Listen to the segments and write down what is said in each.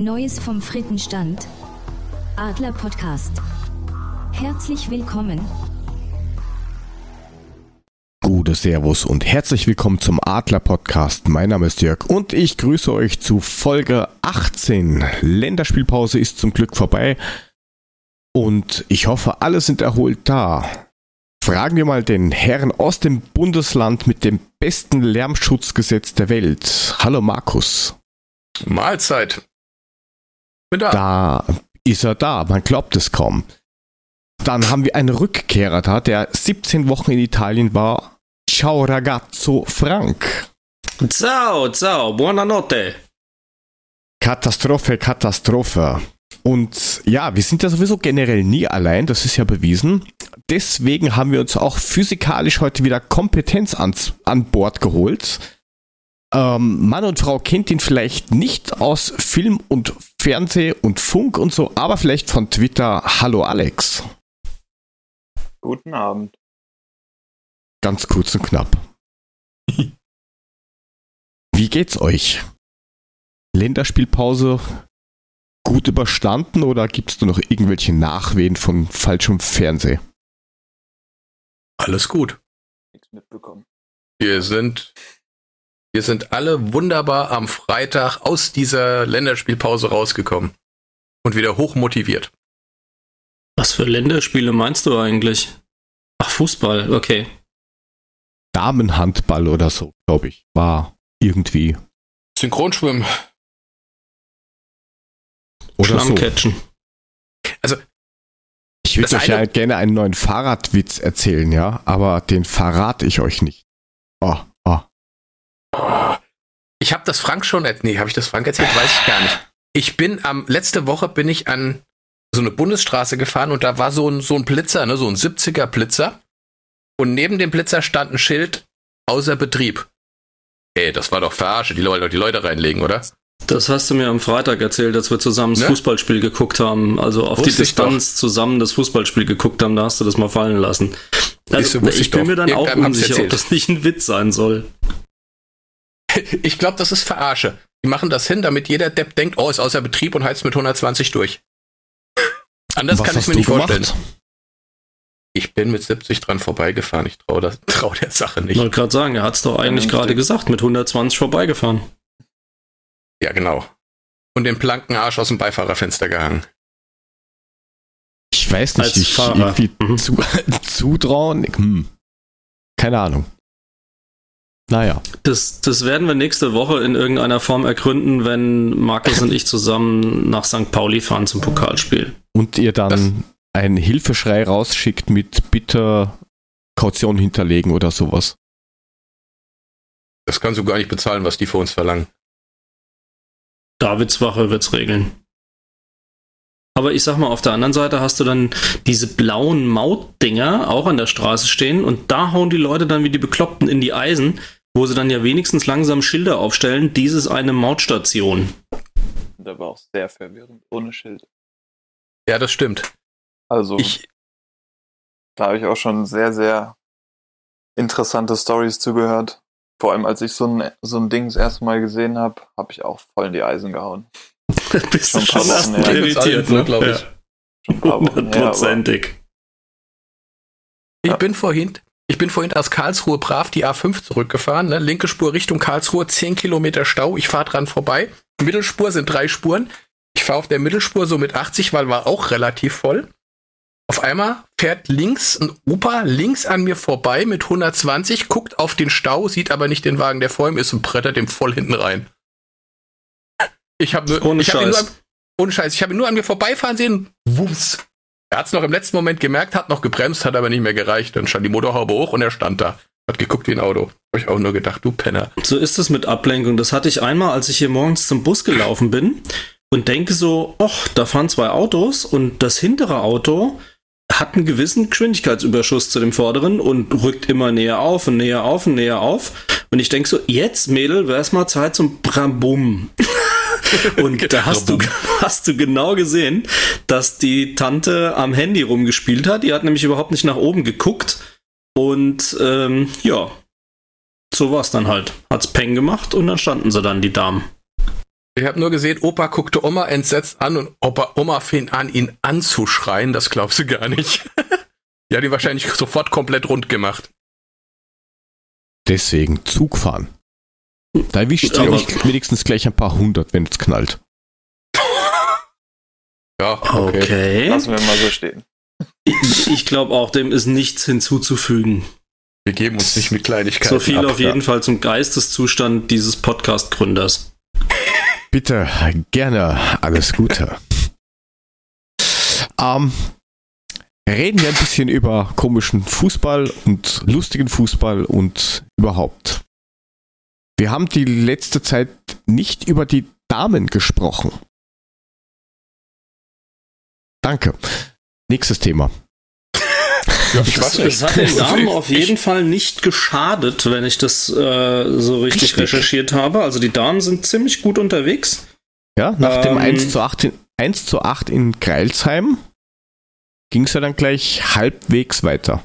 Neues vom Frittenstand. Adler Podcast. Herzlich willkommen. Gute Servus und herzlich willkommen zum Adler Podcast. Mein Name ist Jörg und ich grüße euch zu Folge 18. Länderspielpause ist zum Glück vorbei und ich hoffe, alle sind erholt da. Fragen wir mal den Herrn aus dem Bundesland mit dem besten Lärmschutzgesetz der Welt. Hallo Markus. Mahlzeit. Bin da. Da ist er da, man glaubt es kaum. Dann haben wir einen Rückkehrer da, der 17 Wochen in Italien war. Ciao ragazzo Frank. Ciao, ciao, buonanotte. Katastrophe, Katastrophe. Und ja, wir sind ja sowieso generell nie allein, das ist ja bewiesen. Deswegen haben wir uns auch physikalisch heute wieder Kompetenz ans, an Bord geholt. Ähm, Mann und Frau kennt ihn vielleicht nicht aus Film und Fernseh und Funk und so, aber vielleicht von Twitter. Hallo Alex. Guten Abend. Ganz kurz und knapp. Wie geht's euch? Länderspielpause gut überstanden oder gibt es da noch irgendwelche Nachwehen von falschem Fernseh? Alles gut. Nichts mitbekommen. Wir sind, wir sind alle wunderbar am Freitag aus dieser Länderspielpause rausgekommen und wieder hoch motiviert. Was für Länderspiele meinst du eigentlich? Ach, Fußball, okay. Damenhandball oder so, glaube ich, war irgendwie. Synchronschwimmen. Oder so. Schlammcatchen. Also, Ich würde euch ja gerne einen neuen Fahrradwitz erzählen, ja, aber den verrate ich euch nicht. Oh, oh. ich habe das Frank schon, er- nee, habe ich das Frank erzählt? Weiß ich gar nicht. Ich bin am, letzte Woche bin ich an so eine Bundesstraße gefahren und da war so ein, so ein Blitzer, ne, so ein 70er Blitzer. Und neben dem Blitzer stand ein Schild, außer Betrieb. Ey, das war doch Verarsche, die doch die Leute reinlegen, oder? Das hast du mir am Freitag erzählt, als wir zusammen das Ne? Fußballspiel geguckt haben. Also auf die Wusste ich Distanz zusammen das Fußballspiel geguckt haben, da hast du das mal fallen lassen. Also, ich ich bin mir dann auch Irgendeinem hab's unsicher, ob erzählt. das nicht ein Witz sein soll. Ich glaube, das ist Verarsche. Die machen das hin, damit jeder Depp denkt, oh, ist außer Betrieb und heizt mit 120 durch. Anders Was kann ich mir nicht vorstellen. Ich bin mit 70 dran vorbeigefahren. Ich traue trau der Sache Ich nicht. wollte gerade sagen, er hat es doch eigentlich gerade gesagt, mit 120 vorbeigefahren. Ja, genau. Und den blanken Arsch aus dem Beifahrerfenster gehangen. Ich weiß nicht, Als ich Fahrer. irgendwie Mhm. zu, zutrauen. Hm. Keine Ahnung. Naja. Das, das werden wir nächste Woche in irgendeiner Form ergründen, wenn Markus und ich zusammen nach St. Pauli fahren zum Pokalspiel. Und ihr dann einen Hilfeschrei rausschickt mit bitte Kaution hinterlegen oder sowas. Das kannst du gar nicht bezahlen, was die für uns verlangen. Davidswache wird's regeln. Aber ich sag mal, auf der anderen Seite hast du dann diese blauen Mautdinger auch an der Straße stehen und da hauen die Leute dann wie die Bekloppten in die Eisen, wo sie dann ja wenigstens langsam Schilder aufstellen, dies ist eine Mautstation. Und aber auch sehr verwirrend, ohne Schild. Ja, das stimmt. Also, Ich, da habe ich auch schon sehr, sehr interessante Stories zugehört. Vor allem, als ich so ein, so ein Ding das erste Mal gesehen habe, habe ich auch voll in die Eisen gehauen. Bist Schon du schon Wochen her. irritiert, ne? glaub ich. Ja, hundertprozentig. ich Ja. bin vorhin, ich bin vorhin aus Karlsruhe brav die A5 zurückgefahren, ne? linke Spur Richtung Karlsruhe, 10 Kilometer Stau, ich fahre dran vorbei. Mittelspur sind drei Spuren. Ich fahre auf der Mittelspur so mit 80, weil war auch relativ voll. Auf einmal fährt links ein Opa links an mir vorbei mit 120, guckt auf den Stau, sieht aber nicht den Wagen, der vor ihm ist und brettert dem voll hinten rein. Ich habe nur, Ohne ich hab ohne Scheiß, ich habe ihn nur an mir vorbeifahren sehen, wumms. Er hat es noch im letzten Moment gemerkt, hat noch gebremst, hat aber nicht mehr gereicht. Dann stand die Motorhaube hoch und er stand da. Hat geguckt wie ein Auto. Hab ich auch nur gedacht, du Penner. So ist es mit Ablenkung. Das hatte ich einmal, als ich hier morgens zum Bus gelaufen bin und denke so, ach, da fahren zwei Autos und das hintere Auto hat einen gewissen Geschwindigkeitsüberschuss zu dem vorderen und rückt immer näher auf und näher auf und näher auf. Und ich denke so, jetzt, Mädel, wäre es mal Zeit zum Brambum. Und da hast du, hast du genau gesehen, dass die Tante am Handy rumgespielt hat. Die hat nämlich überhaupt nicht nach oben geguckt. Und ähm, ja, so war's dann halt. Hat's Peng gemacht und dann standen sie dann, die Damen. Ich habe nur gesehen, Opa guckte Oma entsetzt an und Opa, Oma fing an, ihn anzuschreien. Das glaubst du gar nicht. die hat ihn wahrscheinlich sofort komplett rund gemacht. Deswegen Zug fahren. Da erwischt ihr Aber- euch wenigstens gleich ein paar hundert, wenn es knallt. Ja, okay. Okay. Lassen wir mal so stehen. Ich, ich glaube auch, dem ist nichts hinzuzufügen. Wir geben uns nicht mit Kleinigkeiten So viel ab. auf jeden Fall zum Geisteszustand dieses Podcast-Gründers. Bitte, gerne, alles Gute. ähm, reden wir ein bisschen über komischen Fußball und lustigen Fußball und überhaupt. Wir haben die letzte Zeit nicht über die Damen gesprochen. Danke. Nächstes Thema. Ja, ich weiß Es hat den Damen auf jeden Fall nicht geschadet, wenn ich das äh, so richtig, Richtig. recherchiert habe. Also die Damen sind ziemlich gut unterwegs. Ja, nach dem Ähm. 1 zu 8 in, 1 zu 8 in Greilsheim ging es ja dann gleich halbwegs weiter.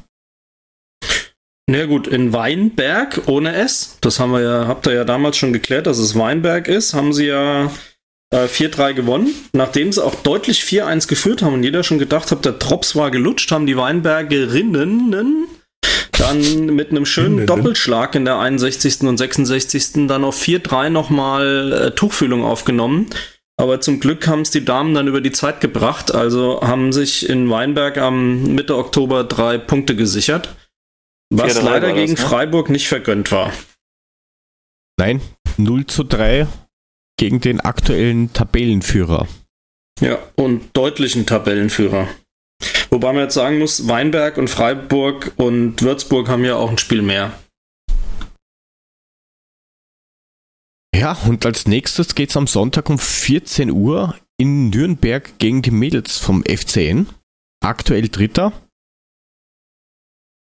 Na gut, in Weinberg ohne S, das haben wir ja, habt ihr ja damals schon geklärt, dass es Weinberg ist, haben sie ja äh, 4-3 gewonnen. Nachdem sie auch deutlich 4-1 geführt haben und jeder schon gedacht hat, der Drops war gelutscht, haben die Weinbergerinnen dann mit einem schönen. Doppelschlag in der 61. und 66. dann auf 4-3 nochmal äh, Tuchfühlung aufgenommen. Aber zum Glück haben es die Damen dann über die Zeit gebracht, also haben sich in Weinberg am Mitte Oktober drei Punkte gesichert. Was 4-3 leider war das, gegen ne? Freiburg nicht vergönnt war. Nein, 0 zu 3 gegen den aktuellen Tabellenführer. Ja, und deutlichen Tabellenführer. Wobei man jetzt sagen muss, Weinberg und Freiburg und Würzburg haben ja auch ein Spiel mehr. Ja, und als nächstes geht's am Sonntag um 14 Uhr in Nürnberg gegen die Mädels vom FCN. Aktuell Dritter.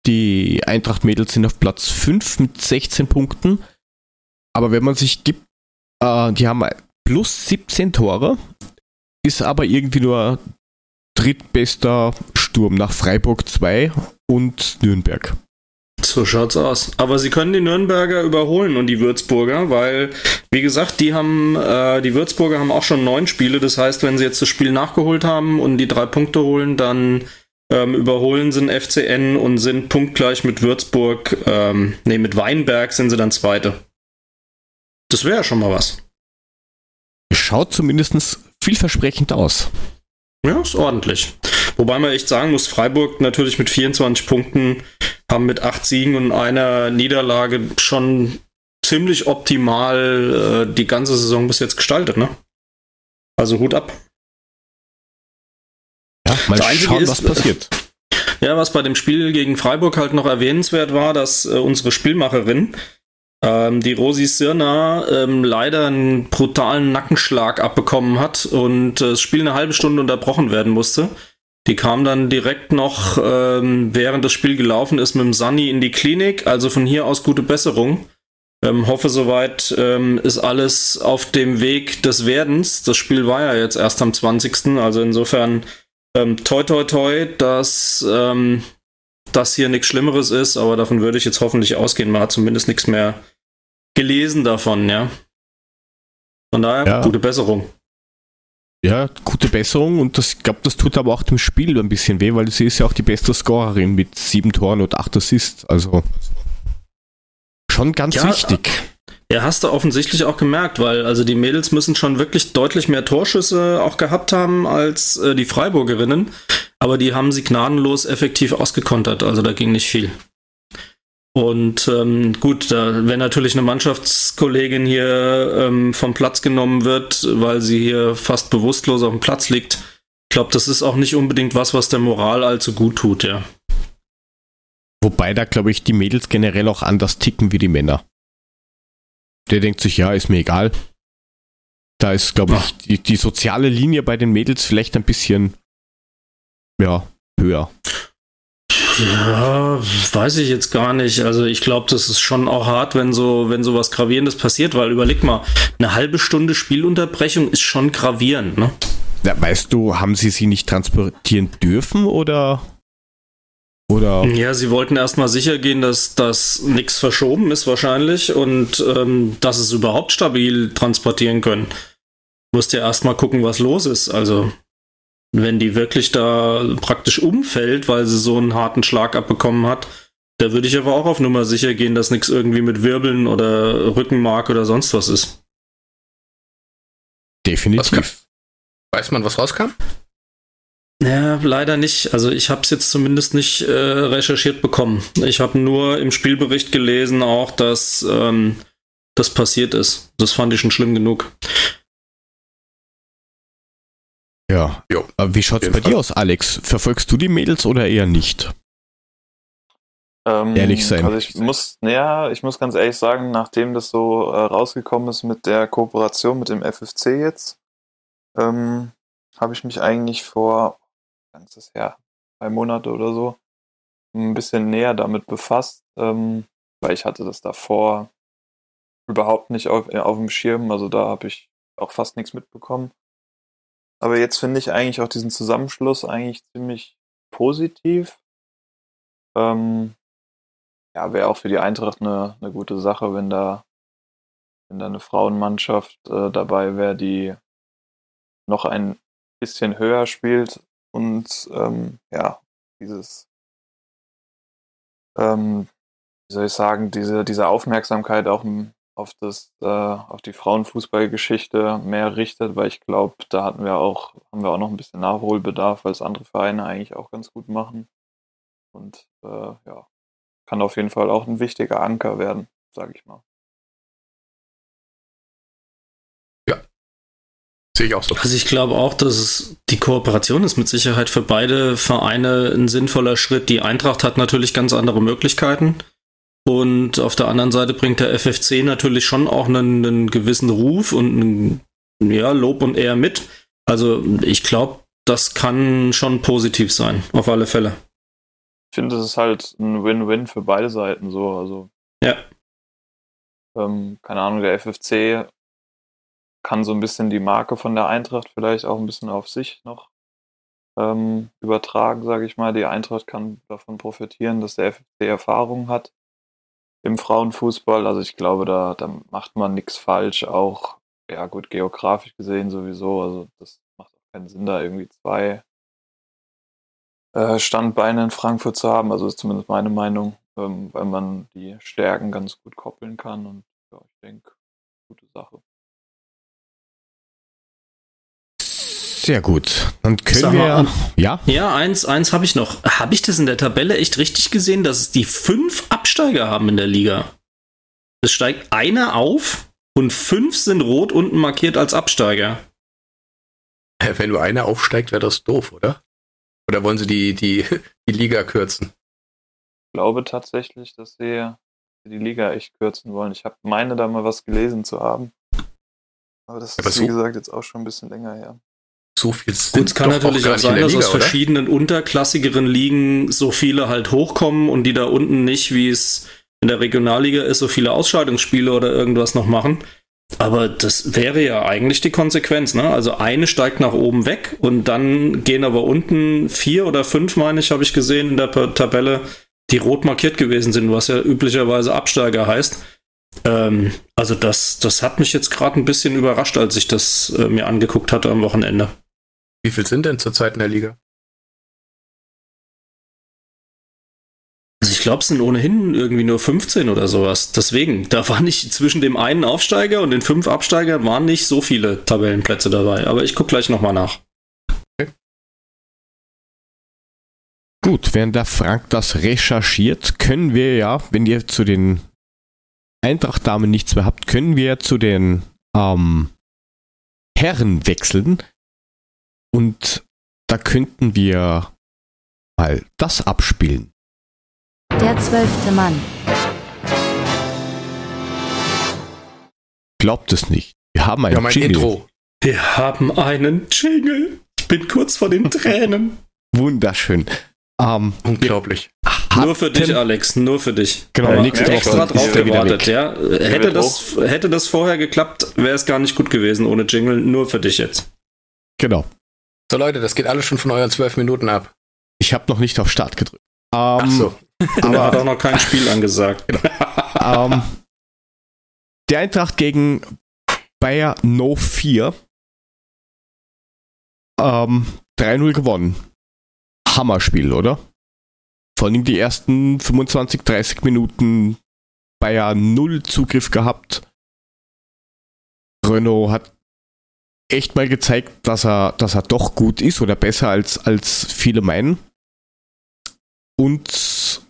Die Eintracht-Mädels sind auf Platz 5 mit 16 Punkten. Aber wenn man sich gibt, äh, die haben plus 17 Tore, ist aber irgendwie nur drittbester Sturm nach Freiburg 2 und Nürnberg. So schaut's aus. Aber sie können die Nürnberger überholen und die Würzburger, weil, wie gesagt, die haben, äh, die Würzburger haben auch schon neun Spiele. Das heißt, wenn sie jetzt das Spiel nachgeholt haben und die drei Punkte holen, dann ähm, überholen sie den FCN und sind punktgleich mit Würzburg, ähm, nee, mit Weinberg sind sie dann Zweite. Das wäre ja schon mal was. Schaut zumindest vielversprechend aus. Ja, ist ordentlich. Wobei man echt sagen muss, Freiburg natürlich mit 24 Punkten haben mit acht Siegen und einer Niederlage schon ziemlich optimal äh, die ganze Saison bis jetzt gestaltet, ne? Also Hut ab. Ja, mal schauen, ist- was passiert. Ja, was bei dem Spiel gegen Freiburg halt noch erwähnenswert war, dass äh, unsere Spielmacherin, ähm, die Rosi Sirna, ähm, leider einen brutalen Nackenschlag abbekommen hat und äh, das Spiel eine halbe Stunde unterbrochen werden musste. Die kam dann direkt noch, ähm, während das Spiel gelaufen ist, mit dem Sunny in die Klinik. Also von hier aus gute Besserung. Ähm, hoffe soweit ähm, ist alles auf dem Weg des Werdens. Das Spiel war ja jetzt erst am 20. Also insofern ähm, toi toi toi, dass ähm, das hier nichts Schlimmeres ist, aber davon würde ich jetzt hoffentlich ausgehen. Man hat zumindest nichts mehr gelesen davon, ja. Von daher, Ja. gute Besserung. Ja, gute Besserung und das, ich glaube, das tut aber auch dem Spiel ein bisschen weh, weil sie ist ja auch die beste Scorerin mit sieben Toren und acht Assists. Also schon ganz Ja, wichtig. Ja, hast du offensichtlich auch gemerkt, weil also die Mädels müssen schon wirklich deutlich mehr Torschüsse auch gehabt haben als äh, die Freiburgerinnen, aber die haben sie gnadenlos effektiv ausgekontert, also da ging nicht viel. Und ähm, gut, da, wenn natürlich eine Mannschaftskollegin hier ähm, vom Platz genommen wird, weil sie hier fast bewusstlos auf dem Platz liegt, ich glaube, das ist auch nicht unbedingt was, was der Moral allzu gut tut, ja. Wobei da, glaube ich, die Mädels generell auch anders ticken wie die Männer. Der denkt sich, ja, ist mir egal. Da ist, glaube ich, die, die soziale Linie bei den Mädels vielleicht ein bisschen, ja, höher. Ja, weiß ich jetzt gar nicht. Also ich glaube, das ist schon auch hart, wenn so, wenn so was Gravierendes passiert, weil überleg mal, eine halbe Stunde Spielunterbrechung ist schon gravierend, ne? Ja, weißt du, haben sie sie nicht transportieren dürfen oder? Oder? Ja, sie wollten erstmal sicher gehen, dass das nichts verschoben ist wahrscheinlich und ähm, dass es überhaupt stabil transportieren können. musst ja erstmal gucken, was los ist. Also, wenn die wirklich da praktisch umfällt, weil sie so einen harten Schlag abbekommen hat, da würde ich aber auch auf Nummer sicher gehen, dass nichts irgendwie mit Wirbeln oder Rückenmark oder sonst was ist. Definitiv. Weiß man, was rauskam? Ja, leider nicht. Also ich habe es jetzt zumindest nicht äh, recherchiert bekommen. Ich habe nur im Spielbericht gelesen auch, dass ähm, das passiert ist. Das fand ich schon schlimm genug. Ja. Jo. Aber Wie schaut's Auf bei dir aus, Alex? Verfolgst du die Mädels oder eher nicht? Ähm, Ehrlich sein. Also ich muss, ja, ich muss ganz ehrlich sagen, nachdem das so äh, rausgekommen ist mit der Kooperation mit dem FFC jetzt, ähm, habe ich mich eigentlich vor, ganzes Jahr, drei Monate oder so, ein bisschen näher damit befasst, ähm, weil ich hatte das davor überhaupt nicht auf, äh, auf dem Schirm, also da habe ich auch fast nichts mitbekommen. Aber jetzt finde ich eigentlich auch diesen Zusammenschluss eigentlich ziemlich positiv. Ähm, ja, wäre auch für die Eintracht eine, eine gute Sache, wenn da, wenn da eine Frauenmannschaft äh, dabei wäre, die noch ein bisschen höher spielt und ähm, ja, dieses, ähm, wie soll ich sagen, diese, diese Aufmerksamkeit auch auf das, äh, auf die Frauenfußballgeschichte mehr richtet, weil ich glaube, da hatten wir auch, haben wir auch noch ein bisschen Nachholbedarf, weil es andere Vereine eigentlich auch ganz gut machen. Und äh, ja, kann auf jeden Fall auch ein wichtiger Anker werden, sage ich mal. Sehe ich auch so. Also ich glaube auch, dass es die Kooperation ist mit Sicherheit für beide Vereine ein sinnvoller Schritt. Die Eintracht hat natürlich ganz andere Möglichkeiten. Und auf der anderen Seite bringt der FFC natürlich schon auch einen, einen gewissen Ruf und ein, ja, Lob und Ehr mit. Also ich glaube, das kann schon positiv sein, auf alle Fälle. Ich finde, es ist halt ein Win-Win für beide Seiten so. Also, Ja. ähm, keine Ahnung, der FFC kann so ein bisschen die Marke von der Eintracht vielleicht auch ein bisschen auf sich noch ähm, übertragen, sage ich mal. Die Eintracht kann davon profitieren, dass der FFC Erfahrung hat im Frauenfußball. Also ich glaube, da, da macht man nichts falsch. Auch, ja gut, geografisch gesehen sowieso. Also das macht auch keinen Sinn, da irgendwie zwei äh, Standbeine in Frankfurt zu haben. Also ist zumindest meine Meinung, ähm, weil man die Stärken ganz gut koppeln kann. Und ja, ich denke, gute Sache. Sehr gut. Dann können Sag mal, wir. Ja? Ja, eins, eins habe ich noch. Habe ich das in der Tabelle echt richtig gesehen, dass es die fünf Absteiger haben in der Liga? Es steigt einer auf und fünf sind rot unten markiert als Absteiger. Wenn nur einer aufsteigt, wäre das doof, oder? Oder wollen sie die, die, die Liga kürzen? Ich glaube tatsächlich, dass sie die Liga echt kürzen wollen. Ich habe meine da mal was gelesen zu haben. Aber das Aber ist, so- wie gesagt, jetzt auch schon ein bisschen länger her. So viel Gut, sind es kann natürlich auch in sein, dass Liga, aus oder? verschiedenen unterklassigeren Ligen so viele halt hochkommen und die da unten nicht, wie es in der Regionalliga ist, so viele Ausscheidungsspiele oder irgendwas noch machen. Aber das wäre ja eigentlich die Konsequenz, ne? Also eine steigt nach oben weg und dann gehen aber unten vier oder fünf, meine ich, habe ich gesehen in der Tabelle, die rot markiert gewesen sind, was ja üblicherweise Absteiger heißt. Ähm, also das, das hat mich jetzt gerade ein bisschen überrascht, als ich das äh, mir angeguckt hatte am Wochenende. Wie viel sind denn zurzeit in der Liga? Also ich glaube, es sind ohnehin irgendwie nur 15 oder sowas. Deswegen, da war nicht zwischen dem einen Aufsteiger und den fünf Absteigern waren nicht so viele Tabellenplätze dabei. Aber ich gucke gleich nochmal nach. Gut, während der Frank das recherchiert, können wir ja, wenn ihr zu den Eintracht-Damen nichts mehr habt, können wir zu den ähm, Herren wechseln. Und da könnten wir mal das abspielen. Der zwölfte Mann. Glaubt es nicht. Wir haben ein Ja, mein Jingle. Intro. Wir haben einen Jingle. Ich bin kurz vor den Tränen. Wunderschön. Ähm, Unglaublich. nur für dich, Alex, nur für dich. Genau, Aber nächste Woche extra drauf gewartet, ja. Hätte das, hätte das vorher geklappt, wäre es gar nicht gut gewesen ohne Jingle. Nur für dich jetzt. Genau. So Leute, das geht alles schon von euren zwölf Minuten ab. Ich habe noch nicht auf Start gedrückt. Ähm, Ach so. Aber hat auch noch kein Spiel angesagt. ähm, der Eintracht gegen Bayer No 4 ähm, 3-0 gewonnen. Hammerspiel, oder? Vor allem die ersten 25, 30 Minuten Bayern null Zugriff gehabt. Renault hat echt mal gezeigt, dass er, dass er doch gut ist oder besser als, als viele meinen. Und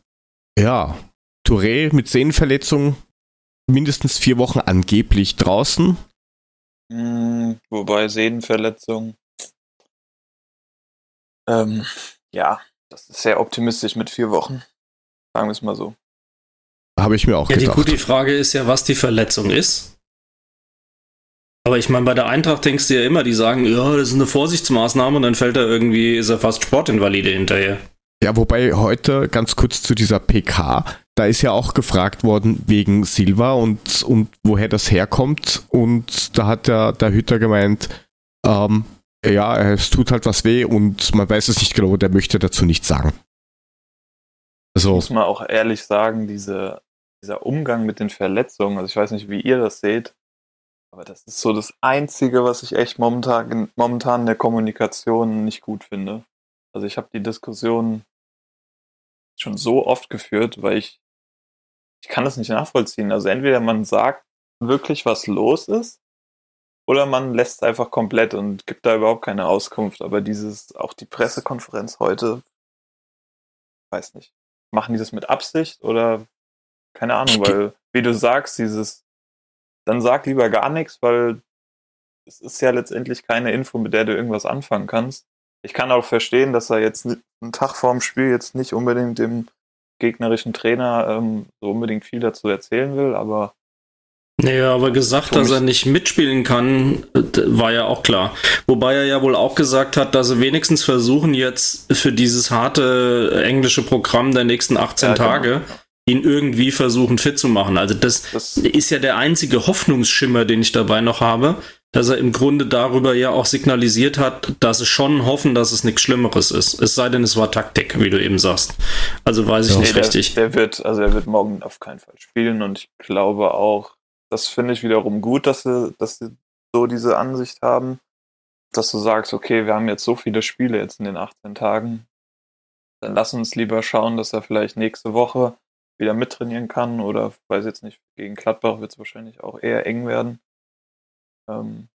ja, Touré mit Sehnenverletzung mindestens vier Wochen angeblich draußen. Mm, wobei Sehnenverletzung. Ähm, ja, das ist sehr optimistisch mit vier Wochen. Sagen wir es mal so. Habe ich mir auch Ja, die gedacht. gute Frage ist ja, was die Verletzung ist. Aber ich meine, bei der Eintracht denkst du ja immer, die sagen, ja, das ist eine Vorsichtsmaßnahme und dann fällt er irgendwie, ist er fast Sportinvalide hinterher. Ja, wobei heute ganz kurz zu dieser PK, da ist ja auch gefragt worden wegen Silva und, und woher das herkommt. Und da hat der, der Hütter gemeint, ähm, ja, es tut halt was weh und man weiß es nicht genau, der möchte dazu nichts sagen. Also, Muss man auch ehrlich sagen, diese, dieser Umgang mit den Verletzungen, also ich weiß nicht, wie ihr das seht, aber das ist so das Einzige, was ich echt momentan, momentan in der Kommunikation nicht gut finde. Also ich habe die Diskussion schon so oft geführt, weil ich, ich kann das nicht nachvollziehen. Also entweder man sagt wirklich, was los ist, oder man lässt es einfach komplett und gibt da überhaupt keine Auskunft. Aber dieses, auch die Pressekonferenz heute, weiß nicht. Machen die das mit Absicht oder keine Ahnung, weil, wie du sagst, dieses, dann sag lieber gar nichts, weil es ist ja letztendlich keine Info, mit der du irgendwas anfangen kannst. Ich kann auch verstehen, dass er jetzt einen Tag vorm Spiel jetzt nicht unbedingt dem gegnerischen Trainer ähm, so unbedingt viel dazu erzählen will, aber Naja, aber gesagt, Für dass er nicht mitspielen kann, äh, war ja auch klar. Wobei er ja wohl auch gesagt hat, dass sie wenigstens versuchen, jetzt für dieses harte englische Programm der nächsten 18 Ja, genau. Ihn irgendwie versuchen fit zu machen. Also das das ist ja der einzige Hoffnungsschimmer, den ich dabei noch habe, dass er im Grunde darüber ja auch signalisiert hat, dass sie schon hoffen, dass es nichts Schlimmeres ist. Es sei denn, es war Taktik, wie du eben sagst. Also weiß ich Ja. nicht Nee, richtig. Der, der wird, also er wird morgen auf keinen Fall spielen und ich glaube auch, das finde ich wiederum gut, dass sie, dass sie so diese Ansicht haben, dass du sagst, okay, wir haben jetzt so viele Spiele jetzt in den 18 Tagen, dann lass uns lieber schauen, dass er vielleicht nächste Woche wieder mittrainieren kann oder weiß jetzt nicht, gegen Gladbach wird es wahrscheinlich auch eher eng werden. Ähm,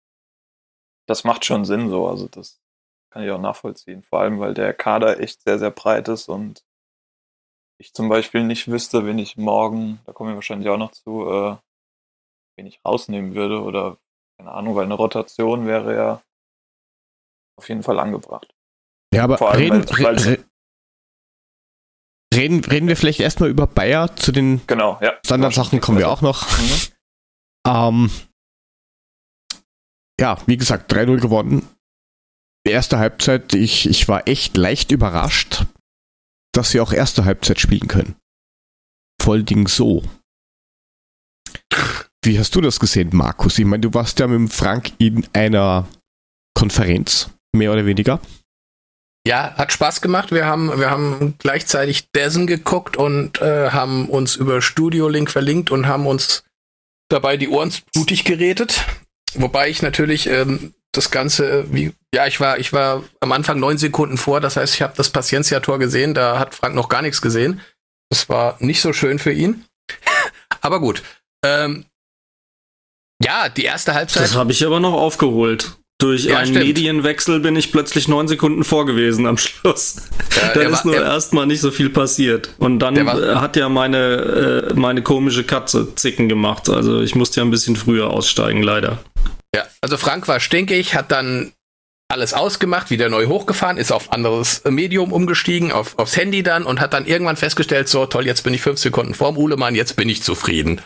das macht schon Sinn so, also das kann ich auch nachvollziehen. Vor allem, weil der Kader echt sehr, sehr breit ist und ich zum Beispiel nicht wüsste, wenn ich morgen, da kommen wir wahrscheinlich auch noch zu, äh, wen ich rausnehmen würde oder keine Ahnung, weil eine Rotation wäre ja auf jeden Fall angebracht. ja, aber allem, reden, weil- weil- reden, reden wir vielleicht erstmal über Bayer. Zu den Genau, ja. Standardsachen kommen wir auch noch. Mhm. Ähm, ja, wie gesagt, 3-0 gewonnen. Erste Halbzeit, ich, ich war echt leicht überrascht, dass sie auch erste Halbzeit spielen können. Voll Ding so. Wie hast du das gesehen, Markus? Ich meine, du warst ja mit Frank in einer Konferenz, mehr oder weniger. Ja, hat Spaß gemacht. Wir haben, wir haben gleichzeitig Dessen geguckt und äh, haben uns über Studio Link verlinkt und haben uns dabei die Ohren blutig geredet. Wobei ich natürlich ähm, das Ganze, äh, wie, ja, ich war, ich war am Anfang neun Sekunden vor. Das heißt, ich habe das Paciencia-Tor gesehen. Da hat Frank noch gar nichts gesehen. Das war nicht so schön für ihn. Aber gut. Ähm, ja, die erste Halbzeit. Das habe ich aber noch aufgeholt. Durch Ja, einen stimmt. Medienwechsel bin ich plötzlich neun Sekunden vor gewesen am Schluss. äh, Da ist war- nur er- erstmal nicht so viel passiert. Und dann war- äh, hat ja meine, äh, meine komische Katze Zicken gemacht. Also ich musste ja ein bisschen früher aussteigen, leider. Ja, also Frank war stinkig, hat dann alles ausgemacht, wieder neu hochgefahren, ist auf anderes Medium umgestiegen, auf, aufs Handy dann und hat dann irgendwann festgestellt, so toll, jetzt bin ich fünf Sekunden vorm Uhlemann, jetzt bin ich zufrieden.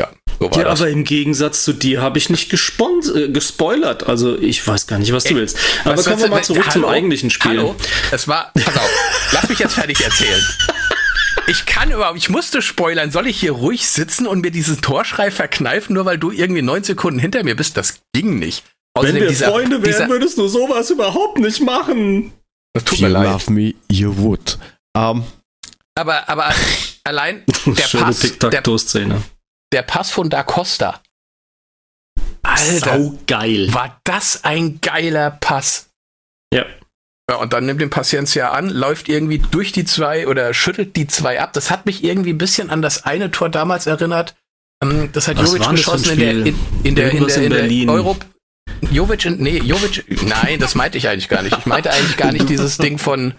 Ja, so war Ja, das. aber im Gegensatz zu dir habe ich nicht gespon äh, gespoilert. Also ich weiß gar nicht, was du Ey, willst. Aber was kommen wir du- mal zurück zum Hallo? eigentlichen Spiel. Hallo, es war, pass auf, lass mich jetzt fertig erzählen. Ich kann überhaupt, ich musste spoilern. Soll ich hier ruhig sitzen und mir diesen Torschrei verkneifen, nur weil du irgendwie neun Sekunden hinter mir bist? Das ging nicht. Wenn Außerdem wir dieser- Freunde wären, dieser- würdest du sowas überhaupt nicht machen. Das tut mir you leid. love me, you would. Ähm, Aber, aber allein der Schöne Pass, der. Der Pass von Da Costa. Alter, saugeil. war das ein geiler Pass. Ja. Ja, und dann nimmt den Paciencia an, läuft irgendwie durch die zwei oder schüttelt die zwei ab. Das hat mich irgendwie ein bisschen an das eine Tor damals erinnert. Ähm, Das hat Was Jovic geschossen in der, in, in der, in der, in in der Berlin. Euro. Jovic, in, nee, Jovic, nein, das meinte ich eigentlich gar nicht. Ich meinte eigentlich gar nicht dieses Ding von,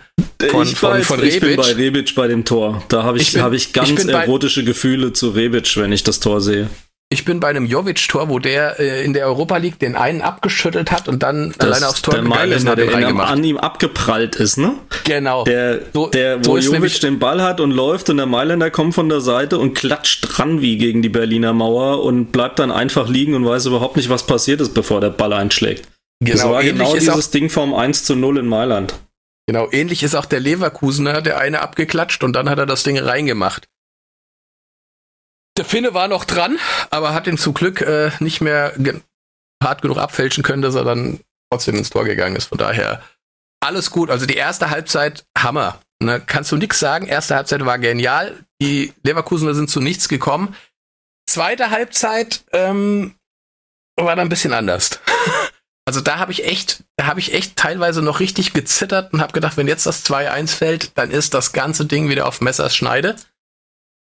von, ich von, weiß, von ich bin Rebic. bei Rebic bei dem Tor. Da habe ich, Ich bin- hab ich ich ganz bei- erotische Gefühle zu Rebic, wenn ich das Tor sehe. Ich bin bei einem Jovic-Tor, wo der äh, in der Europa League den einen abgeschüttelt hat und dann Das, alleine aufs Tor der gegangen ist Mailänder, hat der ihn an ihm abgeprallt ist, ne? Genau. Der, So- der so wo ist Jovic den Ball hat und läuft und der Mailänder kommt von der Seite und klatscht dran wie gegen die Berliner Mauer und bleibt dann einfach liegen und weiß überhaupt nicht, was passiert ist, bevor der Ball einschlägt. das genau, war ähnlich genau ist auch, dieses Ding vom 1 zu 0 in Mailand. genau, ähnlich ist auch der Leverkusener, der eine abgeklatscht und dann hat er das Ding reingemacht. Der Finne war noch dran, aber hat ihn zum Glück äh, nicht mehr ge hart genug abfälschen können, dass er dann trotzdem ins Tor gegangen ist. Von daher alles gut. Also die erste Halbzeit Hammer. Ne, kannst du nichts sagen. Erste Halbzeit war genial. Die Leverkusener sind zu nichts gekommen. Zweite Halbzeit ähm, war dann ein bisschen anders. Also da habe ich echt, da habe ich echt teilweise noch richtig gezittert und habe gedacht, wenn jetzt das 2-1 fällt, dann ist das ganze Ding wieder auf Messers Schneide.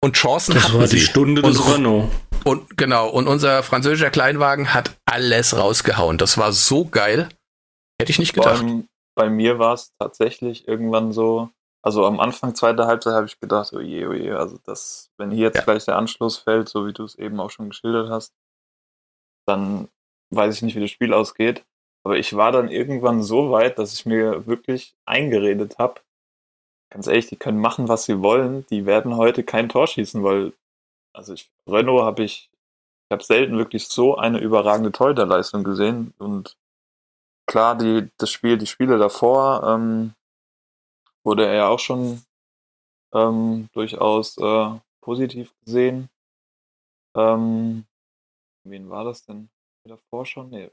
Und Chancen Das hatten war die sie. Stunde Und- des Renault. Und genau, und unser französischer Kleinwagen hat alles rausgehauen. Das war so geil. Hätte ich nicht Vor gedacht. allem bei mir war es tatsächlich irgendwann so, also am Anfang zweiter Halbzeit habe ich gedacht, oh je, oh je, also das, wenn hier jetzt Ja. gleich der Anschluss fällt, so wie du es eben auch schon geschildert hast, dann weiß ich nicht, wie das Spiel ausgeht. Aber ich war dann irgendwann so weit, dass ich mir wirklich eingeredet habe, ganz ehrlich, die können machen, was sie wollen, die werden heute kein Tor schießen, weil, also ich, Renault habe ich, ich habe selten wirklich so eine überragende Torhüterleistung gesehen und klar, die, das Spiel, die Spiele davor ähm, wurde er ja auch schon ähm, durchaus äh, positiv gesehen. Ähm, wen war das denn davor schon? Nee.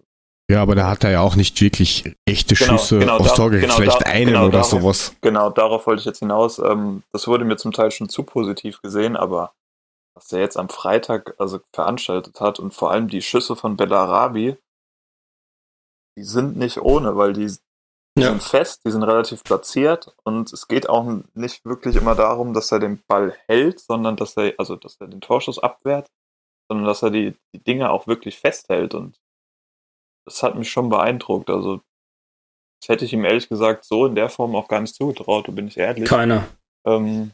Ja, aber da hat er ja auch nicht wirklich echte Genau, Schüsse genau, aufs Tor gekriegt. genau, Vielleicht da- einen genau, oder darauf- sowas. Genau, darauf wollte ich jetzt hinaus. Ähm, das wurde mir zum Teil schon zu positiv gesehen, aber was er jetzt am Freitag also veranstaltet hat und vor allem die Schüsse von Bellarabi, die sind nicht ohne, weil die, die Ja. sind fest, die sind relativ platziert und es geht auch nicht wirklich immer darum, dass er den Ball hält, sondern dass er, also dass er den Torschuss abwehrt, sondern dass er die, die Dinge auch wirklich festhält und das hat mich schon beeindruckt. Also das hätte ich ihm ehrlich gesagt so in der Form auch gar nicht zugetraut, da bin ich ehrlich. Keiner. Ähm,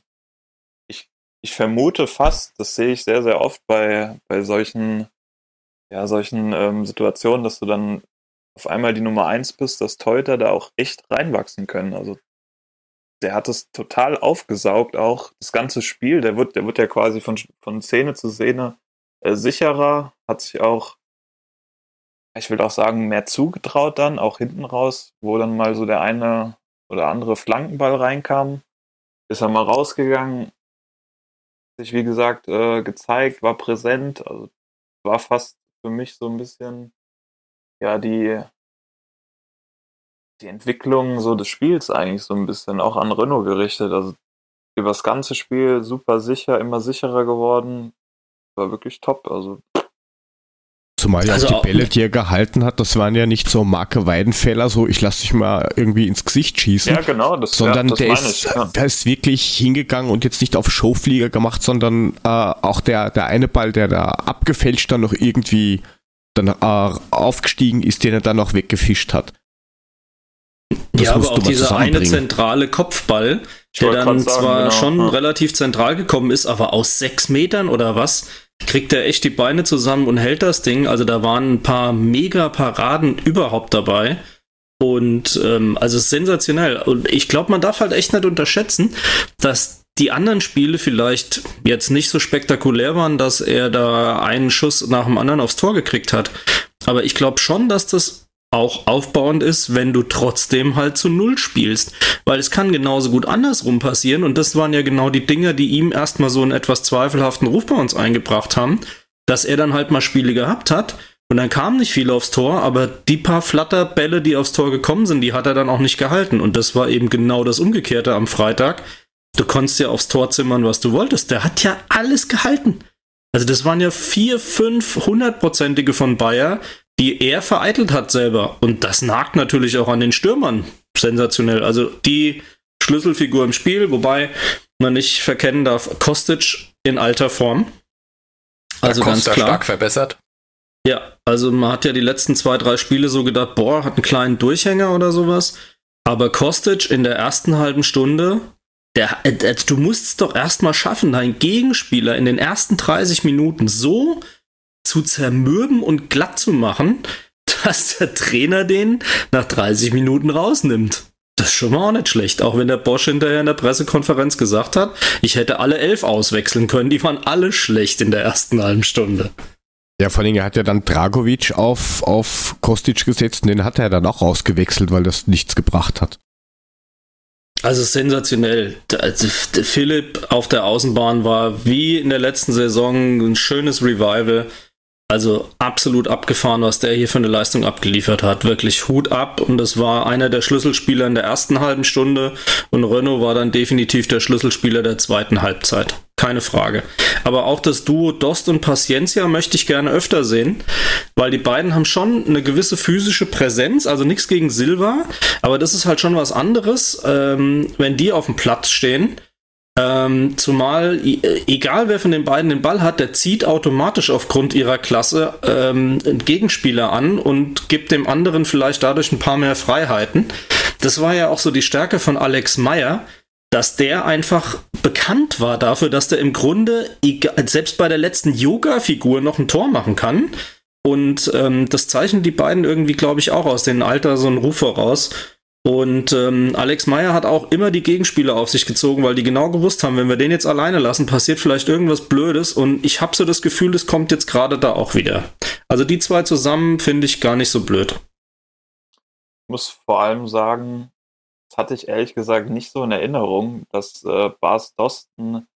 ich, ich vermute fast, das sehe ich sehr, sehr oft bei, bei solchen, ja, solchen ähm, Situationen, dass du dann auf einmal die Nummer eins bist, dass Teuter da auch echt reinwachsen können. Also der hat es total aufgesaugt, auch das ganze Spiel. Der wird, der wird ja quasi von, von Szene zu Szene äh, sicherer, hat sich auch, ich will auch sagen, mehr zugetraut dann, auch hinten raus, wo dann mal so der eine oder andere Flankenball reinkam. Ist er mal rausgegangen, sich wie gesagt äh, gezeigt, war präsent, also war fast für mich so ein bisschen ja die die Entwicklung so des Spiels eigentlich so ein bisschen auch an Renault gerichtet, also über das ganze Spiel super sicher, immer sicherer geworden, war wirklich top, also Zumal ja Also auch die Bälle, die er gehalten hat, das waren ja nicht so Marke Weidenfeller, so ich lass dich mal irgendwie ins Gesicht schießen. ja genau, das, sondern ja, das der, meine ist, ich, ja. der ist wirklich hingegangen und jetzt nicht auf Showflieger gemacht, sondern äh, auch der, der eine Ball, der da abgefälscht dann noch irgendwie dann äh, aufgestiegen ist, den er dann noch weggefischt hat. Das ja, aber musst auch du mal dieser eine zentrale Kopfball, Ich der dann sagen, zwar genau, schon ja. relativ zentral gekommen ist, aber aus sechs Metern oder was, kriegt er echt die Beine zusammen und hält das Ding. Also da waren ein paar Mega-Paraden überhaupt dabei. Und ähm, also sensationell. Und ich glaube, man darf halt echt nicht unterschätzen, dass die anderen Spiele vielleicht jetzt nicht so spektakulär waren, dass er da einen Schuss nach dem anderen aufs Tor gekriegt hat. Aber ich glaube schon, dass das auch aufbauend ist, wenn du trotzdem halt zu Null spielst. Weil es kann genauso gut andersrum passieren und das waren ja genau die Dinge, die ihm erstmal so einen etwas zweifelhaften Ruf bei uns eingebracht haben, dass er dann halt mal Spiele gehabt hat und dann kam nicht viel aufs Tor, aber die paar Flatterbälle, die aufs Tor gekommen sind, die hat er dann auch nicht gehalten und das war eben genau das Umgekehrte am Freitag. Du konntest ja aufs Tor zimmern, was du wolltest. Der hat ja alles gehalten. Also das waren ja vier, fünf hundertprozentige von Bayer, die er vereitelt hat selber. Und das nagt natürlich auch an den Stürmern. Sensationell. Also die Schlüsselfigur im Spiel, wobei man nicht verkennen darf, Kostic in alter Form. Also ganz klar. stark verbessert. Ja, also man hat ja die letzten zwei, drei Spiele so gedacht, boah, hat einen kleinen Durchhänger oder sowas. Aber Kostic in der ersten halben Stunde, der, äh, du musst es doch erstmal schaffen, deinen Gegenspieler in den ersten 30 Minuten so zu zermürben und glatt zu machen, dass der Trainer den nach 30 Minuten rausnimmt. Das ist schon mal auch nicht schlecht, auch wenn der Bosch hinterher in der Pressekonferenz gesagt hat, ich hätte alle elf auswechseln können, die waren alle schlecht in der ersten halben Stunde. Ja, vor allem, er hat ja dann Dragovic auf, auf Kostic gesetzt und den hat er dann auch ausgewechselt, weil das nichts gebracht hat. Also sensationell. Also Philipp auf der Außenbahn war wie in der letzten Saison ein schönes Revival. Also absolut abgefahren, was der hier für eine Leistung abgeliefert hat. Wirklich Hut ab und das war einer der Schlüsselspieler in der ersten halben Stunde und Renault war dann definitiv der Schlüsselspieler der zweiten Halbzeit. Keine Frage. Aber auch das Duo Dost und Paciencia möchte ich gerne öfter sehen, weil die beiden haben schon eine gewisse physische Präsenz, also nichts gegen Silva, aber das ist halt schon was anderes, ähm, wenn die auf dem Platz stehen ähm, zumal, egal wer von den beiden den Ball hat, der zieht automatisch aufgrund ihrer Klasse ähm, Gegenspieler an und gibt dem anderen vielleicht dadurch ein paar mehr Freiheiten. Das war ja auch so die Stärke von Alex Meyer, dass der einfach bekannt war dafür, dass der im Grunde selbst bei der letzten Yoga-Figur noch ein Tor machen kann. Und ähm, das zeichnen die beiden irgendwie, glaube ich, auch aus dem Alter so einen Ruf voraus. Und ähm, Alex Meyer hat auch immer die Gegenspieler auf sich gezogen, weil die genau gewusst haben, wenn wir den jetzt alleine lassen, passiert vielleicht irgendwas Blödes. Und ich habe so das Gefühl, es kommt jetzt gerade da auch wieder. Also die zwei zusammen finde ich gar nicht so blöd. Ich muss vor allem sagen, das hatte ich ehrlich gesagt nicht so in Erinnerung, dass äh, Bas Dosten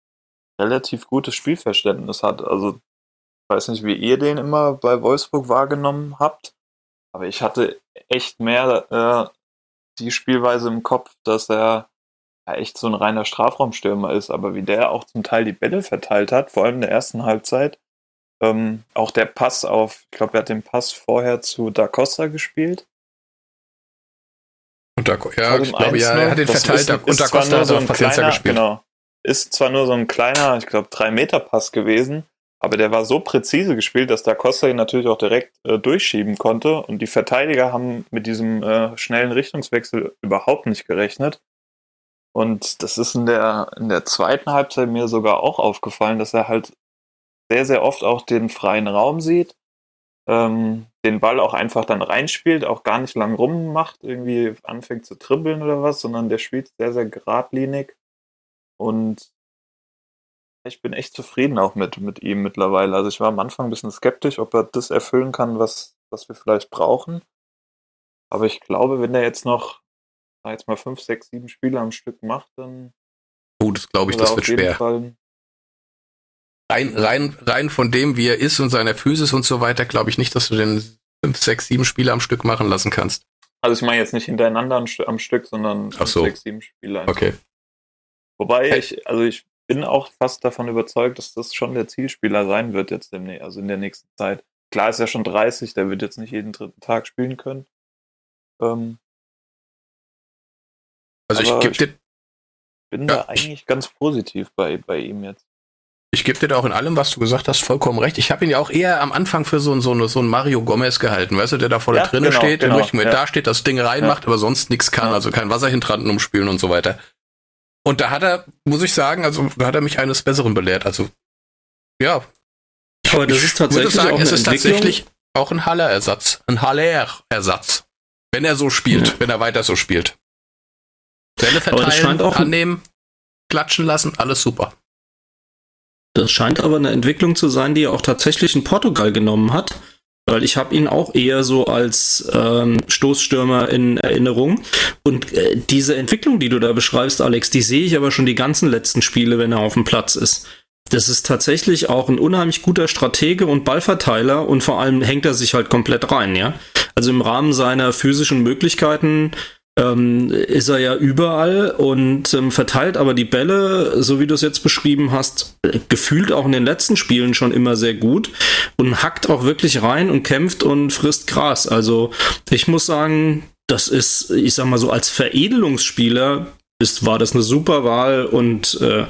relativ gutes Spielverständnis hat. Also ich weiß nicht, wie ihr den immer bei Wolfsburg wahrgenommen habt, aber ich hatte echt mehr äh, die Spielweise im Kopf, dass er ja echt so ein reiner Strafraumstürmer ist, aber wie der auch zum Teil die Bälle verteilt hat, vor allem in der ersten Halbzeit. Ähm, auch der Pass auf, ich glaube, er hat den Pass vorher zu Da Costa gespielt. Und da, ja, ich glaube, ja, er hat den verteilt ist, und Da Costa hat so ein kleiner, gespielt. Genau. Ist zwar nur so ein kleiner, ich glaube, drei Meter Pass gewesen, aber der war so präzise gespielt, dass Da Costa ihn natürlich auch direkt äh, durchschieben konnte. Und die Verteidiger haben mit diesem äh, schnellen Richtungswechsel überhaupt nicht gerechnet. Und das ist in der, in der zweiten Halbzeit mir sogar auch aufgefallen, dass er halt sehr, sehr oft auch den freien Raum sieht, ähm, den Ball auch einfach dann reinspielt, auch gar nicht lang rummacht, irgendwie anfängt zu dribbeln oder was, sondern der spielt sehr, sehr geradlinig. Und ich bin echt zufrieden auch mit, mit ihm mittlerweile. Also ich war am Anfang ein bisschen skeptisch, ob er das erfüllen kann, was, was wir vielleicht brauchen. Aber ich glaube, wenn er jetzt noch, jetzt mal fünf, sechs, sieben Spiele am Stück macht, dann. Oh, das glaube ich, das wird schwer. Fall rein, rein, rein von dem, wie er ist und seiner Physis und so weiter, glaube ich nicht, dass du den fünf, sechs, sieben Spiele am Stück machen lassen kannst. Also ich meine jetzt nicht hintereinander am Stück, sondern Ach so. sechs, sieben Spiele. Einfach. Okay. Wobei ich, also ich bin auch fast davon überzeugt, dass das schon der Zielspieler sein wird jetzt demnächst, also in der nächsten Zeit. Klar ist er schon 30, der wird jetzt nicht jeden dritten Tag spielen können. Ähm, also ich gebe dir. bin ja. da eigentlich ganz positiv bei, bei ihm jetzt. Ich gebe dir da auch in allem, was du gesagt hast, vollkommen recht. Ich habe ihn ja auch eher am Anfang für so, so, so ein Mario Gomez gehalten, weißt du, der da vorne ja, drinnen genau, steht, genau, der ja. da steht, das Ding reinmacht, ja. aber sonst nichts kann, also kein Wasserhydranten umspielen und so weiter. Und da hat er, muss ich sagen, also da hat er mich eines Besseren belehrt. Also ja. Aber das ist tatsächlich sagen, auch es ist tatsächlich auch ein Haller-Ersatz. Ein Haller-Ersatz. Wenn er so spielt, ja. wenn er weiter so spielt. Bälle verteilen, annehmen, klatschen lassen, alles super. Das scheint aber eine Entwicklung zu sein, die er auch tatsächlich in Portugal genommen hat weil ich habe ihn auch eher so als ähm, Stoßstürmer in Erinnerung. Und äh, diese Entwicklung, die du da beschreibst, Alex, die sehe ich aber schon die ganzen letzten Spiele, wenn er auf dem Platz ist. Das ist tatsächlich auch ein unheimlich guter Stratege und Ballverteiler und vor allem hängt er sich halt komplett rein, ja. Also im Rahmen seiner physischen Möglichkeiten ähm, ist er ja überall und ähm, verteilt aber die Bälle, so wie du es jetzt beschrieben hast, gefühlt auch in den letzten Spielen schon immer sehr gut und hackt auch wirklich rein und kämpft und frisst Gras. Also ich muss sagen, das ist, ich sag mal so, als Veredelungsspieler ist, war das eine super Wahl und äh,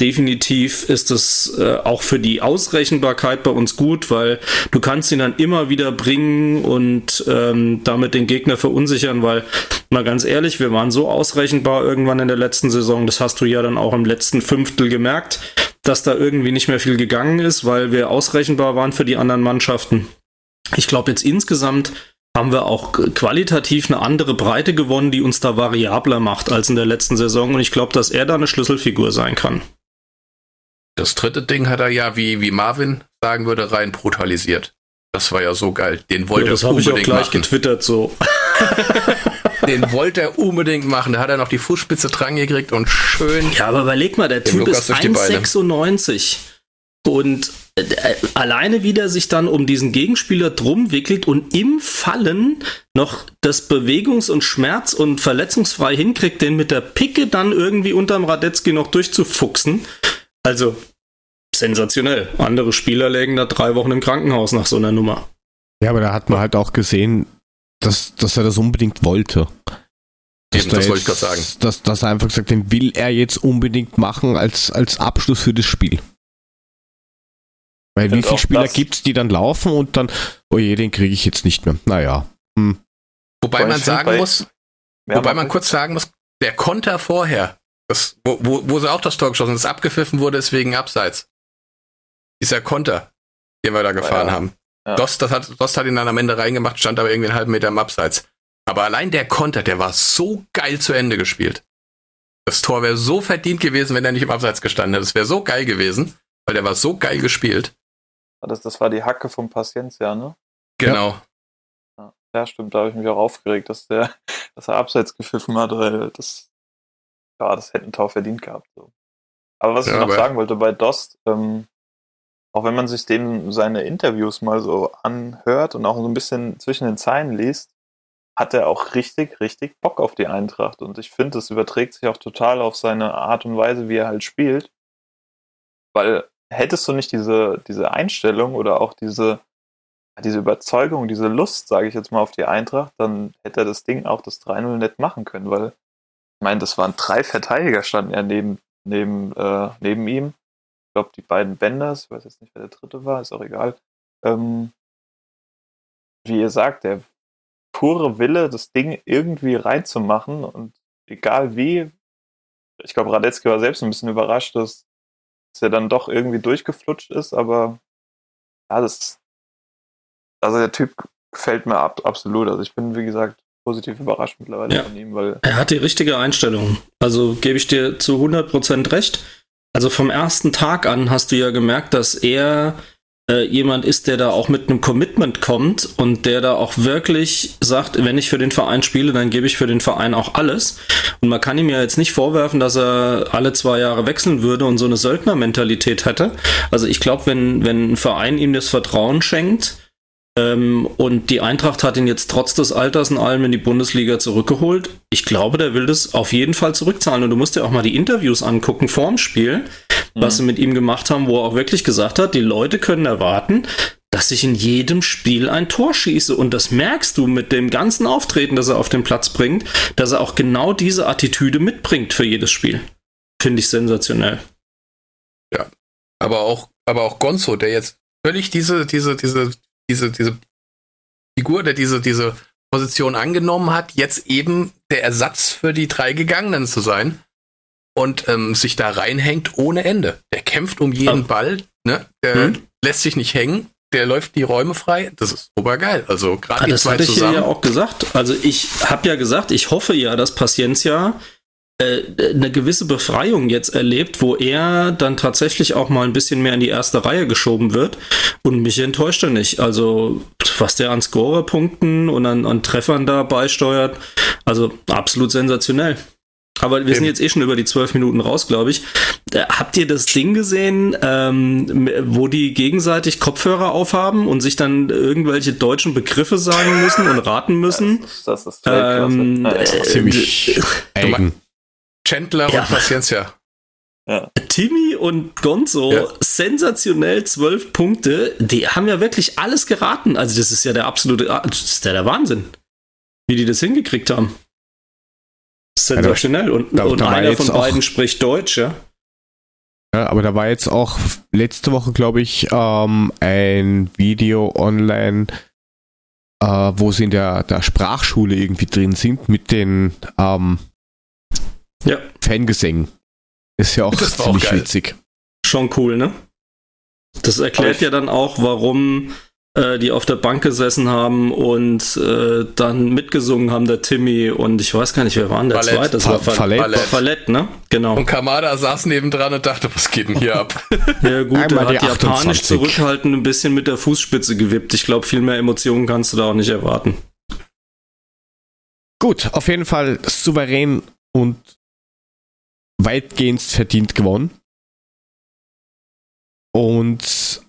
definitiv ist es äh, auch für die Ausrechenbarkeit bei uns gut, weil du kannst ihn dann immer wieder bringen und ähm, damit den Gegner verunsichern, weil mal ganz ehrlich, wir waren so ausrechenbar irgendwann in der letzten Saison, das hast du ja dann auch im letzten Fünftel gemerkt, dass da irgendwie nicht mehr viel gegangen ist, weil wir ausrechenbar waren für die anderen Mannschaften. Ich glaube jetzt insgesamt haben wir auch qualitativ eine andere Breite gewonnen, die uns da variabler macht als in der letzten Saison. Und ich glaube, dass er da eine Schlüsselfigur sein kann. Das dritte Ding hat er ja, wie, wie Marvin sagen würde, rein brutalisiert. Das war ja so geil. Den wollte ja, das er unbedingt ich auch gleich machen. getwittert so. Den wollte er unbedingt machen. Da hat er noch die Fußspitze dran gekriegt und schön. Ja, aber überleg mal, der Typ Lukas ist 1,96 und äh, alleine wieder sich dann um diesen Gegenspieler drum wickelt und im Fallen noch das bewegungs- und schmerz- und verletzungsfrei hinkriegt, den mit der Picke dann irgendwie unterm Radetzky noch durchzufuchsen. Also sensationell. Andere Spieler lägen da drei Wochen im Krankenhaus nach so einer Nummer. Ja, aber da hat man halt auch gesehen, dass, dass er das unbedingt wollte. Dass Eben, das wollte ich gerade sagen. Dass, dass er einfach gesagt, den will er jetzt unbedingt machen als, als Abschluss für das Spiel. Weil wie viele Spieler gibt es, die dann laufen und dann, oh je, den kriege ich jetzt nicht mehr. Naja. Hm. Wobei man sagen muss, wobei man kurz sagen muss, der Konter vorher, das, wo, wo, wo sie auch das Tor geschossen, das abgepfiffen wurde, ist wegen Abseits. Dieser Konter, den wir da gefahren ja. haben. Ja. Dost, das hat, Dost hat ihn dann am Ende reingemacht, stand aber irgendwie einen halben Meter im Abseits. Aber allein der Konter, der war so geil zu Ende gespielt. Das Tor wäre so verdient gewesen, wenn er nicht im Abseits gestanden hätte. Es wäre so geil gewesen, weil der war so geil gespielt. Das, das war die Hacke vom Paciencia, ne? Genau. Ja, ja stimmt, da habe ich mich auch aufgeregt, dass der, dass er abseits gepfiffen hat, weil das, ja, das hätte ein Tor verdient gehabt. So. Aber was ja, ich noch sagen wollte bei Dost, ähm, auch wenn man sich dem seine Interviews mal so anhört und auch so ein bisschen zwischen den Zeilen liest, hat er auch richtig, richtig Bock auf die Eintracht. Und ich finde, das überträgt sich auch total auf seine Art und Weise, wie er halt spielt. Weil hättest du nicht diese, diese Einstellung oder auch diese, diese Überzeugung, diese Lust, sage ich jetzt mal, auf die Eintracht, dann hätte er das Ding auch das 3-0 nicht machen können, weil ich meine, das waren drei Verteidiger, standen ja neben, neben, äh, neben ihm. Ich glaube, die beiden Benders, ich weiß jetzt nicht, wer der dritte war, ist auch egal. Ähm, wie ihr sagt, der pure Wille, das Ding irgendwie reinzumachen und egal wie, ich glaube, Radetzky war selbst ein bisschen überrascht, dass dass er dann doch irgendwie durchgeflutscht ist, aber ja, das also der Typ gefällt mir ab, absolut. Also ich bin, wie gesagt, positiv überrascht mittlerweile ja. von ihm, weil. Er hat die richtige Einstellung. Also gebe ich dir zu 100% recht. Also vom ersten Tag an hast du ja gemerkt, dass er äh, jemand ist, der da auch mit einem Commitment kommt und der da auch wirklich sagt, wenn ich für den Verein spiele, dann gebe ich für den Verein auch alles. Und man kann ihm ja jetzt nicht vorwerfen, dass er alle zwei Jahre wechseln würde und so eine Söldnermentalität hätte. Also ich glaube, wenn, wenn ein Verein ihm das Vertrauen schenkt, und die Eintracht hat ihn jetzt trotz des Alters und allem in die Bundesliga zurückgeholt. Ich glaube, der will das auf jeden Fall zurückzahlen. Und du musst dir auch mal die Interviews angucken vorm Spiel, mhm. was sie mit ihm gemacht haben, wo er auch wirklich gesagt hat, die Leute können erwarten, dass ich in jedem Spiel ein Tor schieße. Und das merkst du mit dem ganzen Auftreten, das er auf den Platz bringt, dass er auch genau diese Attitüde mitbringt für jedes Spiel. Finde ich sensationell. Ja. Aber auch, aber auch Gonzo, der jetzt völlig diese, diese, diese diese, diese Figur, der diese, diese Position angenommen hat, jetzt eben der Ersatz für die drei Gegangenen zu sein und ähm, sich da reinhängt ohne Ende. Der kämpft um jeden oh. Ball, ne? der hm? lässt sich nicht hängen, der läuft die Räume frei. Das ist super geil. Also gerade ah, die das zwei hatte zusammen. ich ja auch gesagt. Also ich habe ja gesagt, ich hoffe ja, dass Paciencia eine gewisse Befreiung jetzt erlebt, wo er dann tatsächlich auch mal ein bisschen mehr in die erste Reihe geschoben wird. Und mich enttäuscht er nicht. Also, was der an Scorerpunkten und an, an Treffern da beisteuert, also absolut sensationell. Aber wir sind jetzt eh schon über die zwölf Minuten raus, glaube ich. Äh, habt ihr das Ding gesehen, ähm, wo die gegenseitig Kopfhörer aufhaben und sich dann irgendwelche deutschen Begriffe sagen müssen und raten müssen? Das ist, das ist Ähm, äh, Ziemlich eigen. Chandler Ja. und Paciencia. ja. Timmy und Gonzo, Ja. sensationell zwölf Punkte. Die haben ja wirklich alles geraten. Also das ist ja der absolute, das ist ja der Wahnsinn, wie die das hingekriegt haben. Sensationell. Und, da- und da einer von auch- beiden spricht Deutsch, ja. Ja, aber da war jetzt auch letzte Woche, glaube ich, ähm, ein Video online, äh, wo sie in der, der Sprachschule irgendwie drin sind mit den ähm, Ja. Fangesängen. Ist ja auch auch ziemlich geil. witzig. Schon cool, ne? Das erklärt ja dann auch, warum äh, die auf der Bank gesessen haben und äh, dann mitgesungen haben, der Timmy und ich weiß gar nicht, wer war denn der Ballett. zweite? Das Fa- war Fa- Fallett. War Fallett, ne? Genau. Und Kamada saß nebendran und dachte, was geht denn hier ab? Ja gut, Einmal er hat japanisch 28. zurückhaltend ein bisschen mit der Fußspitze gewippt. Ich glaube, viel mehr Emotionen kannst du da auch nicht erwarten. Gut, auf jeden Fall souverän und weitgehend verdient gewonnen. Und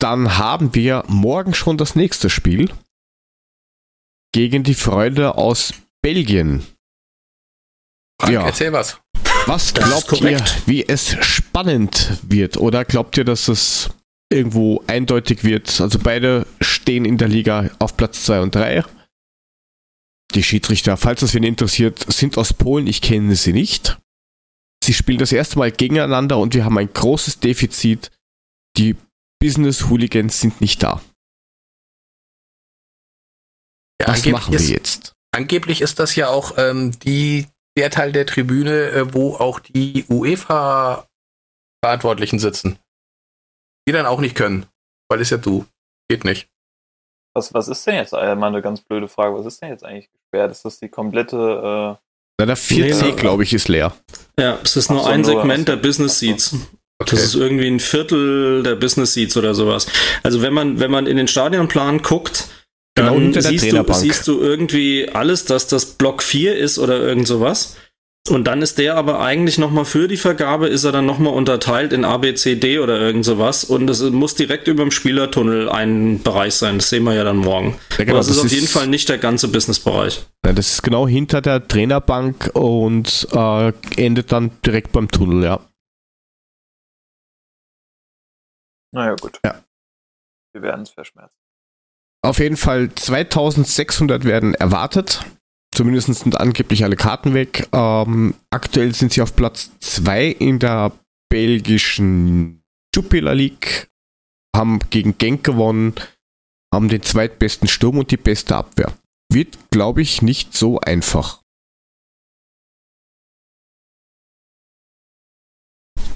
dann haben wir morgen schon das nächste Spiel gegen die Freunde aus Belgien. Frank, Ja. erzähl was. Was glaubt ihr, wie es spannend wird? Oder glaubt ihr, dass es irgendwo eindeutig wird? Also beide stehen in der Liga auf Platz 2 und 3. Die Schiedsrichter, falls das wen interessiert, sind aus Polen. Ich kenne sie nicht. Sie spielen das erste Mal gegeneinander und wir haben ein großes Defizit. Die Business-Hooligans sind nicht da. Ja, Was angeblich machen wir ist, jetzt? Angeblich ist das ja auch ähm, die, der Teil der Tribüne, äh, wo auch die UEFA-Verantwortlichen sitzen. Die dann auch nicht können. Weil ist ja du. Geht nicht. Was, was ist denn jetzt, äh, mal eine ganz blöde Frage, was ist denn jetzt eigentlich gesperrt? Ist das die komplette, Na, der 4C, Nee, glaube ich, ist leer. Ja, es ist nur so, ein nur- Segment der Business. Seats. Das ist irgendwie ein Viertel der Business Seats oder sowas. Also wenn man, wenn man in den Stadionplan guckt, Genau dann der siehst, du, siehst du irgendwie alles, dass das Block 4 ist oder irgend sowas. Und dann ist der aber eigentlich nochmal für die Vergabe, ist er dann nochmal unterteilt in A, B, C, D oder irgend sowas. Und es muss direkt über dem Spielertunnel ein Bereich sein. Das sehen wir ja dann morgen. Ja, genau, Aber das, ist das auf jeden Fall nicht der ganze Businessbereich. Ja, das ist genau hinter der Trainerbank und äh, endet dann direkt beim Tunnel, ja. naja gut. Ja. Wir werden es verschmerzen. Auf jeden Fall 2600 werden erwartet. Zumindest sind angeblich alle Karten weg. Ähm, aktuell sind sie auf Platz 2 in der belgischen Jupiler League. Haben gegen Genk gewonnen. Haben den zweitbesten Sturm und die beste Abwehr. Wird, glaube ich, nicht so einfach.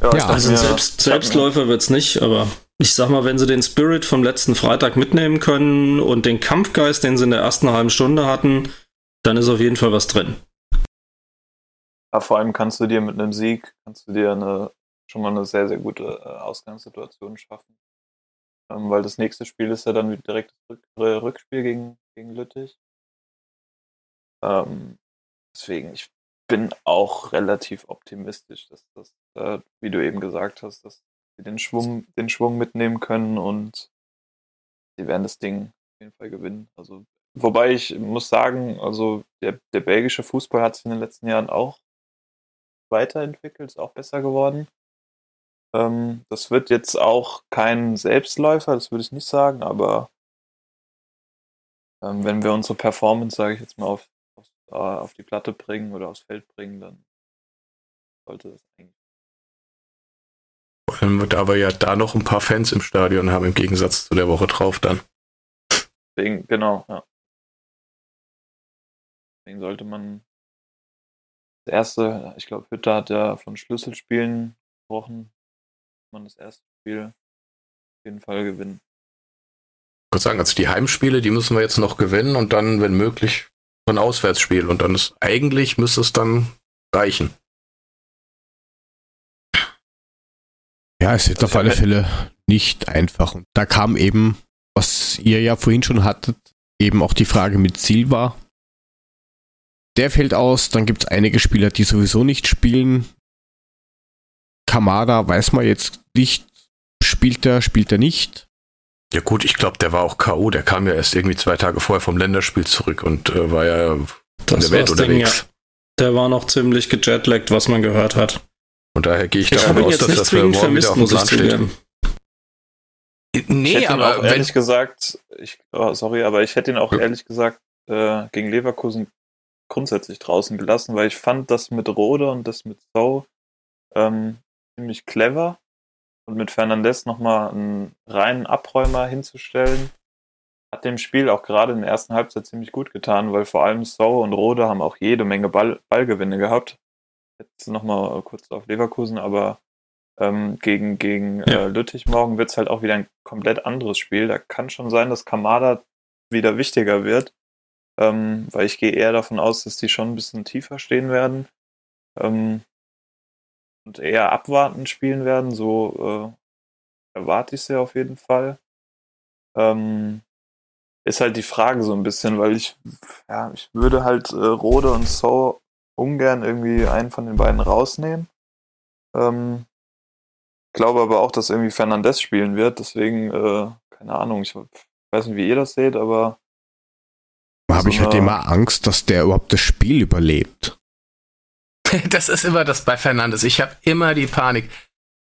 Ja, Ja, Also selbst, Selbstläufer wird's nicht, aber ich sag mal, wenn sie den Spirit vom letzten Freitag mitnehmen können und den Kampfgeist, den sie in der ersten halben Stunde hatten, dann ist auf jeden Fall was drin. Ja, vor allem kannst du dir mit einem Sieg, kannst du dir eine, schon mal eine sehr, sehr gute äh, Ausgangssituation schaffen. Ähm, weil das nächste Spiel ist ja dann direkt das Rück Rückspiel gegen, gegen Lüttich. Ähm, deswegen, ich bin auch relativ optimistisch, dass das, äh, wie du eben gesagt hast, dass sie den Schwung, den Schwung mitnehmen können und sie werden das Ding auf jeden Fall gewinnen. Also, wobei ich muss sagen, also der, der belgische Fußball hat sich in den letzten Jahren auch weiterentwickelt, ist auch besser geworden. Ähm, das wird jetzt auch kein Selbstläufer, das würde ich nicht sagen, aber ähm, wenn wir unsere Performance, sage ich jetzt mal, auf, auf, äh, auf die Platte bringen oder aufs Feld bringen, dann sollte das eigentlich. Vor allem, wir ja da noch ein paar Fans im Stadion haben, im Gegensatz zu der Woche drauf dann. Deswegen, genau, ja. Deswegen sollte man das erste, ich glaube, Hütter hat ja von Schlüsselspielen gesprochen, man das erste Spiel auf jeden Fall gewinnen. Ich würde sagen, also die Heimspiele, die müssen wir jetzt noch gewinnen und dann, wenn möglich, ein Auswärtsspiel. Und dann ist eigentlich müsste es dann reichen. Ja, es wird Also auf alle Fälle nicht einfach. Und da kam eben, was ihr ja vorhin schon hattet, eben auch die Frage mit Silva. Der fällt aus. Dann gibt es einige Spieler, die sowieso nicht spielen. Kamada weiß man jetzt nicht, spielt er, spielt er nicht. Ja gut, ich glaube, der war auch K.O., der kam ja erst irgendwie zwei Tage vorher vom Länderspiel zurück und äh, war ja in Das der Welt war's Ding, unterwegs. ja. Der war noch ziemlich gejetlaggt, was man gehört hat. Und daher gehe ich Ich davon aus, jetzt dass nicht das für zwingend morgen wieder vermisst, auf dem muss ich Plan steht. ich Nee, hätte ihn aber auch ehrlich gesagt, ich, oh, sorry, aber ich hätte ihn auch Ja. ehrlich gesagt äh, gegen Leverkusen grundsätzlich draußen gelassen, weil ich fand das mit Rode und das mit So ähm, ziemlich clever und mit Fernandes nochmal einen reinen Abräumer hinzustellen, hat dem Spiel auch gerade in der ersten Halbzeit ziemlich gut getan, weil vor allem So und Rode haben auch jede Menge Ball, Ballgewinne gehabt. Jetzt nochmal kurz auf Leverkusen, aber ähm, gegen, gegen Ja. äh, Lüttich morgen wird es halt auch wieder ein komplett anderes Spiel. Da kann schon sein, dass Kamada wieder wichtiger wird, ähm, weil ich gehe eher davon aus, dass die schon ein bisschen tiefer stehen werden ähm, und eher abwartend spielen werden. So äh, erwarte ich sie auf jeden Fall. Ähm, ist halt die Frage so ein bisschen, weil ich, ja, ich würde halt äh, Rode und So ungern irgendwie einen von den beiden rausnehmen. Ähm, glaube aber auch, dass irgendwie Fernandes spielen wird, deswegen, äh, keine Ahnung, ich weiß nicht, wie ihr das seht, aber habe ich halt immer Angst, dass der überhaupt das Spiel überlebt. das ist immer das bei Fernandes. Ich habe immer die Panik.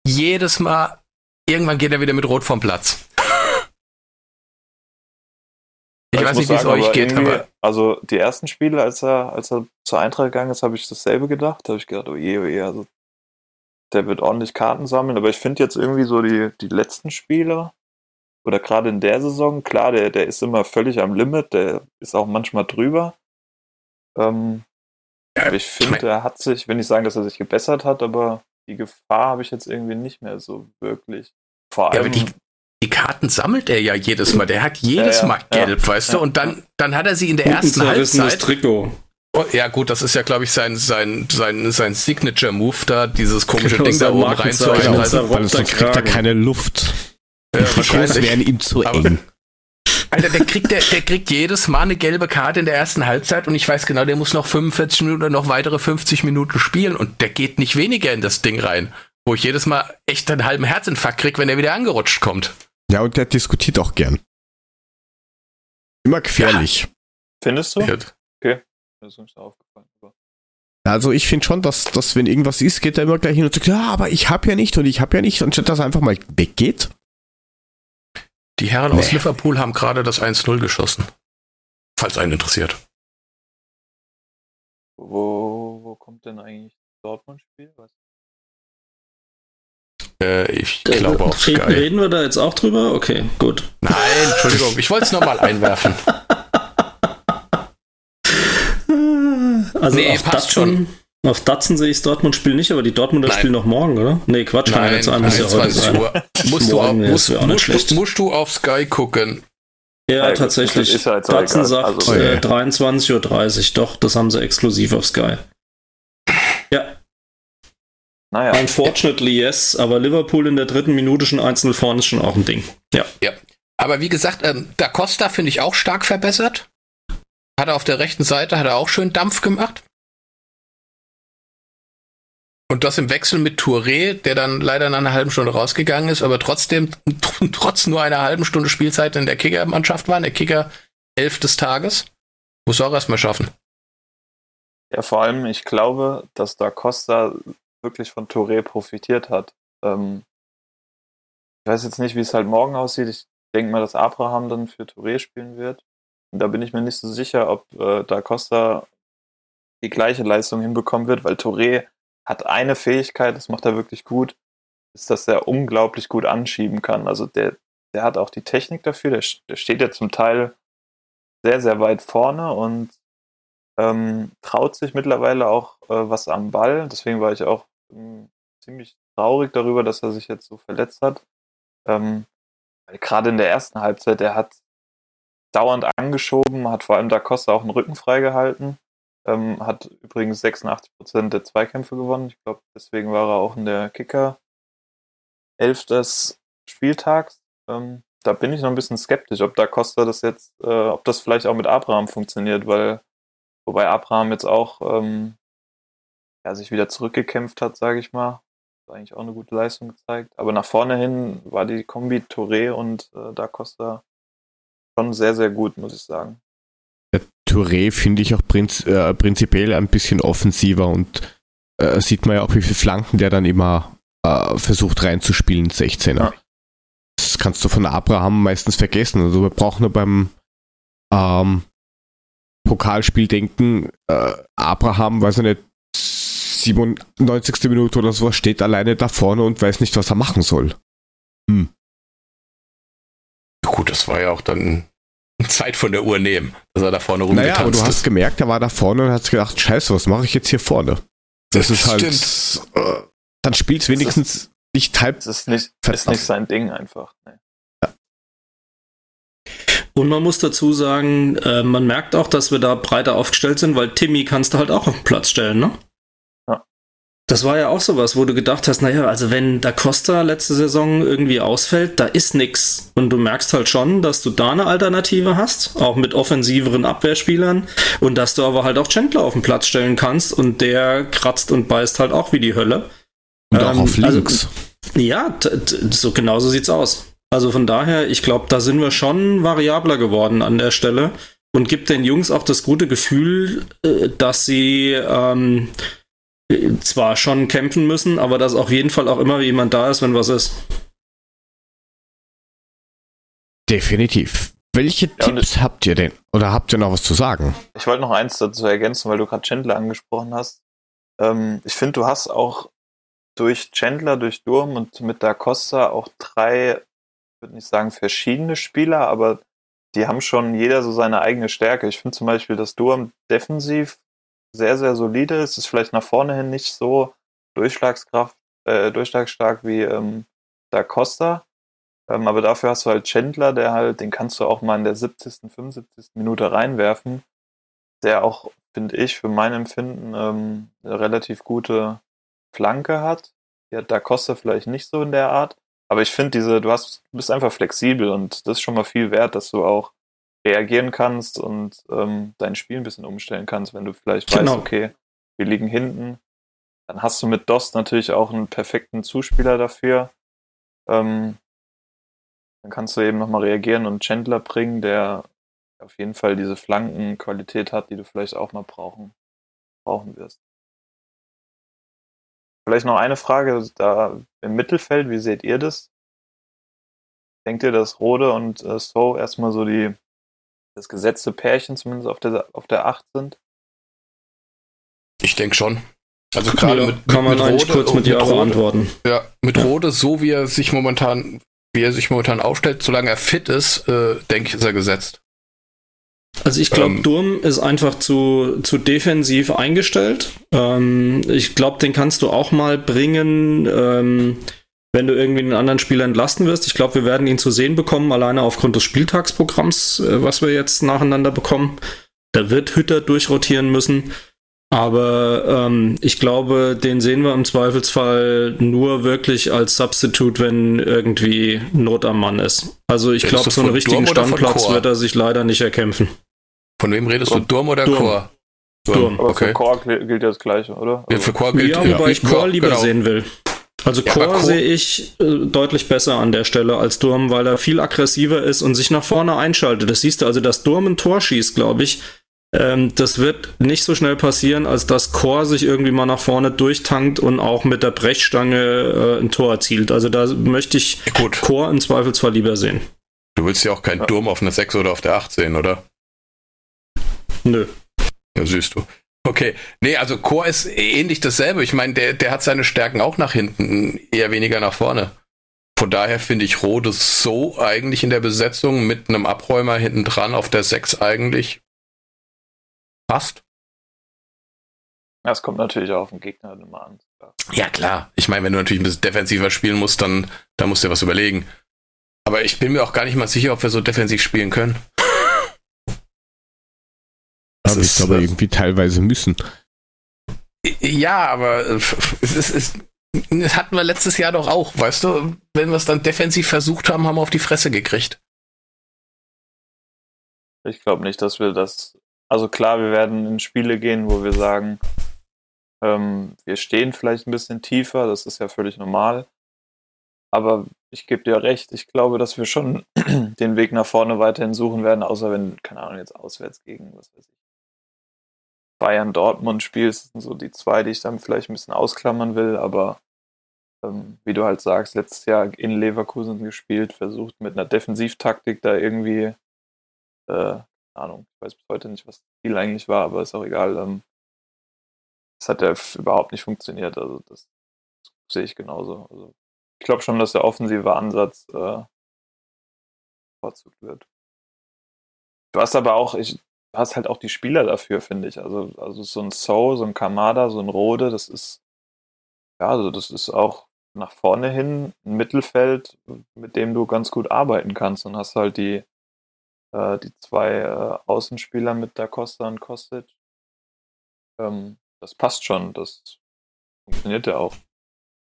Jedes Mal, irgendwann geht er wieder mit Rot vom Platz. Ich, weiß muss nicht, wie es sagen, euch geht, aber Also die ersten Spiele, als er, als er zur Eintracht gegangen ist, habe ich dasselbe gedacht. Da habe ich gedacht, oh je, oh je, also der wird ordentlich Karten sammeln, aber ich finde jetzt irgendwie so die, die letzten Spiele oder gerade in der Saison, klar, der, der ist immer völlig am Limit, der ist auch manchmal drüber. Ähm, Ja, aber ich ich finde, er hat sich, ich will nicht sagen, dass er sich gebessert hat, aber die Gefahr habe ich jetzt irgendwie nicht mehr so wirklich. Vor Ja, allem, aber die, die Karten sammelt er ja jedes Mal. Der hat jedes Ja, ja, Mal ja, gelb, weißt ja, du? Und dann, dann hat er sie in der Guten ersten Halbzeit. Trikot. Oh, ja, gut, das ist ja, glaube ich, sein, sein, sein, sein Signature-Move da, dieses komische Genau, Ding da oben reinzuhalten. Ja, Also, Weil sonst kriegt er keine Luft. Die Trikots wahrscheinlich. wären ihm zu eng. Alter, der kriegt, der, der kriegt jedes Mal eine gelbe Karte in der ersten Halbzeit und ich weiß genau, der muss noch 45 Minuten oder noch weitere 50 Minuten spielen und der geht nicht weniger in das Ding rein. Wo ich jedes Mal echt einen halben Herzinfarkt krieg, wenn er wieder angerutscht kommt. Ja, und der diskutiert auch gern. Immer gefährlich. findest du? Ja. Das ist uns aufgefallen. Also ich finde schon, dass, dass wenn irgendwas ist, geht er immer gleich hin und sagt, ja, aber ich habe ja nicht und ich habe ja nicht, anstatt dass er einfach mal weggeht. Die Herren aus Nee. Liverpool haben gerade das 1-0 geschossen. Falls einen interessiert. Wo, wo kommt denn eigentlich das Dortmund-Spiel? Äh, ich glaube auf Reden, Sky. reden wir da jetzt auch drüber? Okay, gut. Nein, Entschuldigung, ich wollte es nochmal einwerfen. Also Nee, passt Datsen, auf Datsen sehe ich das Dortmund-Spiel nicht, aber die Dortmunder Nein. spielen noch morgen, oder? Nee, Quatsch, kann ja Nein, nicht sein, muss ja heute 21 sein. Uhr. Musst du, auf, Morgen, ja, musst, nicht musst, musst du auf Sky gucken. Ja, Ja, tatsächlich. ist ja jetzt auch Datsen egal. sagt Also- ja. äh, 23.30 Uhr, doch, das haben sie exklusiv auf Sky. Ja, Naja, unfortunately yes, aber Liverpool in der dritten Minute schon 1-0 vorne ist schon auch ein Ding. Ja. Aber wie gesagt, ähm, Da Costa finde ich auch stark verbessert. Hat er auf der rechten Seite, hat er auch schön Dampf gemacht. Und das im Wechsel mit Touré, der dann leider nach einer halben Stunde rausgegangen ist, aber trotzdem trotz nur einer halben Stunde Spielzeit in der Kicker-Mannschaft war, in der Kicker elf des Tages. Muss auch erstmal schaffen. ja, vor allem, ich glaube, dass da Costa wirklich von Touré profitiert hat. Ähm, ich weiß jetzt nicht, wie es halt morgen aussieht. Ich denke mal, dass Abraham dann für Touré spielen wird. Und da bin ich mir nicht so sicher, ob äh, da Costa die gleiche Leistung hinbekommen wird, weil Touré hat eine Fähigkeit, das macht er wirklich gut, ist, dass er unglaublich gut anschieben kann. Also der, der hat auch die Technik dafür, der, der steht ja zum Teil sehr, sehr weit vorne und ähm, traut sich mittlerweile auch äh, was am Ball. Deswegen war ich auch ähm, ziemlich traurig darüber, dass er sich jetzt so verletzt hat. Ähm, weil gerade in der ersten Halbzeit, der hat dauernd angeschoben, hat vor allem da Costa auch einen Rücken freigehalten. Ähm, hat übrigens 86% der Zweikämpfe gewonnen. Ich glaube, deswegen war er auch in der Kicker 11 des Spieltags. Ähm, da bin ich noch ein bisschen skeptisch, ob da Costa das jetzt, äh, ob das vielleicht auch mit Abraham funktioniert, weil Wobei Abraham jetzt auch ähm, ja, sich wieder zurückgekämpft hat, sage ich mal. Hat eigentlich auch eine gute Leistung gezeigt. Aber nach vorne hin war die Kombi Touré und äh, Da Costa schon sehr, sehr gut, muss ich sagen. Touré finde ich auch prinz, äh, prinzipiell ein bisschen offensiver und äh, sieht man ja auch, wie viele Flanken der dann immer äh, versucht reinzuspielen, 16er. Ja. Das kannst du von Abraham meistens vergessen. Also wir brauchen nur beim ähm, Pokalspiel denken, äh, Abraham, weiß ich nicht, 97. Minute oder so, steht alleine da vorne und weiß nicht, was er machen soll. Hm. Gut, das war ja auch dann Zeit von der Uhr nehmen, dass er da vorne rumgetanzt Naja, aber du hast gemerkt, er war da vorne und hat gedacht, scheiße, was mache ich jetzt hier vorne? Das, das ist halt, äh, dann spielt es wenigstens ist, nicht halb. Das ist nicht, ist nicht sein Ding einfach. Nee. Ja. Und man muss dazu sagen, äh, man merkt auch, dass wir da breiter aufgestellt sind, weil Timmy kannst du halt auch auf den Platz stellen, ne? Das war ja auch sowas, wo du gedacht hast, naja, also wenn Da Costa letzte Saison irgendwie ausfällt, da ist nix. Und du merkst halt schon, dass du da eine Alternative hast, auch mit offensiveren Abwehrspielern und dass du aber halt auch Chandler auf den Platz stellen kannst und der kratzt und beißt halt auch wie die Hölle. Und ähm, auch auf also, links. Also, ja, so genauso sieht's aus. Also von daher, ich glaube, da sind wir schon variabler geworden an der Stelle und gibt den Jungs auch das gute Gefühl, äh, dass sie ähm, zwar schon kämpfen müssen, aber dass auf jeden Fall auch immer jemand da ist, wenn was ist. Definitiv. Welche ja, Tipps habt ihr denn? Oder habt ihr noch was zu sagen? Ich wollte noch eins dazu ergänzen, weil du gerade Chandler angesprochen hast. Ähm, ich finde, du hast auch durch Chandler, durch Durm und mit Da Costa auch drei, ich würde nicht sagen verschiedene Spieler, aber die haben schon jeder so seine eigene Stärke. Ich finde zum Beispiel, dass Durm defensiv sehr, sehr solide ist. Ist vielleicht nach vorne hin nicht so Durchschlagskraft, äh, durchschlagsstark wie ähm, Da Costa. Ähm, aber dafür hast du halt Chandler, der halt, den kannst du auch mal in der 70., 75. Minute reinwerfen, der auch, finde ich, für mein Empfinden ähm, eine relativ gute Flanke hat. Die hat Da Costa vielleicht nicht so in der Art. Aber ich finde diese, du hast, du bist einfach flexibel und das ist schon mal viel wert, dass du auch reagieren kannst und ähm, dein Spiel ein bisschen umstellen kannst, wenn du vielleicht genau. weißt, okay, wir liegen hinten. Dann hast du mit DOS natürlich auch einen perfekten Zuspieler dafür. Ähm, dann kannst du eben nochmal reagieren und Chandler bringen, der auf jeden Fall diese Flankenqualität hat, die du vielleicht auch mal brauchen, brauchen wirst. Vielleicht noch eine Frage da im Mittelfeld, wie seht ihr das? Denkt ihr, dass Rode und äh, So erstmal so die das gesetzte Pärchen zumindest auf der, auf der 8 sind? Ich denke schon. Also gerade ja, mit, kann man mit Rode, kurz mit, mit Ja beantworten. Ja, mit ja. Rode, so wie er sich momentan, wie er sich momentan aufstellt, solange er fit ist, äh, denke ich, ist er gesetzt. Also ich glaube, ähm, Durm ist einfach zu, zu defensiv eingestellt. Ähm, ich glaube, den kannst du auch mal bringen. Ähm, wenn du irgendwie einen anderen Spieler entlasten wirst. Ich glaube, wir werden ihn zu sehen bekommen, alleine aufgrund des Spieltagsprogramms, äh, was wir jetzt nacheinander bekommen. Da wird Hütter durchrotieren müssen. Aber ähm, ich glaube, den sehen wir im Zweifelsfall nur wirklich als Substitute, wenn irgendwie Not am Mann ist. Also ich glaube, so einen richtigen Standplatz wird er sich leider nicht erkämpfen. Von wem redest du? Durm oder Durm. Chor? Durm. Durm. Aber okay. für Chor gilt ja das Gleiche, oder? Ja, für Chor gilt ja, wobei ja. ich Chor lieber genau. sehen will. Also ja, Core sehe ich äh, deutlich besser an der Stelle als Durm, weil er viel aggressiver ist und sich nach vorne einschaltet. Das siehst du also, dass Durm ein Tor schießt, glaube ich. Ähm, das wird nicht so schnell passieren, als dass Core sich irgendwie mal nach vorne durchtankt und auch mit der Brechstange äh, ein Tor erzielt. Also da möchte ich Gut. Core im Zweifelsfall lieber sehen. Du willst ja auch keinen ja. Durm auf einer 6 oder auf der 8 sehen, oder? Nö. Ja, siehst du. Okay, nee, also Chor ist ähnlich dasselbe. Ich meine, der, der hat seine Stärken auch nach hinten, eher weniger nach vorne. Von daher finde ich Rode so eigentlich in der Besetzung mit einem Abräumer hinten dran auf der 6 eigentlich passt. Das kommt natürlich auch auf den Gegner immer an. Ja, klar. Ich meine, wenn du natürlich ein bisschen defensiver spielen musst, dann, dann musst du dir was überlegen. Aber ich bin mir auch gar nicht mal sicher, ob wir so defensiv spielen können. Habe ich aber äh, irgendwie teilweise müssen. Ja, aber äh, es ist, es, das hatten wir letztes Jahr doch auch, weißt du? Wenn wir es dann defensiv versucht haben, haben wir auf die Fresse gekriegt. Ich glaube nicht, dass wir das Also klar, wir werden in Spiele gehen, wo wir sagen, ähm, wir stehen vielleicht ein bisschen tiefer, das ist ja völlig normal. Aber ich gebe dir recht, ich glaube, dass wir schon den Weg nach vorne weiterhin suchen werden, außer wenn, keine Ahnung, jetzt auswärts gegen, was weiß ich, Bayern Dortmund spielst, das sind so die zwei, die ich dann vielleicht ein bisschen ausklammern will, aber ähm, wie du halt sagst, letztes Jahr in Leverkusen gespielt, versucht mit einer Defensivtaktik da irgendwie, äh, Ahnung, ich weiß bis heute nicht, was das Ziel eigentlich war, aber ist auch egal. Ähm, das hat ja überhaupt nicht funktioniert, also das, das sehe ich genauso. Also ich glaube schon, dass der offensive Ansatz äh, bevorzugt wird. Du hast aber auch, ich, hast halt auch die Spieler dafür, finde ich. Also, also so ein So, so ein Kamada, so ein Rode, das ist, ja, also das ist auch nach vorne hin ein Mittelfeld, mit dem du ganz gut arbeiten kannst und hast halt die, äh, die zwei äh, Außenspieler mit Da Costa und Kostic. Ähm, das passt schon, das funktioniert ja auch.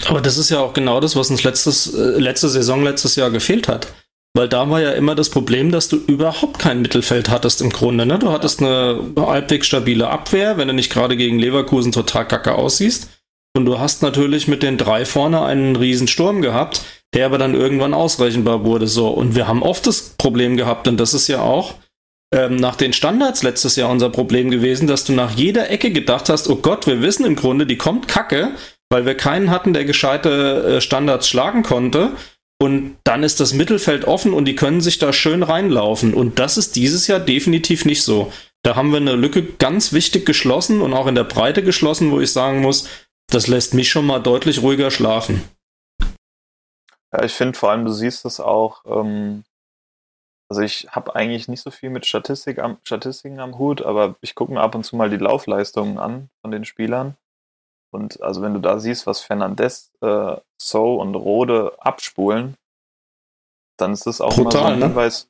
Aber das ist ja auch genau das, was uns letztes, äh, letzte Saison, letztes Jahr gefehlt hat. Weil da war ja immer das Problem, dass du überhaupt kein Mittelfeld hattest im Grunde. Ne? Du hattest eine halbwegs stabile Abwehr, wenn du nicht gerade gegen Leverkusen total kacke aussiehst. Und du hast natürlich mit den drei vorne einen riesen Sturm gehabt, der aber dann irgendwann ausrechenbar wurde. So. Und wir haben oft das Problem gehabt, und das ist ja auch ähm, nach den Standards letztes Jahr unser Problem gewesen, dass du nach jeder Ecke gedacht hast, oh Gott, wir wissen im Grunde, die kommt kacke, weil wir keinen hatten, der gescheite äh, Standards schlagen konnte. Und dann ist das Mittelfeld offen und die können sich da schön reinlaufen. Und das ist dieses Jahr definitiv nicht so. Da haben wir eine Lücke ganz wichtig geschlossen und auch in der Breite geschlossen, wo ich sagen muss, das lässt mich schon mal deutlich ruhiger schlafen. Ja, ich finde vor allem, du siehst das auch. Ähm, also ich habe eigentlich nicht so viel mit Statistik am, Statistiken am Hut, aber ich gucke mir ab und zu mal die Laufleistungen an von den Spielern. Und also wenn du da siehst, was Fernandez, äh, So und Rode abspulen, dann ist das auch Brutal, immer so ein ne? Hinweis.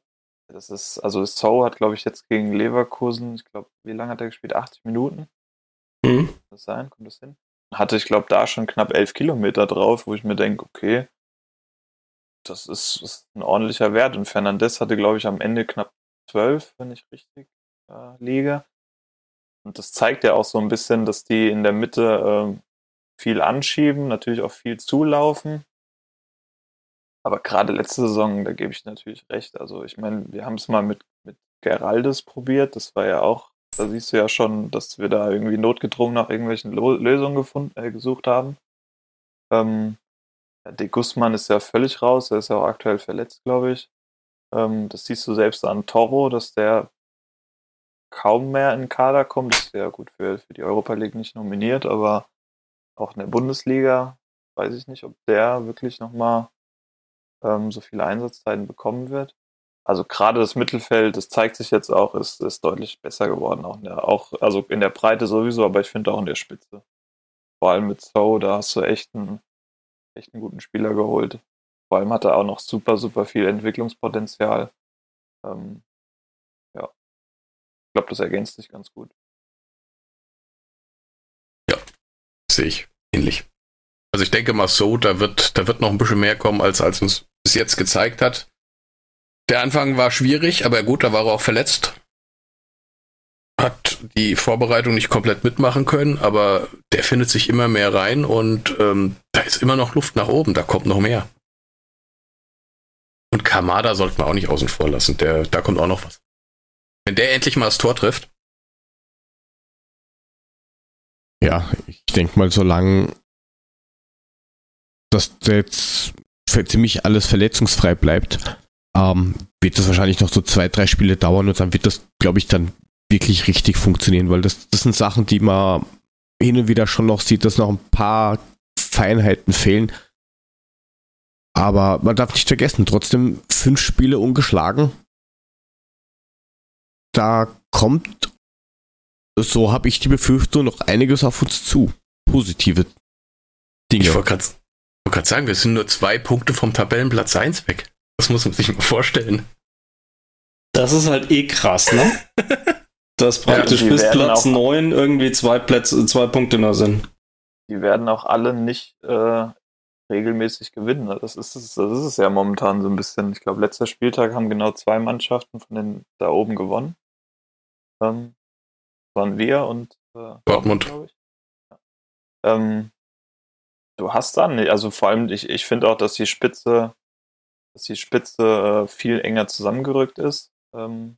Das ist, also So hat, glaube ich, jetzt gegen Leverkusen, ich glaube, wie lange hat er gespielt? 80 Minuten? Mhm. Kann das sein? Kommt das hin? Hatte ich, glaube, da schon knapp 11 Kilometer drauf, wo ich mir denke, okay, das ist, ist ein ordentlicher Wert. Und Fernandez hatte, glaube ich, am Ende knapp 12, wenn ich richtig äh, liege. Und das zeigt ja auch so ein bisschen, dass die in der Mitte ähm, viel anschieben, natürlich auch viel zulaufen. Aber gerade letzte Saison, da gebe ich natürlich recht. Also ich meine, wir haben es mal mit, mit Geraldes probiert. Das war ja auch, da siehst du ja schon, dass wir da irgendwie notgedrungen nach irgendwelchen Lo Lösungen gefunden, äh, gesucht haben. Ähm, De Guzman ist ja völlig raus, er ist ja auch aktuell verletzt, glaube ich. Ähm, das siehst du selbst an Toro, dass der kaum mehr in den Kader kommt. Ist ja gut für, für die Europa League nicht nominiert, aber auch in der Bundesliga weiß ich nicht, ob der wirklich nochmal ähm, so viele Einsatzzeiten bekommen wird. Also gerade das Mittelfeld, das zeigt sich jetzt auch, ist, ist deutlich besser geworden. Auch, in der, auch also in der Breite sowieso, aber ich finde auch in der Spitze. Vor allem mit So, da hast du echt einen, echt einen guten Spieler geholt. Vor allem hat er auch noch super, super viel Entwicklungspotenzial. Ähm, glaube, das ergänzt sich ganz gut. Sehe ich ähnlich. Also ich denke mal so, da wird, da wird noch ein bisschen mehr kommen, als, als uns bis jetzt gezeigt hat. Der Anfang war schwierig, aber gut, da war er auch verletzt. Hat die Vorbereitung nicht komplett mitmachen können, aber der findet sich immer mehr rein und ähm, da ist immer noch Luft nach oben, da kommt noch mehr. Und Kamada sollten wir auch nicht außen vor lassen, der, da kommt auch noch was. Wenn der endlich mal das Tor trifft, Ja, ich denke mal, solange das jetzt ziemlich alles verletzungsfrei bleibt, ähm, wird das wahrscheinlich noch so zwei, drei Spiele dauern und dann wird das, glaube ich, dann wirklich richtig funktionieren, weil das, das sind Sachen, die man hin und wieder schon noch sieht, dass noch ein paar Feinheiten fehlen. Aber man darf nicht vergessen, trotzdem fünf Spiele ungeschlagen. Da kommt so habe ich die Befürchtung, noch einiges auf uns zu. Positive Dinge. ich wollte gerade sagen, wir sind nur zwei Punkte vom Tabellenplatz 1 weg. Das muss man sich mal vorstellen. Das ist halt eh krass, ne? Dass praktisch die bis Platz auch- 9 irgendwie zwei Plätze, zwei Punkte nur sind. Die werden auch alle nicht äh, regelmäßig gewinnen. Das ist, es, das ist es ja momentan so ein bisschen. Ich glaube, letzter Spieltag haben genau zwei Mannschaften von den da oben gewonnen. Ähm, waren wir und äh, Dortmund. glaube ich. Ja. Ähm, du hast dann, also vor allem, ich, ich finde auch, dass die Spitze, dass die Spitze äh, viel enger zusammengerückt ist. Ähm,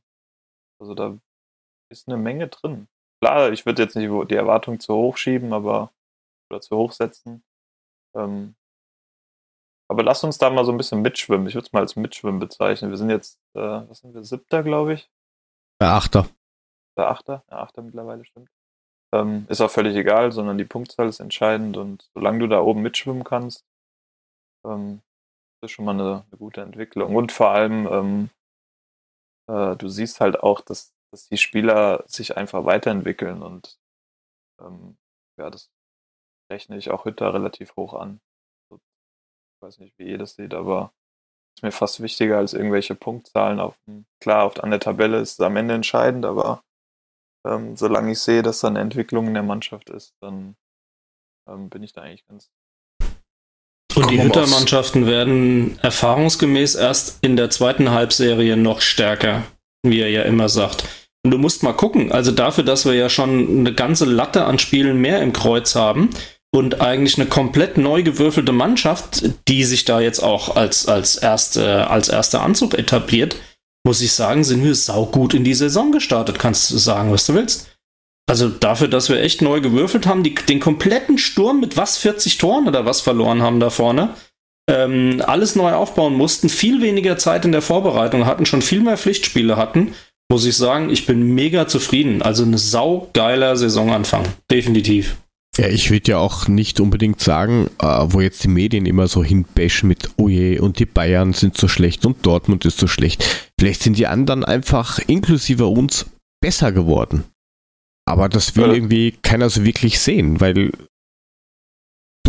also da ist eine Menge drin. Klar, ich würde jetzt nicht die Erwartung zu hoch schieben, aber oder zu hoch setzen. Ähm, aber lass uns da mal so ein bisschen mitschwimmen. Ich würde es mal als Mitschwimmen bezeichnen. Wir sind jetzt, äh, was sind wir, siebter, glaube ich? Der Achter. Der Achter? Der Achter mittlerweile, stimmt. Ähm, ist auch völlig egal, sondern die Punktzahl ist entscheidend und solange du da oben mitschwimmen kannst, ähm, ist schon mal eine, eine gute Entwicklung. Und vor allem, ähm, äh, du siehst halt auch, dass, dass die Spieler sich einfach weiterentwickeln und ähm, ja, das rechne ich auch Hütter relativ hoch an. Ich weiß nicht, wie ihr das seht, aber ist mir fast wichtiger als irgendwelche Punktzahlen auf klar, auf, an der Tabelle ist es am Ende entscheidend, aber ähm, solange ich sehe, dass da eine Entwicklung in der Mannschaft ist, dann ähm, bin ich da eigentlich ganz. Und die Hüttermannschaften werden erfahrungsgemäß erst in der zweiten Halbserie noch stärker, wie er ja immer sagt. Und du musst mal gucken, also dafür, dass wir ja schon eine ganze Latte an Spielen mehr im Kreuz haben und eigentlich eine komplett neu gewürfelte Mannschaft, die sich da jetzt auch als, als, erste, als erster Anzug etabliert, muss ich sagen, sind wir saugut in die Saison gestartet, kannst du sagen, was du willst. Also dafür, dass wir echt neu gewürfelt haben, die, den kompletten Sturm mit was 40 Toren oder was verloren haben da vorne, ähm, alles neu aufbauen mussten, viel weniger Zeit in der Vorbereitung hatten, schon viel mehr Pflichtspiele hatten, muss ich sagen, ich bin mega zufrieden. Also eine saugeiler Saisonanfang, definitiv. Ja, ich würde ja auch nicht unbedingt sagen, äh, wo jetzt die Medien immer so hinbashen mit, oh je, und die Bayern sind so schlecht und Dortmund ist so schlecht. Vielleicht sind die anderen einfach inklusive uns besser geworden. Aber das will Ja. irgendwie keiner so wirklich sehen, weil du,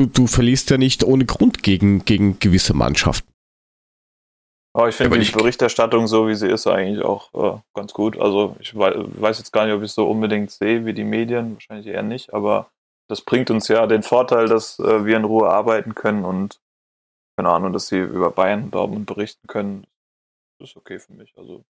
du verlierst ja nicht ohne Grund gegen, gegen gewisse Mannschaften. Aber ich finde die nicht- Berichterstattung so, wie sie ist, eigentlich auch äh, ganz gut. Also ich wei weiß jetzt gar nicht, ob ich es so unbedingt sehe wie die Medien, wahrscheinlich eher nicht, aber das bringt uns ja den Vorteil, dass äh, wir in Ruhe arbeiten können und keine Ahnung, dass sie über Bayern und Dortmund berichten können. Das ist okay für mich. Also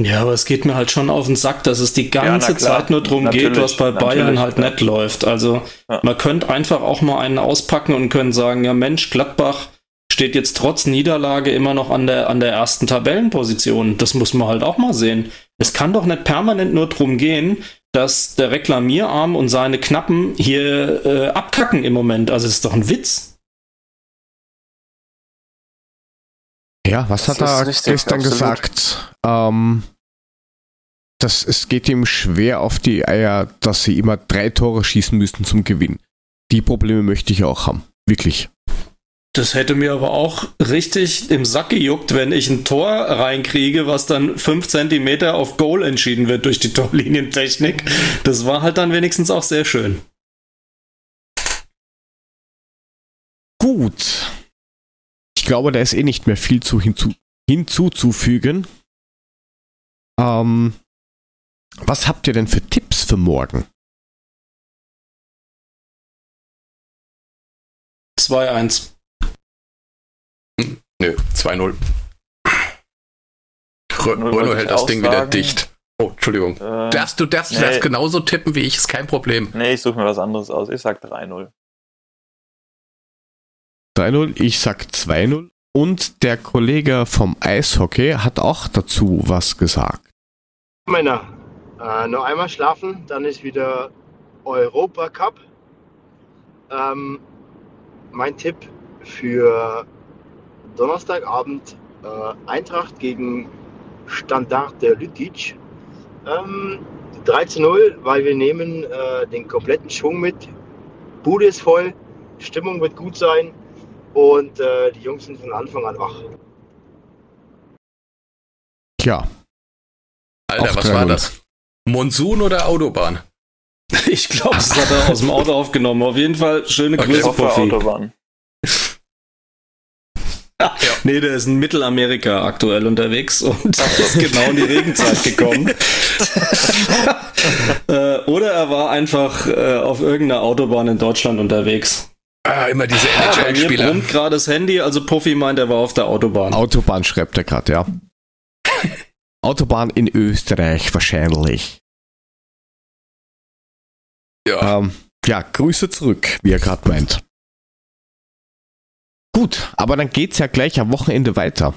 Ja, aber es geht mir halt schon auf den Sack, dass es die Ja, ganze klar. Zeit nur drum Natürlich, geht, was bei Bayern halt ja. nicht läuft. Also Ja. man könnte einfach auch mal einen auspacken und können sagen, ja Mensch, Gladbach steht jetzt trotz Niederlage immer noch an der, an der ersten Tabellenposition. Das muss man halt auch mal sehen. Es kann doch nicht permanent nur drum gehen, dass der Reklamierarm und seine Knappen hier äh, abkacken im Moment. Also es ist doch ein Witz. Ja, was Das hat er richtig, gestern absolut. gesagt? Ähm, dass es geht ihm schwer auf die Eier, dass sie immer drei Tore schießen müssen zum Gewinn. Die Probleme möchte ich auch haben. Wirklich. Das hätte mir aber auch richtig im Sack gejuckt, wenn ich ein Tor reinkriege, was dann fünf Zentimeter auf Goal entschieden wird durch die Torlinientechnik. Das war halt dann wenigstens auch sehr schön. Gut. Ich glaube, da ist eh nicht mehr viel zu hinzu, hinzuzufügen. Ähm, was habt ihr denn für Tipps für morgen? 2-1. Nö, 2-0. Rö- Nur Renault wollte hält ich das Ding wieder dicht. Oh, Entschuldigung. äh, Darfst, du darfst nee. das genauso tippen wie ich, ist kein Problem. nee, ich suche mir was anderes aus. Ich sag 3-0. 3-0, ich sag 2-0. Und der Kollege vom Eishockey hat auch dazu was gesagt. Männer, äh, noch einmal schlafen, dann ist wieder Europa Cup. Ähm, mein Tipp für Donnerstagabend äh, Eintracht gegen Standard der Lüttich. Ähm, 3 zu 0, weil wir nehmen äh, den kompletten Schwung mit. Bude ist voll, Stimmung wird gut sein und äh, die Jungs sind von Anfang an wach. Tja, Alter, Auf was war 3-0. das? Monsun oder Autobahn? Ich glaube, das hat er aus dem Auto aufgenommen. Auf jeden Fall schöne Okay, Grüße. Autobahn. Nee, der ist in Mittelamerika aktuell unterwegs und ist genau in die Regenzeit gekommen. äh, oder er war einfach äh, auf irgendeiner Autobahn in Deutschland unterwegs. Ah, immer diese mir NHL-Spieler. brummt gerade das Handy, also Puffy meint, er war auf der Autobahn. Autobahn schreibt er gerade, ja. Autobahn in Österreich wahrscheinlich. Ja. Ähm, ja, Grüße zurück, wie er gerade meint. Gut, aber dann geht's ja gleich am Wochenende weiter.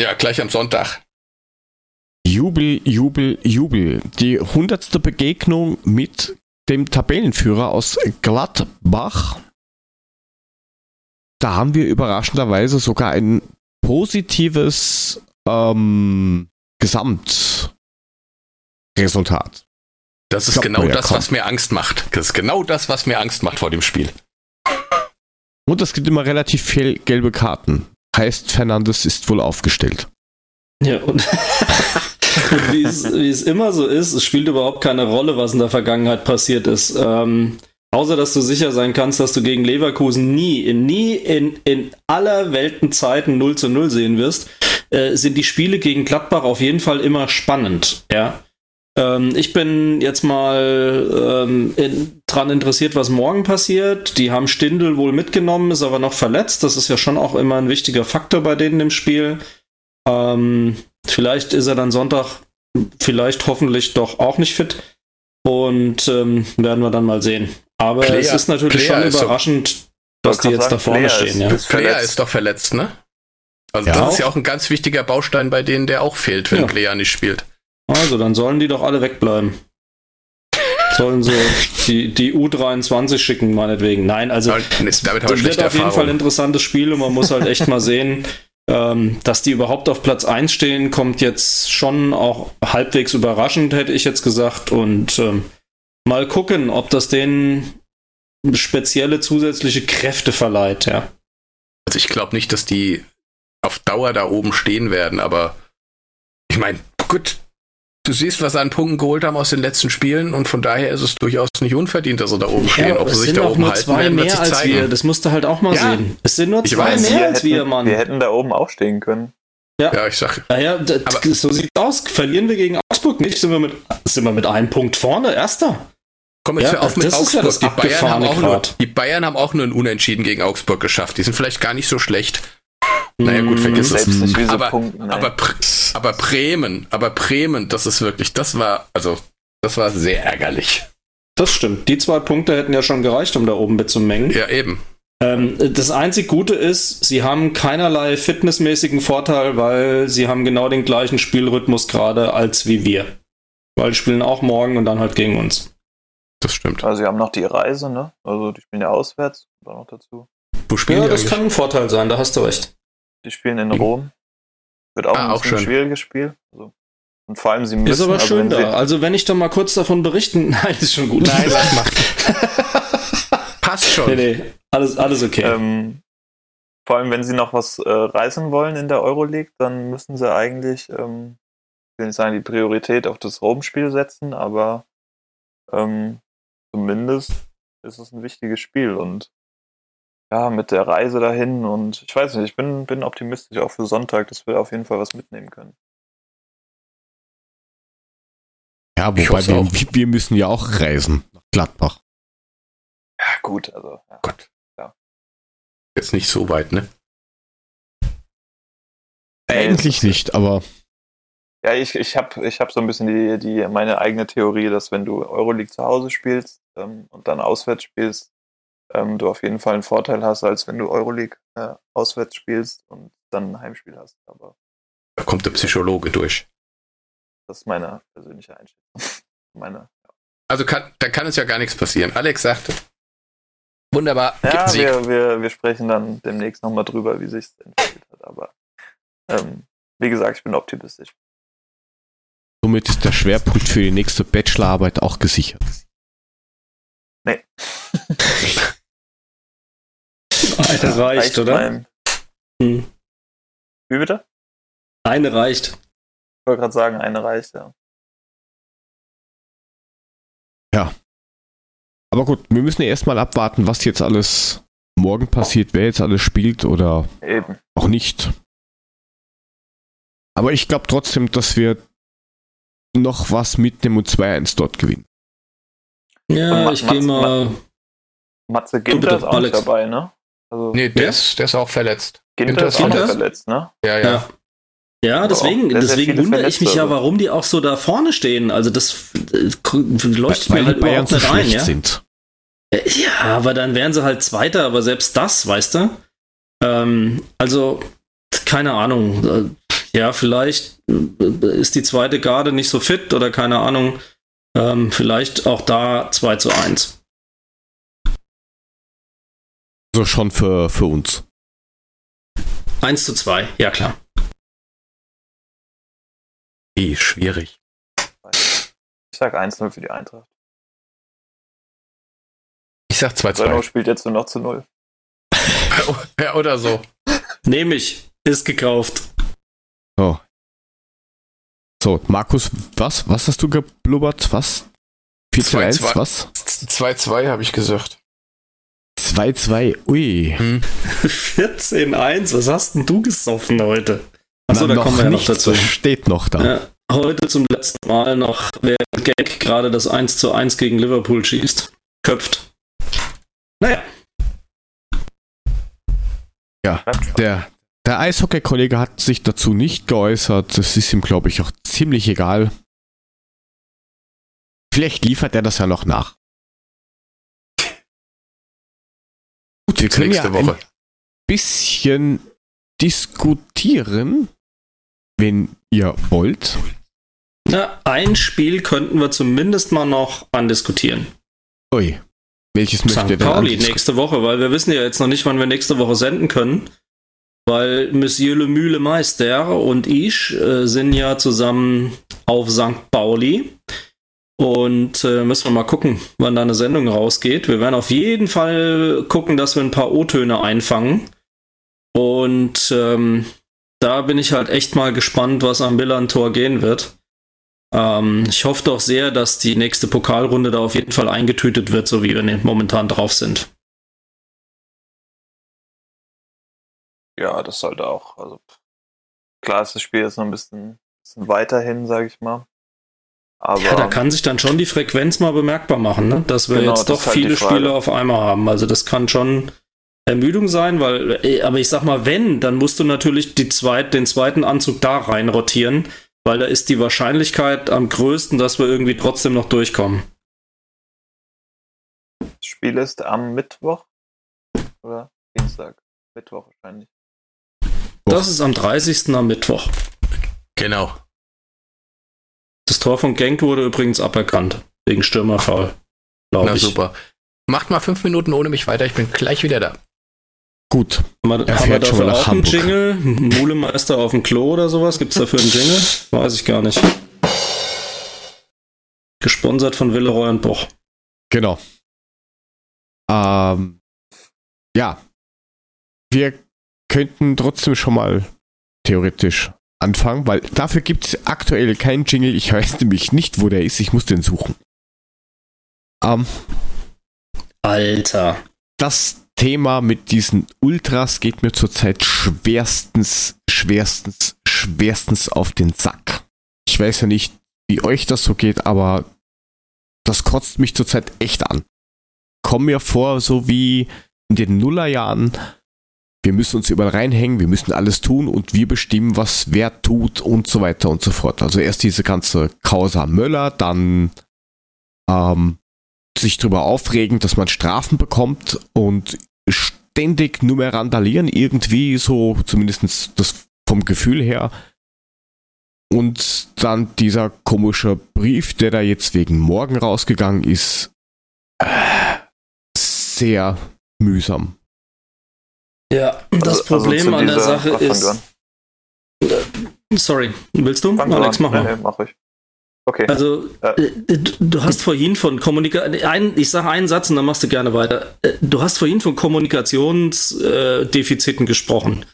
Ja, gleich am Sonntag. Jubel, Jubel, Jubel. Die hundertste Begegnung mit dem Tabellenführer aus Gladbach. Da haben wir überraschenderweise sogar ein positives ähm, Gesamtresultat. Das ist Glaubt genau das, kaum. was mir Angst macht. Das ist genau das, was mir Angst macht vor dem Spiel. Und es gibt immer relativ viel gelbe Karten. Heißt, Fernandes ist wohl aufgestellt. Ja, und, und wie, es, immer so ist, es spielt überhaupt keine Rolle, was in der Vergangenheit passiert ist. Ähm, außer, dass du sicher sein kannst, dass du gegen Leverkusen nie, in, nie in, in aller Welten Zeiten 0 zu 0 sehen wirst, äh, sind die Spiele gegen Gladbach auf jeden Fall immer spannend. Ja. Ähm, ich bin jetzt mal ähm, in, dran interessiert, was morgen passiert. Die haben Stindl wohl mitgenommen, ist aber noch verletzt. Das ist ja schon auch immer ein wichtiger Faktor bei denen im Spiel. Ähm, vielleicht ist er dann Sonntag, vielleicht hoffentlich doch auch nicht fit. Und ähm, werden wir dann mal sehen. Aber Player- es ist natürlich Player schon ist so- überraschend, dass die jetzt gerade da vorne sagen, stehen. Player Ja. ist- Player verletzt. ist doch verletzt, ne? Also Ja. das ist ja auch ein ganz wichtiger Baustein bei denen, der auch fehlt, wenn Ja. Player nicht spielt. Also, dann sollen die doch alle wegbleiben. Sollen sie die, die U23 schicken, meinetwegen. Nein, also habe das wird auf jeden Fall ein interessantes Spiel und man muss halt echt mal sehen, ähm, dass die überhaupt auf Platz 1 stehen, kommt jetzt schon auch halbwegs überraschend, hätte ich jetzt gesagt. Und ähm, mal gucken, ob das denen spezielle zusätzliche Kräfte verleiht, ja. Also ich glaube nicht, dass die auf Dauer da oben stehen werden, aber ich meine, gut, du siehst, was sie an Punkten geholt haben aus den letzten Spielen und von daher ist es durchaus nicht unverdient, dass sie da oben stehen. Ob es sie sich da auch oben nur halten zwei werden, mehr sich als zeigen. wir. Das musst du halt auch mal Ja. sehen. Es sind nur Ich zwei weiß, mehr wir, als hätten, wir, Mann. wir hätten da oben auch stehen können. Ja, ich sag, Naja, d- Aber- so sieht's aus. Verlieren wir gegen Augsburg nicht, sind wir mit, sind wir mit einem Punkt vorne, erster. komm jetzt Ja, hör auf mit das ist ja Augsburg. das die, Bayern haben auch nur, die Bayern haben auch nur ein Unentschieden gegen Augsburg geschafft. Die sind vielleicht gar nicht so schlecht. Naja, gut, Mm, vergiss es. Selbst nicht, sie Aber- punkten. ey. Aber, aber Bremen, aber Bremen, das ist wirklich, das war, also, das war sehr ärgerlich. Das stimmt. Die zwei Punkte hätten ja schon gereicht, um da oben mitzumengen. Ja, eben. Ähm, das einzig Gute ist, sie haben keinerlei fitnessmäßigen Vorteil, weil sie haben genau den gleichen Spielrhythmus gerade als wie wir. Weil die spielen auch morgen und dann halt gegen uns. Das stimmt. Also, sie haben noch die Reise, ne? Also, die spielen ja auswärts. Auch noch dazu. Wo spielen Ja, die das eigentlich? kann ein Vorteil sein, da hast du recht. Die spielen in. Rom. Wird auch Ah, ein auch bisschen schön. schwieriges Spiel. Also, und vor allem, sie müssen. Ist aber also schön da. Also wenn ich doch mal kurz davon berichten. Nein, ist schon gut. Nein, lass mal. Passt schon. nee, nee. Alles, alles okay. Ähm, vor allem, wenn sie noch was äh, reißen wollen in der Euroleague, dann müssen sie eigentlich, ähm, ich will nicht sagen, die Priorität auf das Rom-Spiel setzen, aber ähm, zumindest ist es ein wichtiges Spiel und ja, mit der Reise dahin und ich weiß nicht, ich bin, bin optimistisch auch für Sonntag, dass wir auf jeden Fall was mitnehmen können. Ja, wobei wir, auch. wir müssen ja auch reisen nach Gladbach. Ja, gut, also ja. Gott. Ja. Jetzt nicht so weit, ne? Nee, Eigentlich ist- nicht, aber Ja, ich, ich habe ich hab so ein bisschen die, die, meine eigene Theorie, dass wenn du Euroleague zu Hause spielst ähm, und dann auswärts spielst, ähm, du auf jeden Fall einen Vorteil hast, als wenn du Euroleague äh, auswärts spielst und dann ein Heimspiel hast. Aber Da kommt der Psychologe durch. das ist meine persönliche Einschätzung. meine, Also kann, da kann es ja gar nichts passieren. Alex sagte, wunderbar, ja, Sieg. wir, wir, wir sprechen dann demnächst nochmal drüber, wie sich entwickelt hat. Aber ähm, wie gesagt, ich bin optimistisch. somit ist der Schwerpunkt für die nächste Bachelorarbeit auch gesichert. Nee. Eine reicht, oder? Mein, Hm. wie bitte? Eine reicht. Ich wollte gerade sagen, eine reicht, ja. Aber gut, wir müssen ja erstmal abwarten, was jetzt alles morgen passiert, wer jetzt alles spielt oder Eben. auch nicht. Aber ich glaube trotzdem, dass wir noch was mitnehmen und 2-1 dort gewinnen. Ja, ich gehe mal. Matze Ginter ist auch Alex. nicht dabei, ne? Also Nee, der ist, der ist auch verletzt. Ginter ist auch noch verletzt, ne? Ja, ja. Ja. Ja, deswegen, sehr deswegen viele wundere ich mich ja, Verletzte. warum die auch so da vorne stehen. Also das äh, leuchtet weil mir halt die Bayern überhaupt so nicht ein, schlecht ja? sind. Äh, Ja, aber dann wären sie halt Zweiter, aber selbst das, weißt du? Ähm, also, keine Ahnung. Äh, Ja, vielleicht ist die zweite Garde nicht so fit oder keine Ahnung. Ähm, vielleicht auch da 2 zu 1. Also schon für, für uns. 1 zu 2, ja klar. Eh, schwierig. Ich sag 1-0 für die Eintracht. Ich sag Sönno 2-2. spielt jetzt nur noch zu 0. Ja, oder so. Nehme ich. Ist gekauft. So. So, Markus, was? Was hast du geblubbert? Was? 4 zu 1, 2-2. was? 2-2 habe ich gesagt. 2-2, ui. Hm. 14-1, was hast denn du gesoffen heute? Achso, Na, da kommen wir ja noch dazu. steht noch da. Ja, heute zum letzten Mal noch, wer Gag gerade das 1 zu 1 gegen Liverpool schießt. Köpft. Naja, Der, der Eishockey-Kollege hat sich dazu nicht geäußert. Das ist ihm, glaube ich, auch ziemlich egal. Vielleicht liefert er das ja noch nach. Gut, wir können ja Nächste ein Woche. bisschen diskutieren, wenn ihr wollt. na, ein Spiel könnten wir zumindest mal noch andiskutieren. Ui, welches möchtet ihr St. denn Pauli nächste Woche, weil wir wissen ja jetzt noch nicht, wann wir nächste Woche senden können. Weil Monsieur Le Mühle Meister und ich äh, sind ja zusammen auf St. Pauli. Und äh, müssen wir mal gucken, wann da eine Sendung rausgeht. Wir werden auf jeden Fall gucken, dass wir ein paar O-Töne einfangen. Und ähm, da bin ich halt echt mal gespannt, was am Millantor gehen wird. Ähm, ich hoffe doch sehr, dass die nächste Pokalrunde da auf jeden Fall eingetütet wird, so wie wir ne- momentan drauf sind. Ja, das sollte auch. Also klar ist das Spiel jetzt noch ein bisschen, bisschen weiter hin, sage ich mal. Aber Ja, da kann sich dann schon die Frequenz mal bemerkbar machen, ne? dass wir Genau, jetzt doch halt viele. Spiele auf einmal haben. Also das kann schon Ermüdung sein, weil, äh, aber ich sag mal, wenn, dann musst du natürlich die zweit, den zweiten Anzug da rein rotieren, weil da ist die Wahrscheinlichkeit am größten, dass wir irgendwie trotzdem noch durchkommen. das Spiel ist am Mittwoch oder Dienstag. Mittwoch wahrscheinlich. Das ist am 30. am Mittwoch. Genau. Tor von Genk wurde übrigens aberkannt, wegen Stürmerfoul, glaube Na ich. super. Macht mal fünf Minuten ohne mich weiter, ich bin gleich wieder da. Gut, Haben wir, Er haben wir fährt schon dafür mal nach auch einen Hamburg. Jingle? Mulemeister auf dem Klo oder sowas? Gibt es dafür einen Jingle? Weiß ich gar nicht. Gesponsert von Willeroy und Boch. genau. Ähm, ja, wir könnten trotzdem schon mal theoretisch anfangen, weil dafür gibt es aktuell keinen Jingle. Ich weiß nämlich nicht, wo der ist. Ich muss den suchen. Ähm, Alter. das Thema mit diesen Ultras geht mir zurzeit schwerstens, schwerstens, schwerstens auf den Sack. Ich weiß ja nicht, wie euch das so geht, aber das kotzt mich zurzeit echt an. Komm mir vor, so wie in den Nullerjahren. Wir müssen uns überall reinhängen, wir müssen alles tun und wir bestimmen, was wer tut und so weiter und so fort. Also erst diese ganze Causa Möller, dann ähm, sich darüber aufregen, dass man Strafen bekommt und ständig nur mehr randalieren, irgendwie so, zumindest das vom Gefühl her. Und dann dieser komische Brief, der da jetzt wegen morgen rausgegangen ist, äh, sehr mühsam. Ja, das Also- also Problem zu an der Sache ist. Sorry, willst du? Fang Alex, mach. Nee, nee, mach ich. Okay. Also, Ja. äh, du, du hast vorhin von Kommunikation. Ich sage einen Satz und dann machst du gerne weiter. Äh, Du hast vorhin von Kommunikationsdefiziten gesprochen.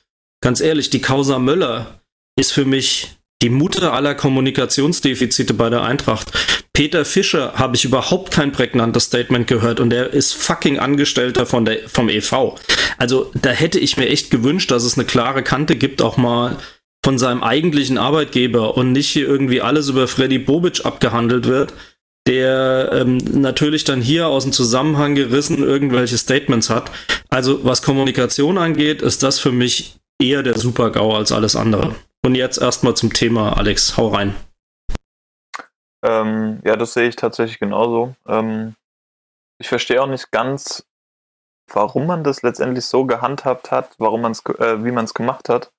Ganz ehrlich, die Causa Möller ist für mich die Mutter aller Kommunikationsdefizite bei der Eintracht. Peter Fischer habe ich überhaupt kein prägnantes Statement gehört und er ist fucking Angestellter von der, vom EV. Also da hätte ich mir echt gewünscht, dass es eine klare Kante gibt, auch mal von seinem eigentlichen Arbeitgeber und nicht hier irgendwie alles über Freddy Bobic abgehandelt wird, der ähm, natürlich dann hier aus dem Zusammenhang gerissen irgendwelche Statements hat. Also was Kommunikation angeht, ist das für mich eher der Super-GAU als alles andere. Und jetzt erstmal zum Thema, Alex, hau rein. Ähm, ja, das sehe ich tatsächlich genauso. Ähm, ich verstehe auch nicht ganz, warum man das letztendlich so gehandhabt hat, warum man's, äh, wie man es gemacht hat.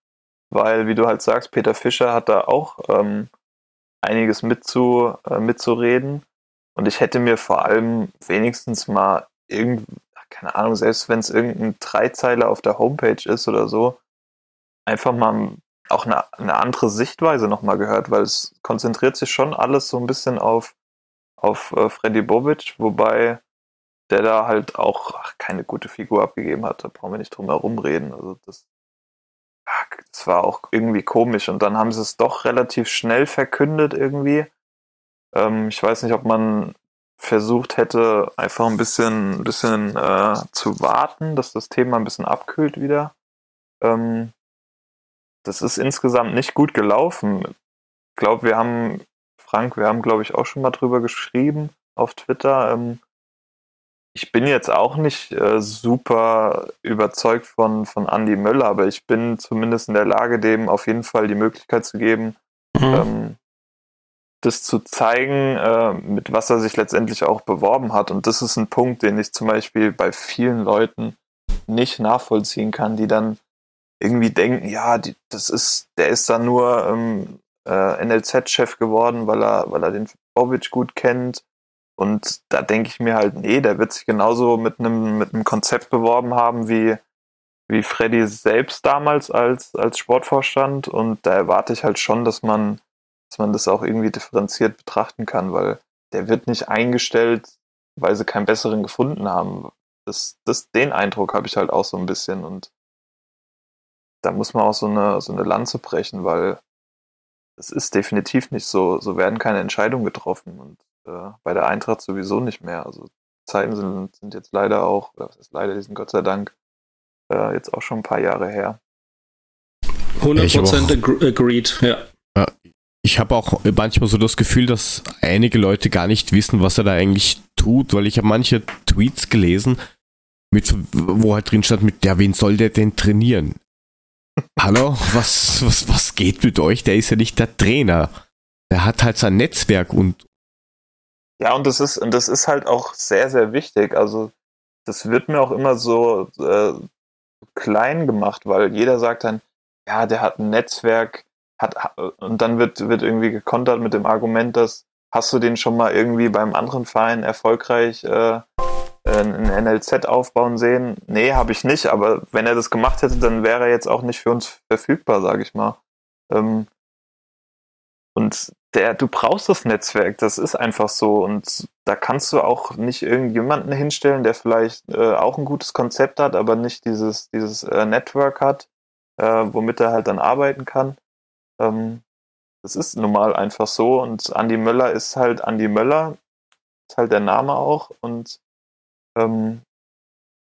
Weil, wie du halt sagst, Peter Fischer hat da auch ähm, einiges mitzu, äh, mitzureden. Und ich hätte mir vor allem wenigstens mal irgend, keine Ahnung, selbst wenn es irgendein Dreizeiler auf der Homepage ist oder so, einfach mal auch eine, eine andere Sichtweise nochmal gehört, weil es konzentriert sich schon alles so ein bisschen auf, auf äh, Freddy Bobic, wobei der da halt auch ach, keine gute Figur abgegeben hat. Da brauchen wir nicht drum herum reden. Also das, ach, das war auch irgendwie komisch. Und dann haben sie es doch relativ schnell verkündet irgendwie. Ähm, ich weiß nicht, ob man versucht hätte, einfach ein bisschen, ein bisschen äh, zu warten, dass das Thema ein bisschen abkühlt wieder. Ähm, das ist insgesamt nicht gut gelaufen. Ich glaube, wir haben, Frank, wir haben, glaube ich, auch schon mal drüber geschrieben auf Twitter. Ähm, ich bin jetzt auch nicht äh, super überzeugt von, von Andy Möller, aber ich bin zumindest in der Lage, dem auf jeden Fall die Möglichkeit zu geben, mhm. ähm, das zu zeigen, äh, mit was er sich letztendlich auch beworben hat. Und das ist ein Punkt, den ich zum Beispiel bei vielen Leuten nicht nachvollziehen kann, die dann irgendwie denken, ja, die, das ist, der ist da nur ähm, äh, NLZ-Chef geworden, weil er, weil er den Bobic gut kennt. Und da denke ich mir halt, nee, der wird sich genauso mit einem mit Konzept beworben haben wie wie Freddy selbst damals als als Sportvorstand. Und da erwarte ich halt schon, dass man dass man das auch irgendwie differenziert betrachten kann, weil der wird nicht eingestellt, weil sie keinen besseren gefunden haben. Das, das, den Eindruck habe ich halt auch so ein bisschen und da muss man auch so eine, so eine Lanze brechen, weil es ist definitiv nicht so. So werden keine Entscheidungen getroffen und äh, bei der Eintracht sowieso nicht mehr. Also Zeiten sind, sind jetzt leider auch, das ist leider, die sind Gott sei Dank äh, jetzt auch schon ein paar Jahre her. 100% agreed, ja. Ich habe auch manchmal so das Gefühl, dass einige Leute gar nicht wissen, was er da eigentlich tut, weil ich habe manche Tweets gelesen, mit, wo halt drin stand mit, ja, wen soll der denn trainieren? Hallo, was, was, was geht mit euch? Der ist ja nicht der Trainer. Der hat halt sein Netzwerk und. Ja, und das ist, und das ist halt auch sehr, sehr wichtig. Also, das wird mir auch immer so äh, klein gemacht, weil jeder sagt dann, ja, der hat ein Netzwerk, hat, und dann wird, wird irgendwie gekontert mit dem Argument, dass hast du den schon mal irgendwie beim anderen Verein erfolgreich äh, ein NLZ aufbauen sehen? Nee, habe ich nicht, aber wenn er das gemacht hätte, dann wäre er jetzt auch nicht für uns verfügbar, sage ich mal. Ähm, und der, du brauchst das Netzwerk, das ist einfach so. Und da kannst du auch nicht irgendjemanden hinstellen, der vielleicht äh, auch ein gutes Konzept hat, aber nicht dieses, dieses äh, Network hat, äh, womit er halt dann arbeiten kann. Ähm, das ist normal einfach so. Und Andy Möller ist halt Andy Möller, ist halt der Name auch. Und ähm,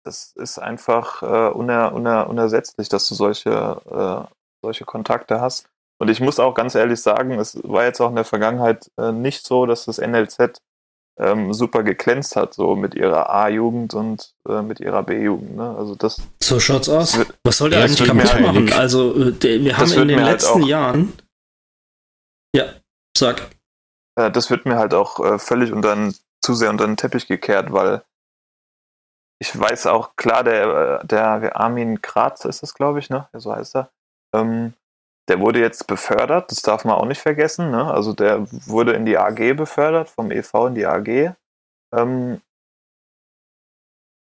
das ist einfach äh, uner, uner, unersetzlich, dass du solche, äh, solche Kontakte hast. Und ich muss auch ganz ehrlich sagen, es war jetzt auch in der Vergangenheit äh, nicht so, dass das NLZ ähm, super geglänzt hat, so mit ihrer A-Jugend und äh, mit ihrer B-Jugend. Ne? Also das. So schaut's aus. Wird, Was soll der ja, eigentlich kaputt machen? Halt, also äh, der, wir haben in den halt letzten halt Jahren. Ja, sag. Äh, das wird mir halt auch äh, völlig unter den, zu sehr unter den Teppich gekehrt, weil ich weiß auch, klar, der, äh, der Armin Kratz ist das, glaube ich, ne? So heißt er. Ähm, der wurde jetzt befördert, das darf man auch nicht vergessen. Ne? Also der wurde in die AG befördert, vom EV in die AG. Ähm,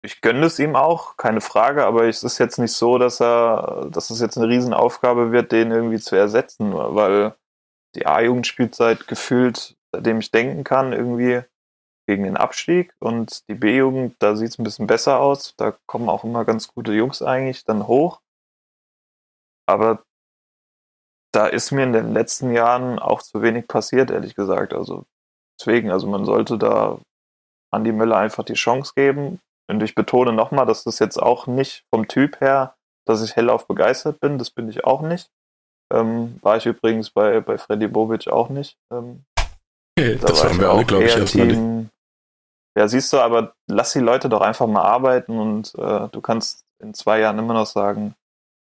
ich gönne es ihm auch, keine Frage, aber es ist jetzt nicht so, dass er, dass es jetzt eine Riesenaufgabe wird, den irgendwie zu ersetzen, weil die A-Jugend spielt seit gefühlt, seitdem ich denken kann, irgendwie gegen den Abstieg und die B-Jugend, da sieht es ein bisschen besser aus. Da kommen auch immer ganz gute Jungs eigentlich dann hoch. Aber da ist mir in den letzten Jahren auch zu wenig passiert, ehrlich gesagt. Also deswegen, also man sollte da Andi Müller einfach die Chance geben. Und ich betone nochmal, dass das jetzt auch nicht vom Typ her, dass ich hellauf begeistert bin. Das bin ich auch nicht. Ähm, war ich übrigens bei, bei Freddy Bobic auch nicht. Ähm, da das haben wir auch, glaube ich, erstmal nicht. Ja, siehst du, aber lass die Leute doch einfach mal arbeiten und äh, du kannst in zwei Jahren immer noch sagen,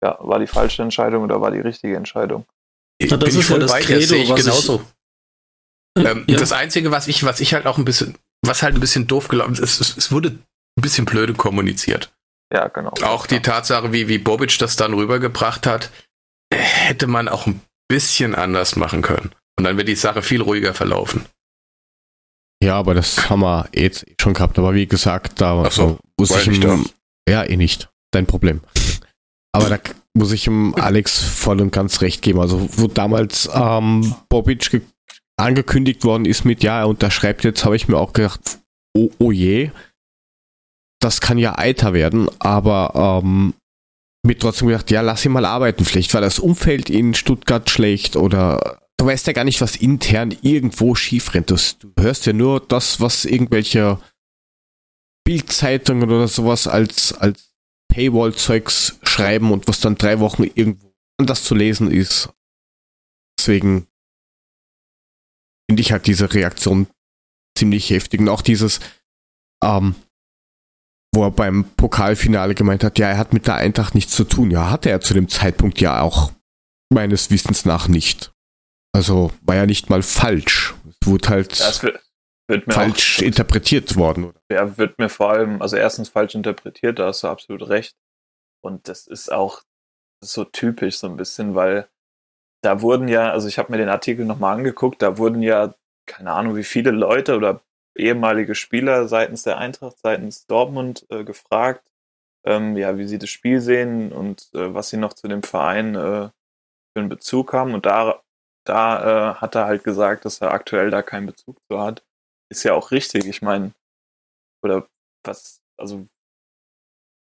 ja, war die falsche Entscheidung oder war die richtige Entscheidung. Ja, das bin ich ist ja voll das bei Credo, sehe ich was ich- genauso. Ähm, Ja. Das Einzige, was ich, was ich halt auch ein bisschen, was halt ein bisschen doof gelaufen ist, es, es, es wurde ein bisschen blöde kommuniziert. Ja, genau. Auch die Tatsache, wie, wie Bobic das dann rübergebracht hat, äh, hätte man auch ein bisschen anders machen können. Und dann wird die Sache viel ruhiger verlaufen. Ja, aber das haben wir jetzt schon gehabt. Aber wie gesagt, da so, muss ich ich nicht ihm, ja eh nicht. Dein Problem. Aber da muss ich ihm Alex voll und ganz recht geben. Also wo damals ähm, Bobic ge- angekündigt worden ist mit ja, er unterschreibt jetzt, habe ich mir auch gedacht, oh, oh je, das kann ja eiter werden. Aber ähm, mir trotzdem gedacht, ja, lass ihn mal arbeiten. Vielleicht war das Umfeld in Stuttgart schlecht oder du weißt ja gar nicht, was intern irgendwo schief rennt. Du, hörst ja nur das, was irgendwelche Bildzeitungen oder sowas als, als Paywall-Zeugs schreiben und was dann drei Wochen irgendwo anders zu lesen ist. Deswegen finde ich halt diese Reaktion ziemlich heftig. Und auch dieses, ähm, wo er beim Pokalfinale gemeint hat, ja, er hat mit der Eintracht nichts zu tun. Ja, hatte er zu dem Zeitpunkt ja auch meines Wissens nach nicht. Also war ja nicht mal falsch. Es wurde halt wird, wird mir falsch auch, interpretiert worden. Ja, wird mir vor allem, also erstens falsch interpretiert, da hast du absolut recht. Und das ist auch so typisch so ein bisschen, weil da wurden ja, also ich habe mir den Artikel nochmal angeguckt, da wurden ja, keine Ahnung, wie viele Leute oder ehemalige Spieler seitens der Eintracht, seitens Dortmund äh, gefragt, ähm, ja, wie sie das Spiel sehen und äh, was sie noch zu dem Verein äh, für einen Bezug haben. Und da, da äh, hat er halt gesagt, dass er aktuell da keinen Bezug zu hat. Ist ja auch richtig. Ich meine, oder was, also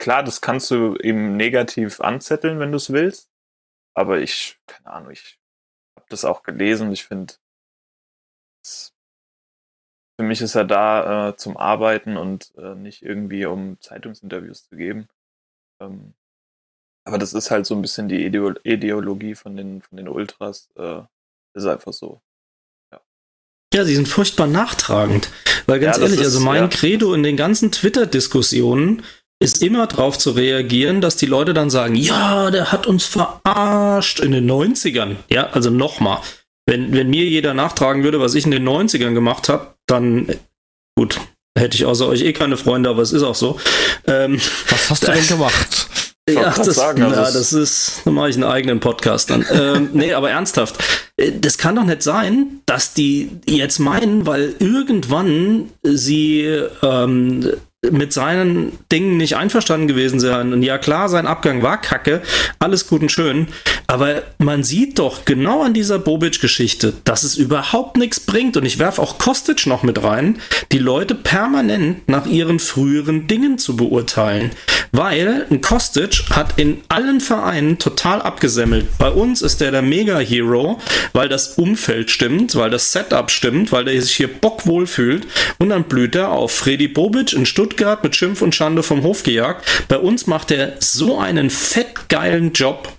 klar, das kannst du eben negativ anzetteln, wenn du es willst. Aber ich, keine Ahnung, ich habe das auch gelesen ich finde, für mich ist er da äh, zum Arbeiten und äh, nicht irgendwie, um Zeitungsinterviews zu geben. Ähm, aber das ist halt so ein bisschen die Ideo Ideologie von den, von den Ultras. Äh, ist einfach so. Ja, sie sind furchtbar nachtragend. Weil ganz Ja, ehrlich, ist- also mein ja. Credo in den ganzen Twitter-Diskussionen ist immer darauf zu reagieren, dass die Leute dann sagen, ja, der hat uns verarscht in den 90ern. Ja, also nochmal. Wenn, wenn mir jeder nachtragen würde, was ich in den 90ern gemacht habe, dann, gut, hätte ich außer euch eh keine Freunde, aber es ist auch so. Ähm, Was hast du denn gemacht? Ich ja, das, sagen, also na, das ist, da mache ich einen eigenen Podcast dann. ähm, nee, aber ernsthaft. Äh, Das kann doch nicht sein, dass die jetzt meinen, weil irgendwann sie ähm, mit seinen Dingen nicht einverstanden gewesen sein. Und ja, klar, sein Abgang war kacke, alles gut und schön. Aber man sieht doch genau an dieser Bobic-Geschichte, dass es überhaupt nichts bringt. Und ich werfe auch Kostic noch mit rein, die Leute permanent nach ihren früheren Dingen zu beurteilen. Weil ein Kostic hat in allen Vereinen total abgesemmelt. Bei uns ist der der Mega-Hero, weil das Umfeld stimmt, weil das Setup stimmt, weil der sich hier bockwohl fühlt. Und dann blüht er auf. Freddy Bobic in Stuttgart mit Schimpf und Schande vom Hof gejagt. Bei uns macht er so einen fettgeilen Job.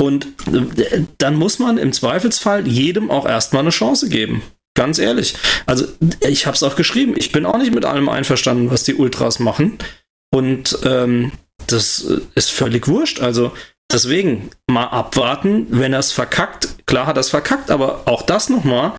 Und äh, dann muss man im Zweifelsfall jedem auch erstmal eine Chance geben. Ganz ehrlich. Also, ich habe es auch geschrieben. Ich bin auch nicht mit allem einverstanden, was die Ultras machen. Und ähm, das äh, ist völlig wurscht. Also, deswegen mal abwarten, wenn er es verkackt. Klar hat er es verkackt, aber auch das nochmal.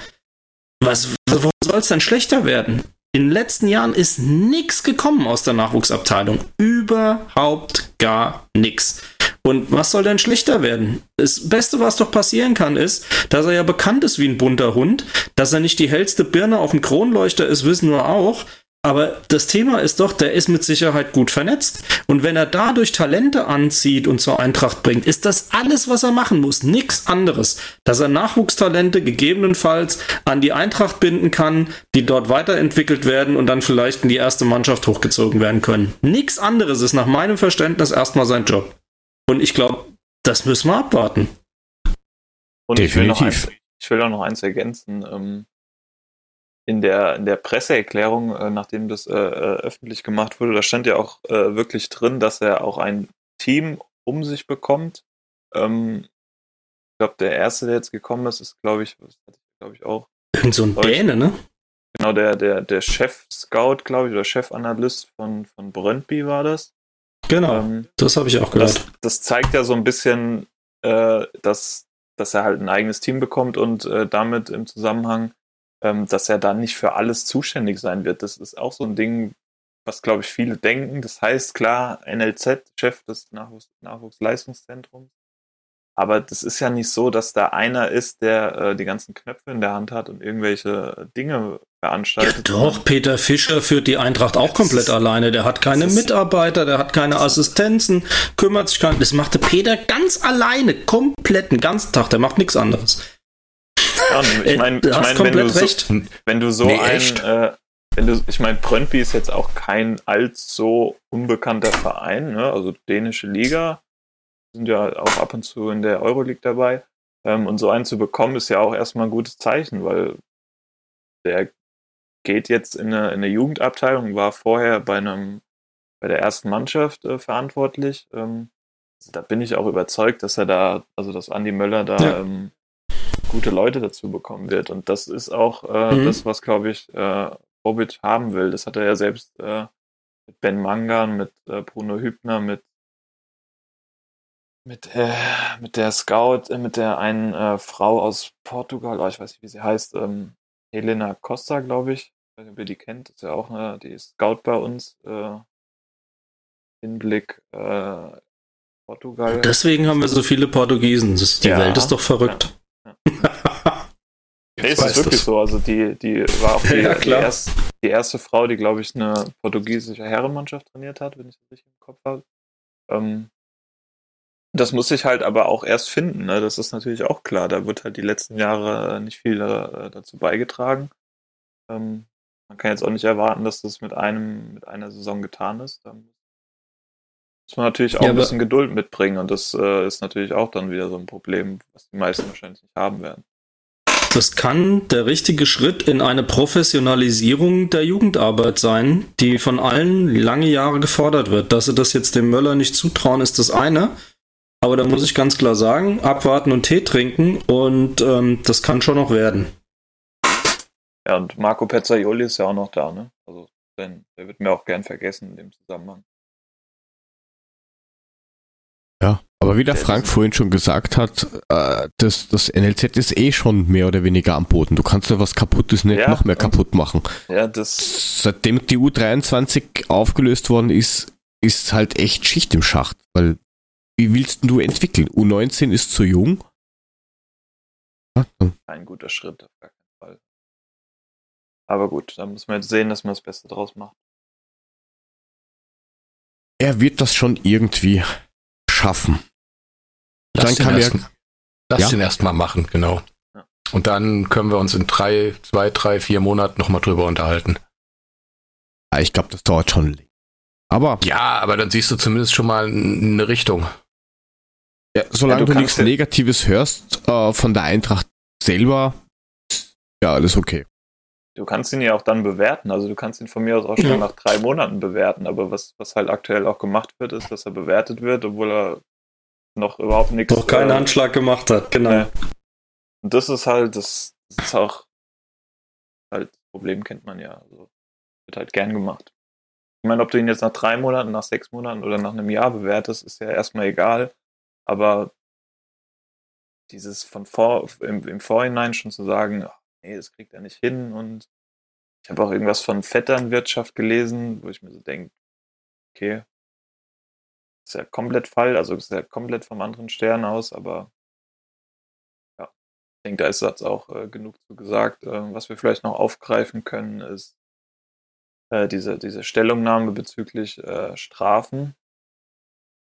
Was, wo soll es denn schlechter werden? In den letzten Jahren ist nichts gekommen aus der Nachwuchsabteilung. Überhaupt gar nichts. Und was soll denn schlechter werden? Das Beste, was doch passieren kann, ist, dass er ja bekannt ist wie ein bunter Hund, dass er nicht die hellste Birne auf dem Kronleuchter ist, wissen wir auch. Aber das Thema ist doch, der ist mit Sicherheit gut vernetzt. Und wenn er dadurch Talente anzieht und zur Eintracht bringt, ist das alles, was er machen muss. Nichts anderes. Dass er Nachwuchstalente gegebenenfalls an die Eintracht binden kann, die dort weiterentwickelt werden und dann vielleicht in die erste Mannschaft hochgezogen werden können. Nichts anderes ist nach meinem Verständnis erstmal sein Job. Und ich glaube, das müssen wir abwarten. Und ich will, noch Definitiv. eins, ich will auch noch eins ergänzen. Ähm, in der, in der Presseerklärung, äh, nachdem das äh, äh, öffentlich gemacht wurde, da stand ja auch äh, wirklich drin, dass er auch ein Team um sich bekommt. Ähm, ich glaube, der erste, der jetzt gekommen ist, ist, glaube ich, das hatte ich, glaube ich, auch, Irgend so ein Däne, ne? genau der, der, der Chef-Scout, glaube ich, oder Chefanalyst von, von Brøndby war das. Genau. Ähm, das habe ich auch gehört. das, das zeigt ja so ein bisschen, äh, dass dass er halt ein eigenes Team bekommt und äh, damit im Zusammenhang, dass er dann nicht für alles zuständig sein wird. Das ist auch so ein Ding, was glaube ich viele denken. Das heißt klar, NLZ, Chef des Nachwuchs Nachwuchsleistungszentrums. Aber das ist ja nicht so, dass da einer ist, der äh, die ganzen Knöpfe in der Hand hat und irgendwelche Dinge veranstaltet. Ja, doch, Peter Fischer führt die Eintracht auch komplett alleine. Der hat keine Mitarbeiter, der hat keine Assistenzen, kümmert sich gar nicht. Das machte Peter ganz alleine, komplett, den ganzen Tag. Der macht nichts anderes. Ja, ich meine, ich mein, wenn, du so, wenn du so nee, ein, äh, wenn du, ich meine, Brøndby ist jetzt auch kein allzu unbekannter Verein, ne? also dänische Liga, sind ja auch ab und zu in der Euroleague dabei. Ähm, und so einen zu bekommen, ist ja auch erstmal ein gutes Zeichen, weil der geht jetzt in eine, in eine Jugendabteilung, war vorher bei einem bei der ersten Mannschaft äh, verantwortlich. Ähm, da bin ich auch überzeugt, dass er da, also dass Andi Möller da ja. ähm, gute Leute dazu bekommen wird. Und das ist auch äh, mhm. das, was, glaube ich, äh, Bobic haben will. Das hat er ja selbst äh, mit Ben Mangan, mit äh, Bruno Hübner, mit mit, äh, mit der Scout, äh, mit der einen äh, Frau aus Portugal, oh, ich weiß nicht, wie sie heißt, ähm, Helena Costa, glaube ich. Ich weiß nicht, ob ihr die kennt, ist ja auch eine, die ist Scout bei uns. Äh, Hinblick äh, Portugal. Deswegen haben wir so viele Portugiesen. Die ja, Welt ist doch verrückt. Nee, es ist wirklich das. so. Also die, die war auch die, ja, die, erste, die erste Frau, die, glaube ich, eine portugiesische Herrenmannschaft trainiert hat, wenn ich das richtig im Kopf habe. Ähm, das muss sich halt aber auch erst finden. Ne? Das ist natürlich auch klar. Da wird halt die letzten Jahre nicht viel äh, dazu beigetragen. Ähm, man kann jetzt auch nicht erwarten, dass das mit einem, mit einer Saison getan ist. Da muss man natürlich auch ja, ein bisschen Geduld mitbringen und das äh, ist natürlich auch dann wieder so ein Problem, was die meisten wahrscheinlich nicht haben werden. Das kann der richtige Schritt in eine Professionalisierung der Jugendarbeit sein, die von allen lange Jahre gefordert wird. Dass sie das jetzt dem Möller nicht zutrauen, ist das eine. Aber da muss ich ganz klar sagen, abwarten und Tee trinken und ähm, das kann schon noch werden. Ja, und Marco Pezzaioli ist ja auch noch da, ne? Also der wird mir auch gern vergessen in dem Zusammenhang. Aber wie der Frank vorhin schon gesagt hat, äh, das, das NLZ ist eh schon mehr oder weniger am Boden. Du kannst ja was Kaputtes nicht ja, noch mehr kaputt machen. Ja, das Seitdem die U23 aufgelöst worden ist, ist halt echt Schicht im Schacht, weil wie willst du entwickeln? U19 ist zu jung? Ein guter Schritt, auf gar keinen Fall. Aber gut, da muss man jetzt sehen, dass man das Beste draus macht. Er wird das schon irgendwie schaffen. Lass dann kann er. Lass ja? den erstmal machen, genau. Ja. Und dann können wir uns in drei, zwei, drei, vier Monaten nochmal drüber unterhalten. Ja, ich glaube, das dauert schon. Aber. Ja, aber dann siehst du zumindest schon mal eine Richtung. Ja, solange ja, du, du nichts Negatives hörst äh, von der Eintracht selber, ja, alles okay. Du kannst ihn ja auch dann bewerten. Also du kannst ihn von mir aus auch schon ja. nach drei Monaten bewerten. Aber was, was halt aktuell auch gemacht wird, ist, dass er bewertet wird, obwohl er noch überhaupt nichts. Noch keinen äh, Anschlag gemacht hat, genau. Ne. Und das ist halt, das, das ist auch halt, das Problem kennt man ja. Also, wird halt gern gemacht. Ich meine, ob du ihn jetzt nach drei Monaten, nach sechs Monaten oder nach einem Jahr bewertest, ist ja erstmal egal. Aber dieses von vor, im, im Vorhinein schon zu sagen, ach, nee, das kriegt er nicht hin und ich habe auch irgendwas von Vetternwirtschaft gelesen, wo ich mir so denke, okay, ist ja komplett Fall, also ist ja komplett vom anderen Stern aus, aber ja, ich denke, da ist jetzt auch äh, genug zu gesagt. Äh, was wir vielleicht noch aufgreifen können, ist äh, diese, diese Stellungnahme bezüglich äh, Strafen.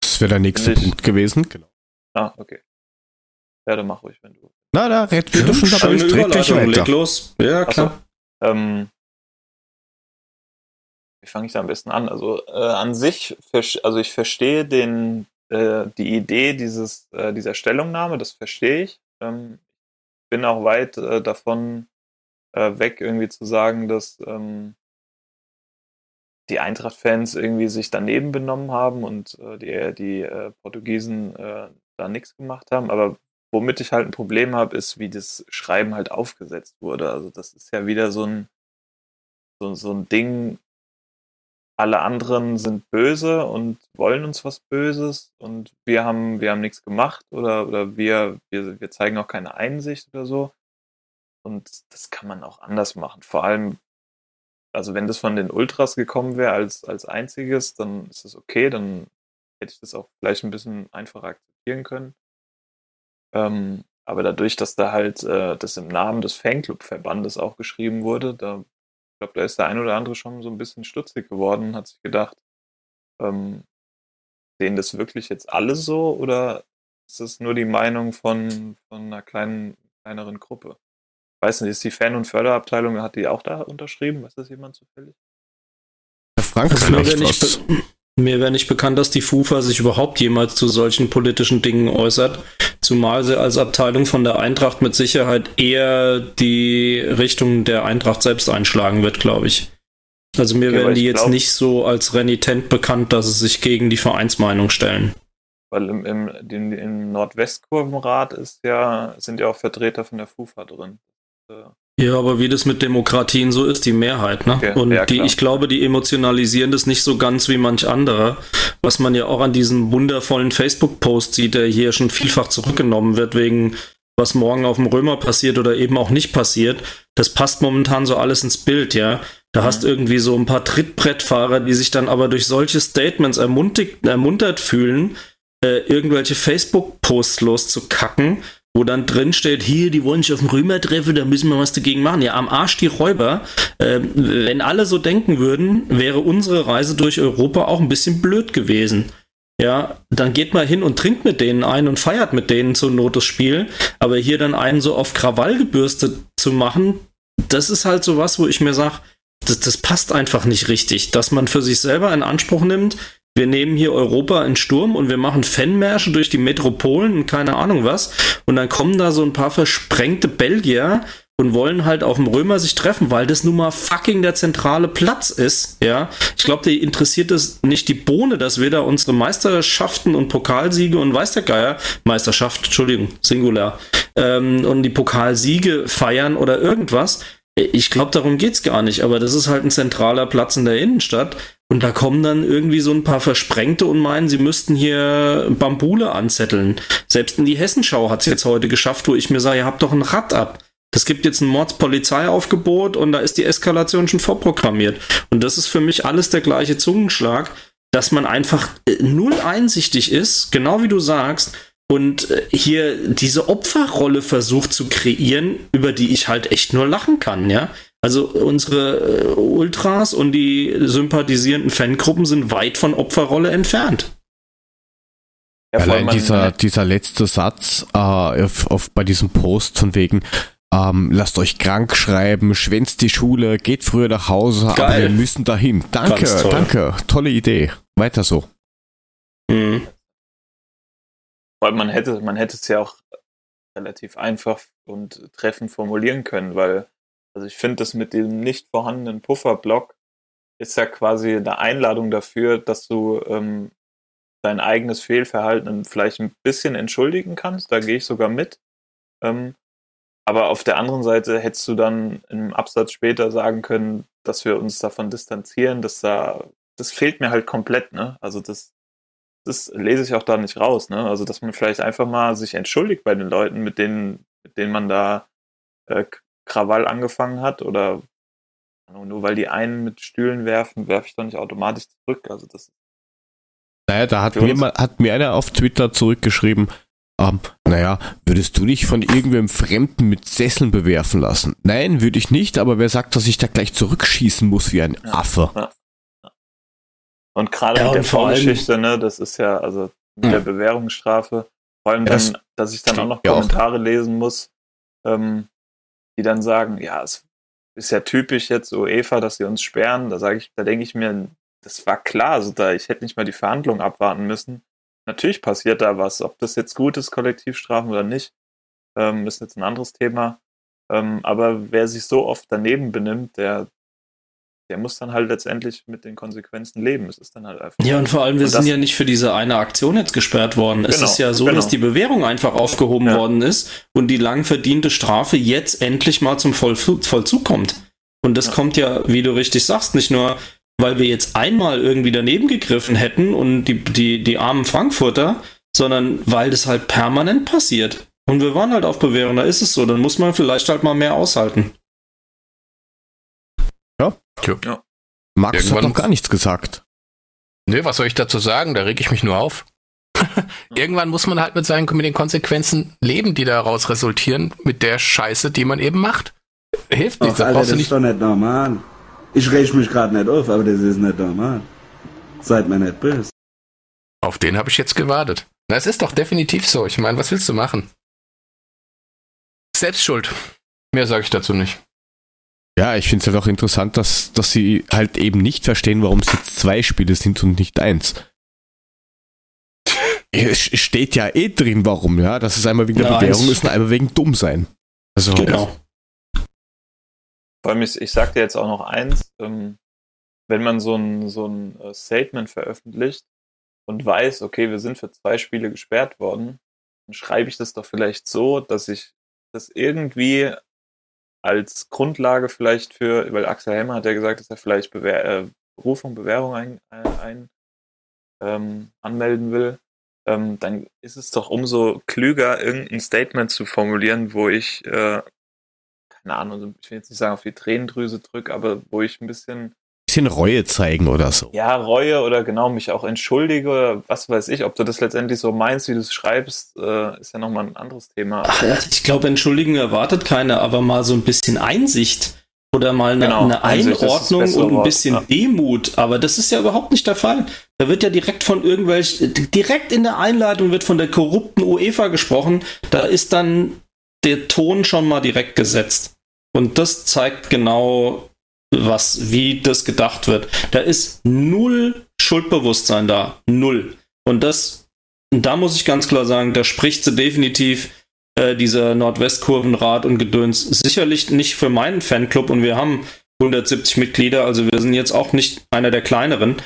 Das wäre der nächste ich, Punkt gewesen. Genau. Ah, okay. Ja, dann mach ruhig, wenn du. Na, da red, ja, du schon dabei red weiter. Leg los. Ja, klar. So, ähm, wie fange ich da am besten an? Also äh, an sich, also ich verstehe den, äh, die Idee dieses, äh, dieser Stellungnahme, das verstehe ich. Ähm, bin auch weit äh, davon äh, weg, irgendwie zu sagen, dass ähm, die Eintracht-Fans irgendwie sich daneben benommen haben und äh, die, die Portugiesen da nichts gemacht haben. Aber womit ich halt ein Problem habe, ist, wie das Schreiben halt aufgesetzt wurde. Also das ist ja wieder so ein, so, so ein Ding, alle anderen sind böse und wollen uns was Böses und wir haben, wir haben nichts gemacht oder, oder wir, wir, wir zeigen auch keine Einsicht oder so. Und das kann man auch anders machen. Vor allem, also wenn das von den Ultras gekommen wäre als, als einziges, dann ist das okay, dann hätte ich das auch vielleicht ein bisschen einfacher akzeptieren können. Ähm, aber dadurch, dass da halt äh, das im Namen des Fanclub-Verbandes auch geschrieben wurde, da glaube, da ist der ein oder andere schon so ein bisschen stutzig geworden hat sich gedacht, ähm, sehen das wirklich jetzt alle so oder ist das nur die Meinung von, von einer kleinen, kleineren Gruppe? Ich weiß nicht, ist die Fan- und Förderabteilung, hat die auch da unterschrieben? Weiß das jemand zufällig? Herr Frank, Also mir wäre nicht, mir wär nicht bekannt, dass die FUFA sich überhaupt jemals zu solchen politischen Dingen äußert, zumal sie als Abteilung von der Eintracht mit Sicherheit eher die Richtung der Eintracht selbst einschlagen wird, glaube ich. Also mir Okay, werden die jetzt glaub- nicht so als renitent bekannt, dass sie sich gegen die Vereinsmeinung stellen. Weil im, im, im, im Nordwestkurvenrat ist ja, sind ja auch Vertreter von der FUFA drin. Äh, Ja, aber wie das mit Demokratien so ist, die Mehrheit, ne? Okay, und ja, die, ich glaube, die emotionalisieren das nicht so ganz wie manch anderer, was man ja auch an diesem wundervollen Facebook-Post sieht, der hier schon vielfach zurückgenommen wird, wegen was morgen auf dem Römer passiert oder eben auch nicht passiert. Das passt momentan so alles ins Bild, ja. Da hast irgendwie so ein paar Trittbrettfahrer, die sich dann aber durch solche Statements ermuntert fühlen, äh, irgendwelche Facebook-Posts loszukacken, wo dann drin steht, hier, die wollen sich auf dem Römer treffen, da müssen wir was dagegen machen. Ja, am Arsch die Räuber. Ähm, wenn alle so denken würden, wäre unsere Reise durch Europa auch ein bisschen blöd gewesen. Ja, dann geht mal hin und trinkt mit denen ein und feiert mit denen zur Not das Spiel. Aber hier dann einen so auf Krawall gebürstet zu machen, das ist halt so was, wo ich mir sage, das, das passt einfach nicht richtig. Dass man für sich selber in Anspruch nimmt, wir nehmen hier Europa in Sturm und wir machen Fanmärsche durch die Metropolen und keine Ahnung was. Und dann kommen da so ein paar versprengte Belgier und wollen halt auf dem Römer sich treffen, weil das nun mal fucking der zentrale Platz ist, ja. Ich glaube, die interessiert es nicht die Bohne, dass wir da unsere Meisterschaften und Pokalsiege und weiß der Geier, Meisterschaft, Entschuldigung, Singular, ähm, und die Pokalsiege feiern oder irgendwas. Ich glaube, darum geht's gar nicht, aber das ist halt ein zentraler Platz in der Innenstadt. Und da kommen dann irgendwie so ein paar Versprengte und meinen, sie müssten hier Bambule anzetteln. Selbst in die Hessenschau hat's jetzt heute geschafft, wo ich mir sage, ihr habt doch ein Rad ab. Das gibt jetzt ein Mordspolizeiaufgebot und da ist die Eskalation schon vorprogrammiert. Und das ist für mich alles der gleiche Zungenschlag, dass man einfach äh, null einsichtig ist, genau wie du sagst, und äh, hier diese Opferrolle versucht zu kreieren, über die ich halt echt nur lachen kann, ja. Also unsere äh, Ultras und die sympathisierenden Fangruppen sind weit von Opferrolle entfernt. ja, vor allem Allein dieser, dieser letzte Satz äh, auf, auf, bei diesem Post von wegen, ähm, lasst euch krank schreiben, schwänzt die Schule, geht früher nach Hause, aber Geil. wir müssen dahin. Danke, toll. danke, tolle Idee. Weiter so. Mhm. Weil man hätte, man hätte es ja auch relativ einfach und treffend formulieren können, weil, also ich finde, das mit dem nicht vorhandenen Pufferblock ist ja quasi eine Einladung dafür, dass du ähm, dein eigenes Fehlverhalten vielleicht ein bisschen entschuldigen kannst. Da gehe ich sogar mit. Ähm, aber auf der anderen Seite hättest du dann im Absatz später sagen können, dass wir uns davon distanzieren, dass da, das fehlt mir halt komplett, ne? Also das, das lese ich auch da nicht raus, ne? Also, dass man vielleicht einfach mal sich entschuldigt bei den Leuten, mit denen, mit denen man da äh, Krawall angefangen hat oder nur weil die einen mit Stühlen werfen, werfe ich doch nicht automatisch zurück. Also das Naja, da hat mir, mal, hat mir einer auf Twitter zurückgeschrieben, ähm, naja, würdest du dich von irgendwem Fremden mit Sesseln bewerfen lassen? Nein, würde ich nicht, aber wer sagt, dass ich da gleich zurückschießen muss wie ein Ja. Affe? Und gerade Ja, mit der Vorgeschichte, ne, das ist ja, also mit Hm. der Bewährungsstrafe, vor allem Ja, das dann, dass ich dann auch noch ja auch. Kommentare lesen muss, ähm, die dann sagen, ja, es ist ja typisch jetzt UEFA, dass sie uns sperren. Da sage ich, da denke ich mir, das war klar, also da, ich hätte nicht mal die Verhandlungen abwarten müssen. Natürlich passiert da was, ob das jetzt gut ist, Kollektivstrafen oder nicht, ähm, ist jetzt ein anderes Thema. Ähm, aber wer sich so oft daneben benimmt, der, der muss dann halt letztendlich mit den Konsequenzen leben. Es ist dann halt einfach. Ja, und vor allem, wir sind ja nicht für diese eine Aktion jetzt gesperrt worden. Es Genau, ist ja so, genau. dass die Bewährung einfach aufgehoben Ja. worden ist und die lang verdiente Strafe jetzt endlich mal zum Vollzug, Vollzug kommt. Und das Ja. kommt ja, wie du richtig sagst, nicht nur weil wir jetzt einmal irgendwie daneben gegriffen hätten und die, die, die armen Frankfurter, sondern weil das halt permanent passiert. Und wir waren halt auf Bewährung, da ist es so. Dann muss man vielleicht halt mal mehr aushalten. Tja. Max hat Irgendwann- noch gar nichts gesagt. Nee, was soll ich dazu sagen? Da reg ich mich nur auf. Irgendwann muss man halt mit, seinen, mit den Konsequenzen leben, die daraus resultieren, mit der Scheiße, die man eben macht. Hilft nichts, Alter, das du ist nicht. doch nicht normal. Ich reg mich gerade nicht auf, aber das ist nicht normal. Seid mir nicht böse. Auf den habe ich jetzt gewartet. Na, es ist doch definitiv so. Ich meine, was willst du machen? Selbstschuld. Mehr sage ich dazu nicht. Ja, ich finde es halt auch interessant, dass, dass sie halt eben nicht verstehen, warum es jetzt zwei Spiele sind und nicht eins. Es steht ja eh drin, warum, ja. Das ist einmal wegen der Ja, Bewährung ist und einmal wegen dumm sein. Also, Genau. Vor allem, ich, ich sag dir jetzt auch noch eins, ähm, wenn man so ein, so ein äh, Statement veröffentlicht und weiß, okay, wir sind für zwei Spiele gesperrt worden, dann schreibe ich das doch vielleicht so, dass ich das irgendwie als Grundlage vielleicht für, weil Axel Helmer hat ja gesagt, dass er vielleicht Bewehr, äh, Berufung, Bewährung ein, ein, ein ähm, anmelden will, ähm, dann ist es doch umso klüger, irgendein Statement zu formulieren, wo ich äh, keine Ahnung, ich will jetzt nicht sagen, auf die Tränendrüse drücke, aber wo ich ein bisschen, bisschen Reue zeigen oder so. ja, reue oder genau mich auch entschuldige oder was weiß ich, ob du das letztendlich so meinst, wie du es schreibst, äh, ist ja nochmal ein anderes Thema. Ach, ich glaube, Entschuldigung erwartet keiner, aber mal so ein bisschen Einsicht oder mal eine, Genau, eine Einordnung und ein Wort, bisschen ja. Demut. Aber das ist ja überhaupt nicht der Fall. Da wird ja direkt von irgendwelch, direkt in der Einleitung wird von der korrupten UEFA gesprochen. Da ist dann der Ton schon mal direkt gesetzt. Und das zeigt genau, was, wie das gedacht wird. Da ist null Schuldbewusstsein da. Null. Und das, da muss ich ganz klar sagen, da spricht sie definitiv äh, dieser Nordwestkurvenrat und Gedöns sicherlich nicht für meinen Fanclub und wir haben 170 Mitglieder, also wir sind jetzt auch nicht einer der kleineren.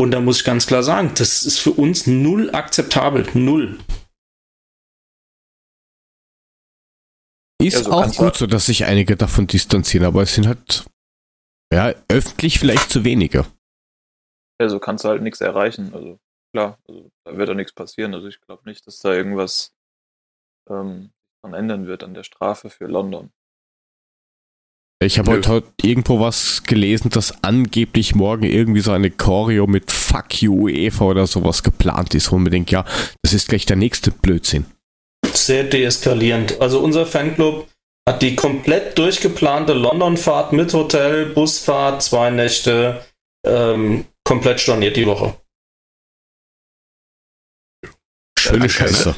Und da muss ich ganz klar sagen, das ist für uns null akzeptabel. Null. Ist Ja, so auch gut so, dass sich einige davon distanzieren, aber es sind halt, ja, öffentlich vielleicht zu wenige. Also kannst du halt nichts erreichen. Also klar, also, da wird auch nichts passieren. Also ich glaube nicht, dass da irgendwas ähm, dran ändern wird an der Strafe für London. Ich habe heute, heute irgendwo was gelesen, dass angeblich morgen irgendwie so eine Choreo mit Fuck you UEFA oder sowas geplant ist, wo man denkt, ja, das ist gleich der nächste Blödsinn. Sehr deeskalierend. Also unser Fanclub hat die komplett durchgeplante London-Fahrt mit Hotel, Busfahrt, zwei Nächte ähm, komplett storniert die Woche. Schöne Scheiße.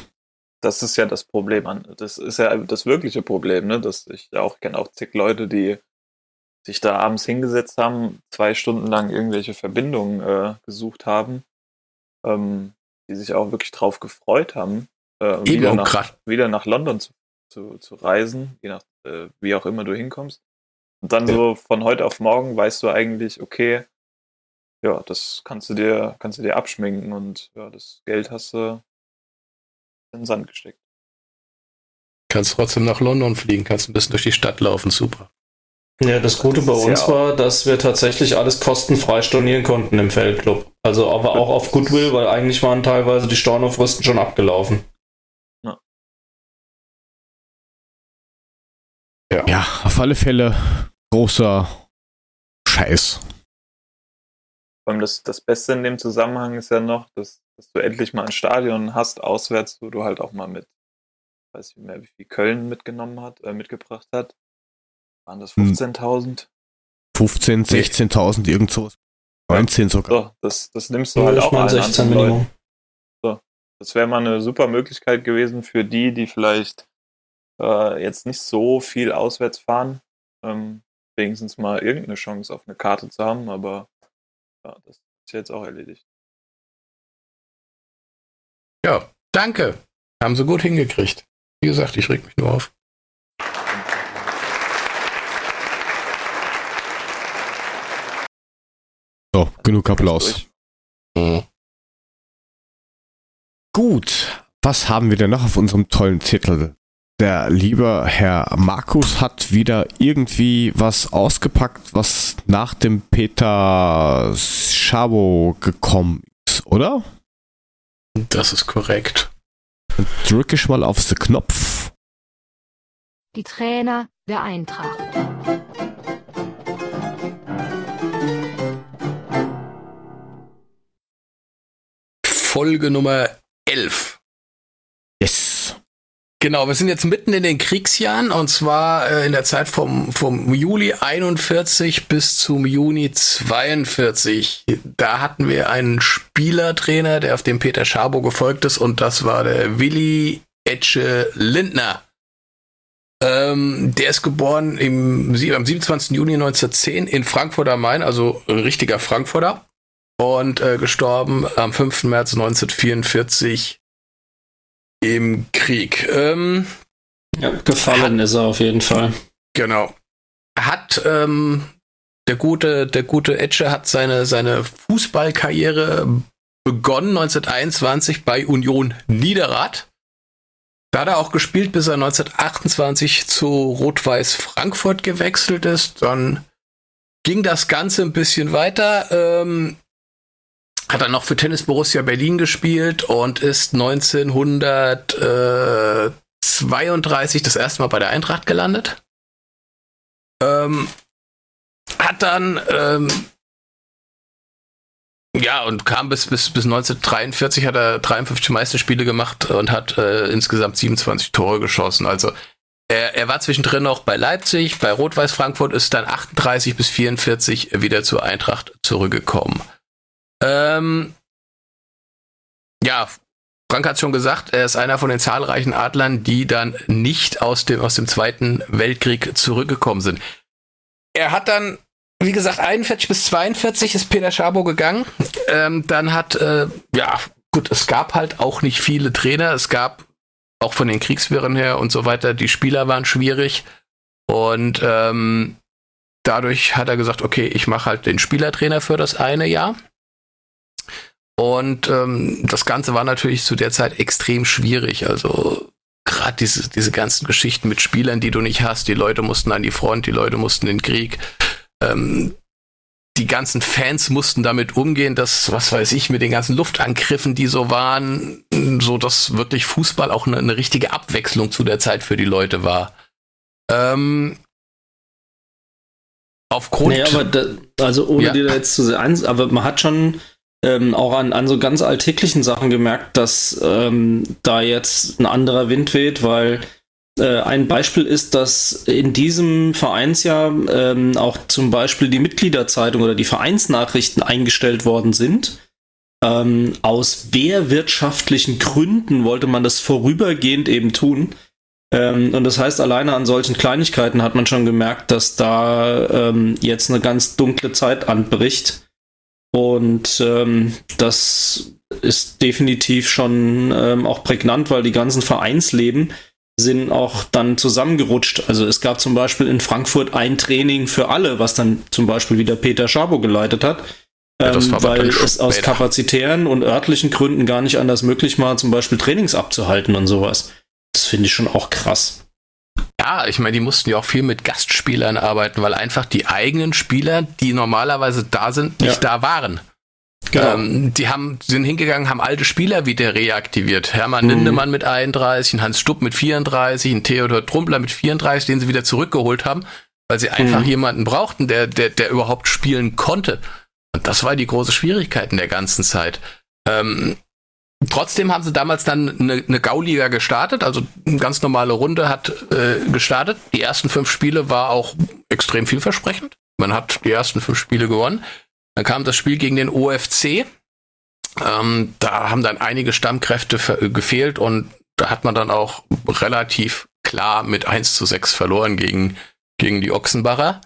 Das ist ja das Problem an. Das ist ja das wirkliche Problem, ne? Dass ich auch kenne auch zig Leute, die sich da abends hingesetzt haben, zwei Stunden lang irgendwelche Verbindungen äh, gesucht haben, ähm, die sich auch wirklich drauf gefreut haben, äh, wieder, auch nach, wieder nach London zu, zu, zu reisen, je nach äh, wie auch immer du hinkommst. Und dann Ja. so von heute auf morgen weißt du eigentlich, okay, ja, das kannst du dir, kannst du dir abschminken und ja, das Geld hast du in den Sand gesteckt. Kannst trotzdem nach London fliegen, kannst ein bisschen durch die Stadt laufen, super. Ja, das Gute Das bei uns ja war, dass wir tatsächlich alles kostenfrei stornieren konnten im Feldclub. Also aber auch auf Goodwill, weil eigentlich waren teilweise die Stornofristen schon abgelaufen. Ja, auf alle Fälle großer Scheiß. Vor allem das, das Beste in dem Zusammenhang ist ja noch, dass, dass du endlich mal ein Stadion hast, auswärts, wo du halt auch mal mit, weiß ich nicht mehr, wie viel Köln mitgenommen hat, äh, mitgebracht hat. Waren das Hm. 15.000? 15, 16.000, irgend sowas. 19 sogar. So, das, das nimmst du halt ich auch meine allen 16 anderen Leuten. Minimum. Das wäre mal eine super Möglichkeit gewesen für die, die vielleicht äh, jetzt nicht so viel auswärts fahren, ähm, wenigstens mal irgendeine Chance auf eine Karte zu haben, aber ja, das ist jetzt auch erledigt. Ja, danke. Haben sie gut hingekriegt. Wie gesagt, ich reg mich nur auf. So, genug Applaus. Mhm. Gut, was haben wir denn noch auf unserem tollen Zettel? Der liebe Herr Markus hat wieder irgendwie was ausgepackt, was nach dem Peter Schabo gekommen ist, oder? Das ist korrekt. Dann drücke ich mal auf den Knopf. Die Trainer der Eintracht. Folge Nummer 11. Yes. Genau, wir sind jetzt mitten in den Kriegsjahren und zwar äh, in der Zeit vom, vom Juli 41 bis zum Juni 42. Da hatten wir einen Spielertrainer, der auf dem Peter Schabo gefolgt ist und das war der Willi Etche Lindner. Ähm, der ist geboren im, am 27. Juni 1910 in Frankfurt am Main, also ein richtiger Frankfurter. Und äh, gestorben am 5. März 1944 im Krieg. Ähm, Ja, gefallen ist er auf jeden Fall. genau. Hat ähm, der gute, der gute Etche hat seine, seine Fußballkarriere begonnen 1921 bei Union Niederrad. Da hat er auch gespielt, bis er 1928 zu Rot-Weiß Frankfurt gewechselt ist. Dann ging das Ganze ein bisschen weiter. Ähm, hat dann noch für Tennis Borussia Berlin gespielt und ist 1932 das erste Mal bei der Eintracht gelandet. Ähm, hat dann ähm, ja und kam bis, bis, bis 1943 hat er 53 Meisterspiele gemacht und hat äh, insgesamt 27 Tore geschossen. Also er, er war zwischendrin noch bei Leipzig, bei Rot-Weiß Frankfurt, ist dann 38 bis 44 wieder zur Eintracht zurückgekommen. Ähm, ja, Frank hat schon gesagt, er ist einer von den zahlreichen Adlern, die dann nicht aus dem, aus dem Zweiten Weltkrieg zurückgekommen sind. Er hat dann, wie gesagt, 41 bis 42 ist Peter Schabo gegangen. Ähm, dann hat, äh, ja, gut, es gab halt auch nicht viele Trainer. Es gab auch von den Kriegswirren her und so weiter, die Spieler waren schwierig. Und ähm, dadurch hat er gesagt, okay, ich mache halt den Spielertrainer für das eine Jahr. Und ähm, das Ganze war natürlich zu der Zeit extrem schwierig. Also gerade diese, diese ganzen Geschichten mit Spielern, die du nicht hast. Die Leute mussten an die Front, die Leute mussten in den Krieg. Ähm, die ganzen Fans mussten damit umgehen, dass, was weiß ich, mit den ganzen Luftangriffen, die so waren, so dass wirklich Fußball auch eine, eine richtige Abwechslung zu der Zeit für die Leute war. Ähm, aufgrund. Nee, aber da, also ohne Ja. dir da jetzt zu sehr eins, aber man hat schon ähm, auch an, an so ganz alltäglichen Sachen gemerkt, dass ähm, da jetzt ein anderer Wind weht, weil äh, ein Beispiel ist, dass in diesem Vereinsjahr ähm, auch zum Beispiel die Mitgliederzeitung oder die Vereinsnachrichten eingestellt worden sind. Ähm, aus wehrwirtschaftlichen Gründen wollte man das vorübergehend eben tun. Ähm, und das heißt, alleine an solchen Kleinigkeiten hat man schon gemerkt, dass da ähm, jetzt eine ganz dunkle Zeit anbricht. Und ähm, das ist definitiv schon ähm, auch prägnant, weil die ganzen Vereinsleben sind auch dann zusammengerutscht. Also es gab zum Beispiel in Frankfurt ein Training für alle, was dann zum Beispiel wieder Peter Schabo geleitet hat. Ja, ähm, aber weil es aus später. kapazitären und örtlichen Gründen gar nicht anders möglich war, zum Beispiel Trainings abzuhalten und sowas. Das finde ich schon auch krass. Ja, ich meine, die mussten ja auch viel mit Gastspielern arbeiten, weil einfach die eigenen Spieler, die normalerweise da sind, nicht da waren. Genau. Ähm, die haben, sind hingegangen, haben alte Spieler wieder reaktiviert. Hermann Mhm. Lindemann mit 31, ein Hans Stupp mit 34, ein Theodor Trumpler mit 34, den sie wieder zurückgeholt haben, weil sie einfach Mhm. jemanden brauchten, der, der, der überhaupt spielen konnte. Und das war die große Schwierigkeit in der ganzen Zeit. Ähm, trotzdem haben sie damals dann eine, eine Gauliga gestartet, also eine ganz normale Runde hat äh, gestartet. Die ersten fünf Spiele war auch extrem vielversprechend. Man hat die ersten fünf Spiele gewonnen. Dann kam das Spiel gegen den OFC. Ähm, da haben dann einige Stammkräfte gefehlt und da hat man dann auch relativ klar mit 1 zu 6 verloren gegen, gegen die Ochsenbacher.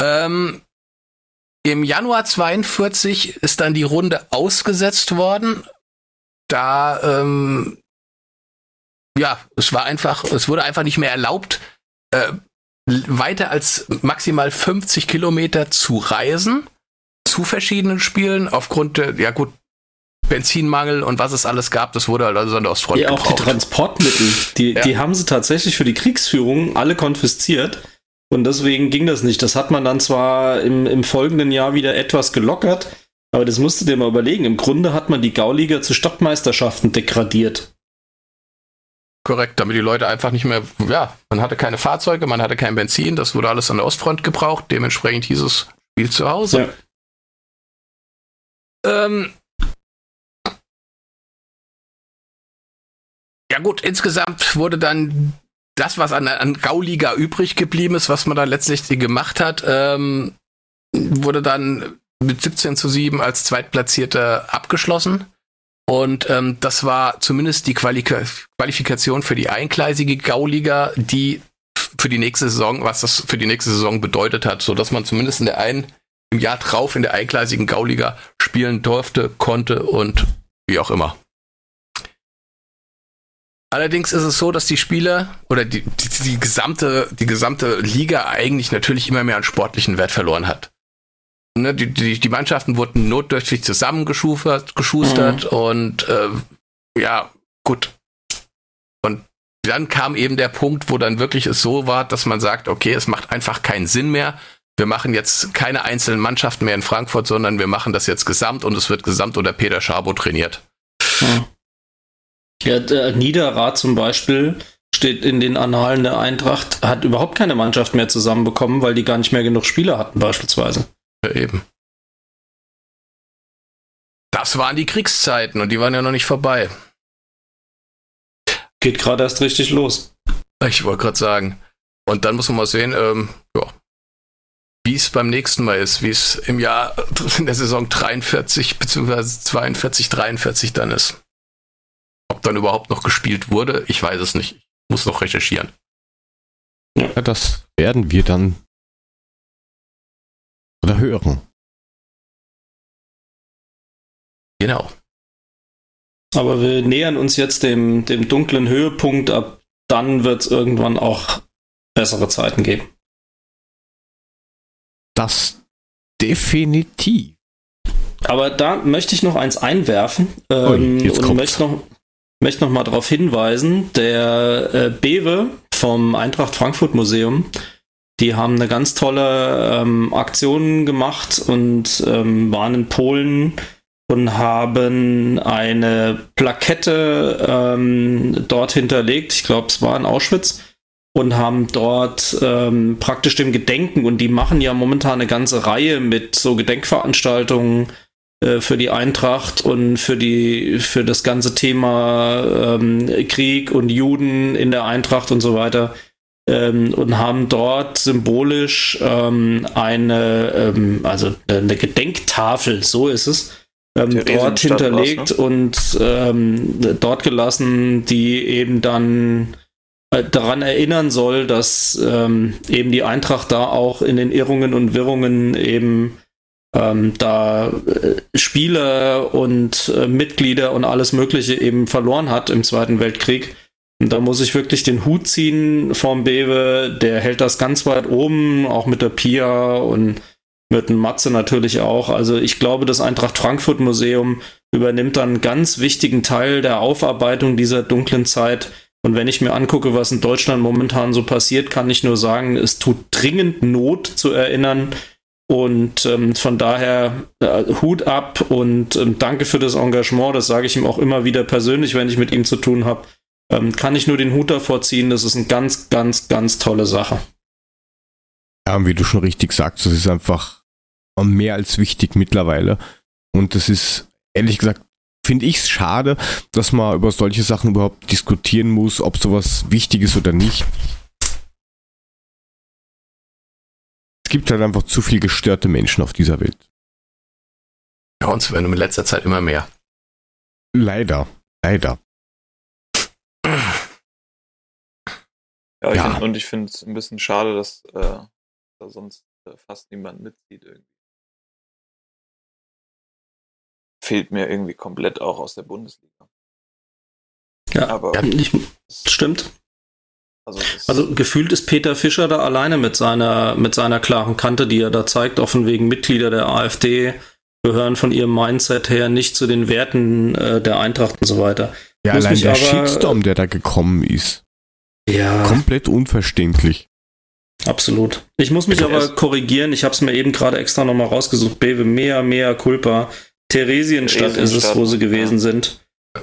Ähm, Im Januar 42 ist dann die Runde ausgesetzt worden. Da, ähm, ja, es war einfach, es wurde einfach nicht mehr erlaubt, äh, weiter als maximal 50 Kilometer zu reisen zu verschiedenen Spielen aufgrund der, ja gut, Benzinmangel und was es alles gab, das wurde halt also an der Ostfront Ja, auch die gebraucht. Transportmittel, die, Ja. die haben sie tatsächlich für die Kriegsführung alle konfisziert. Und deswegen ging das nicht. Das hat man dann zwar im, im folgenden Jahr wieder etwas gelockert, aber das musst du dir mal überlegen. Im Grunde hat man die Gauliga zu Stadtmeisterschaften degradiert. Korrekt, damit die Leute einfach nicht mehr, ja, man hatte keine Fahrzeuge, man hatte kein Benzin, das wurde alles an der Ostfront gebraucht, dementsprechend hieß es Spiel zu Hause. Ja. Ähm, ja gut, insgesamt wurde dann das, was an, an Gauliga übrig geblieben ist, was man dann letztlich gemacht hat, ähm, wurde dann mit 17 zu 7 als Zweitplatzierter abgeschlossen. Und ähm, das war zumindest die Quali Qualifikation für die eingleisige Gauliga, die für die nächste Saison, was das für die nächste Saison bedeutet hat, so dass man zumindest in der einen im Jahr drauf in der eingleisigen Gauliga spielen durfte, konnte und wie auch immer. Allerdings ist es so, dass die Spieler oder die, die, die gesamte die gesamte Liga eigentlich natürlich immer mehr an sportlichen Wert verloren hat. Ne, die, die, die Mannschaften wurden notdürftig zusammengeschustert geschustert und äh, ja, gut. Und dann kam eben der Punkt, wo dann wirklich es so war, dass man sagt, okay, es macht einfach keinen Sinn mehr. Wir machen jetzt keine einzelnen Mannschaften mehr in Frankfurt, sondern wir machen das jetzt gesamt und es wird gesamt unter Peter Schabo trainiert. Ja. Ja, der Niederrad zum Beispiel steht in den Annalen der Eintracht, hat überhaupt keine Mannschaft mehr zusammenbekommen, weil die gar nicht mehr genug Spieler hatten, beispielsweise. Eben. Das waren die Kriegszeiten und die waren ja noch nicht vorbei. Geht gerade erst richtig los. Ich wollte gerade sagen. Und dann muss man mal sehen, ähm, ja, wie es beim nächsten Mal ist, wie es im Jahr in der Saison 43 bzw. 42, 43 dann ist. Ob dann überhaupt noch gespielt wurde, ich weiß es nicht. Ich muss noch recherchieren. Ja, das werden wir dann oder hören. Genau. Aber wir nähern uns jetzt dem, dem dunklen Höhepunkt. Ab dann wird es irgendwann auch bessere Zeiten geben. Das definitiv. Aber da möchte ich noch eins einwerfen ähm, Ui, jetzt und kommt's. möchte noch, möchte noch mal darauf hinweisen, der äh, Bewe vom Eintracht Frankfurt Museum, die haben eine ganz tolle ähm, Aktion gemacht und ähm, waren in Polen und haben eine Plakette ähm, dort hinterlegt. Ich glaube, es war in Auschwitz und haben dort ähm, praktisch dem Gedenken und die machen ja momentan eine ganze Reihe mit so Gedenkveranstaltungen äh, für die Eintracht und für die für das ganze Thema ähm, Krieg und Juden in der Eintracht und so weiter ähm, und haben dort symbolisch ähm, eine ähm, also eine Gedenktafel so ist es ähm, dort Theresienstadt hinterlegt war's, und ähm, dort gelassen, die eben dann äh, daran erinnern soll, dass ähm, eben die Eintracht da auch in den Irrungen und Wirrungen eben da äh, Spieler und äh, Mitglieder und alles Mögliche eben verloren hat im Zweiten Weltkrieg. Da muss ich wirklich den Hut ziehen vom Bewe. Der hält das ganz weit oben, auch mit der Pia und mit dem Matze natürlich auch. Also ich glaube, das Eintracht Frankfurt Museum übernimmt dann einen ganz wichtigen Teil der Aufarbeitung dieser dunklen Zeit. Und wenn ich mir angucke, was in Deutschland momentan so passiert, kann ich nur sagen, es tut dringend Not zu erinnern. Und ähm, von daher äh, Hut ab und ähm, danke für das Engagement. Das sage ich ihm auch immer wieder persönlich, wenn ich mit ihm zu tun habe. Ähm, kann ich nur den Hut davor ziehen. Das ist eine ganz, ganz, ganz tolle Sache. Ja, und wie du schon richtig sagst, das ist einfach mehr als wichtig mittlerweile. Und das ist, ehrlich gesagt, finde ich es schade, dass man über solche Sachen überhaupt diskutieren muss, ob sowas wichtig ist oder nicht. Es gibt halt einfach zu viel gestörte Menschen auf dieser Welt. Ja, uns werden in letzter Zeit immer mehr. Leider. Leider. Ja, ich Ja. Find, und ich finde es ein bisschen schade, dass äh, da sonst äh, fast niemand mitzieht irgendwie. Fehlt mir irgendwie komplett auch aus der Bundesliga. Ja, Aber Ja, Ich, stimmt. also, Also gefühlt ist Peter Fischer da alleine mit seiner, mit seiner klaren Kante, die er da zeigt, auch von wegen Mitglieder der AfD gehören von ihrem Mindset her nicht zu den Werten äh, der Eintracht und so weiter. Ja, Muss allein der Shitstorm, der da gekommen ist. Ja, Komplett unverständlich. absolut. Ich muss mich aber korrigieren. Ich habe es mir eben gerade extra nochmal rausgesucht. Bewe, mehr, mehr Culpa. Theresienstadt ist es, wo sie gewesen ja. sind.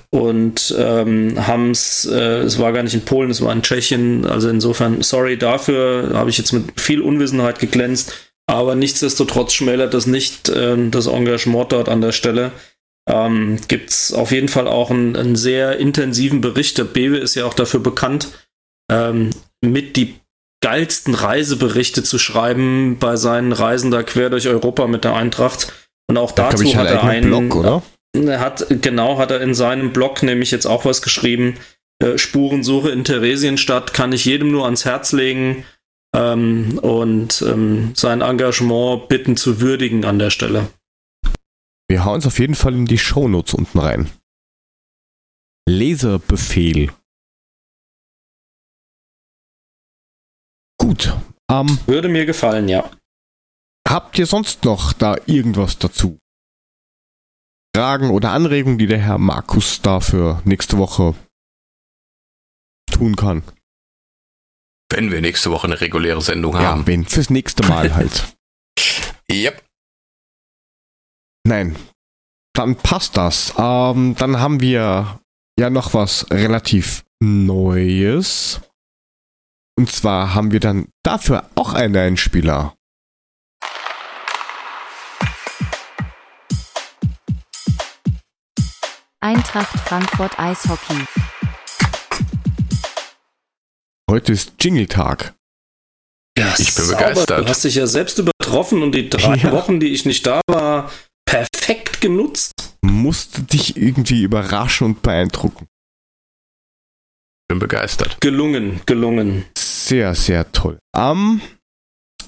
Und ähm, haben es, äh, es war gar nicht in Polen, es war in Tschechien. Also insofern, sorry dafür, habe ich jetzt mit viel Unwissenheit geglänzt. Aber nichtsdestotrotz schmälert das nicht äh, das Engagement dort an der Stelle. Ähm, Gibt es auf jeden Fall auch einen, einen sehr intensiven Bericht. Der Bewe ist ja auch dafür bekannt, ähm, mit die geilsten Reiseberichte zu schreiben bei seinen Reisen da quer durch Europa mit der Eintracht. Und auch Da dazu hat er einen Blog, oder? er hat, genau, hat er in seinem Blog nämlich jetzt auch was geschrieben. Äh, Spurensuche in Theresienstadt kann ich jedem nur ans Herz legen ähm, und ähm, sein Engagement bitten zu würdigen an der Stelle. Wir hauen es auf jeden Fall in die Shownotes unten rein. Lesebefehl. Gut. Ähm, Würde mir gefallen, ja. habt ihr sonst noch da irgendwas dazu? Fragen oder Anregungen, die der Herr Markus da für nächste Woche tun kann? Wenn wir nächste Woche eine reguläre Sendung haben. Ja, wen? Fürs nächste Mal halt. Yep. Nein. Dann passt das. Ähm, dann haben wir ja noch was relativ Neues. Und zwar haben wir dann dafür auch einen Einspieler. Eintracht Frankfurt Eishockey. Heute ist Jingle-Tag. Ja, Ich bin sauber. begeistert. Du hast dich ja selbst übertroffen und die drei Ja. Wochen, die ich nicht da war, perfekt genutzt. Musste dich irgendwie überraschen und beeindrucken. Bin begeistert. Gelungen, gelungen. Sehr, sehr toll. Ähm,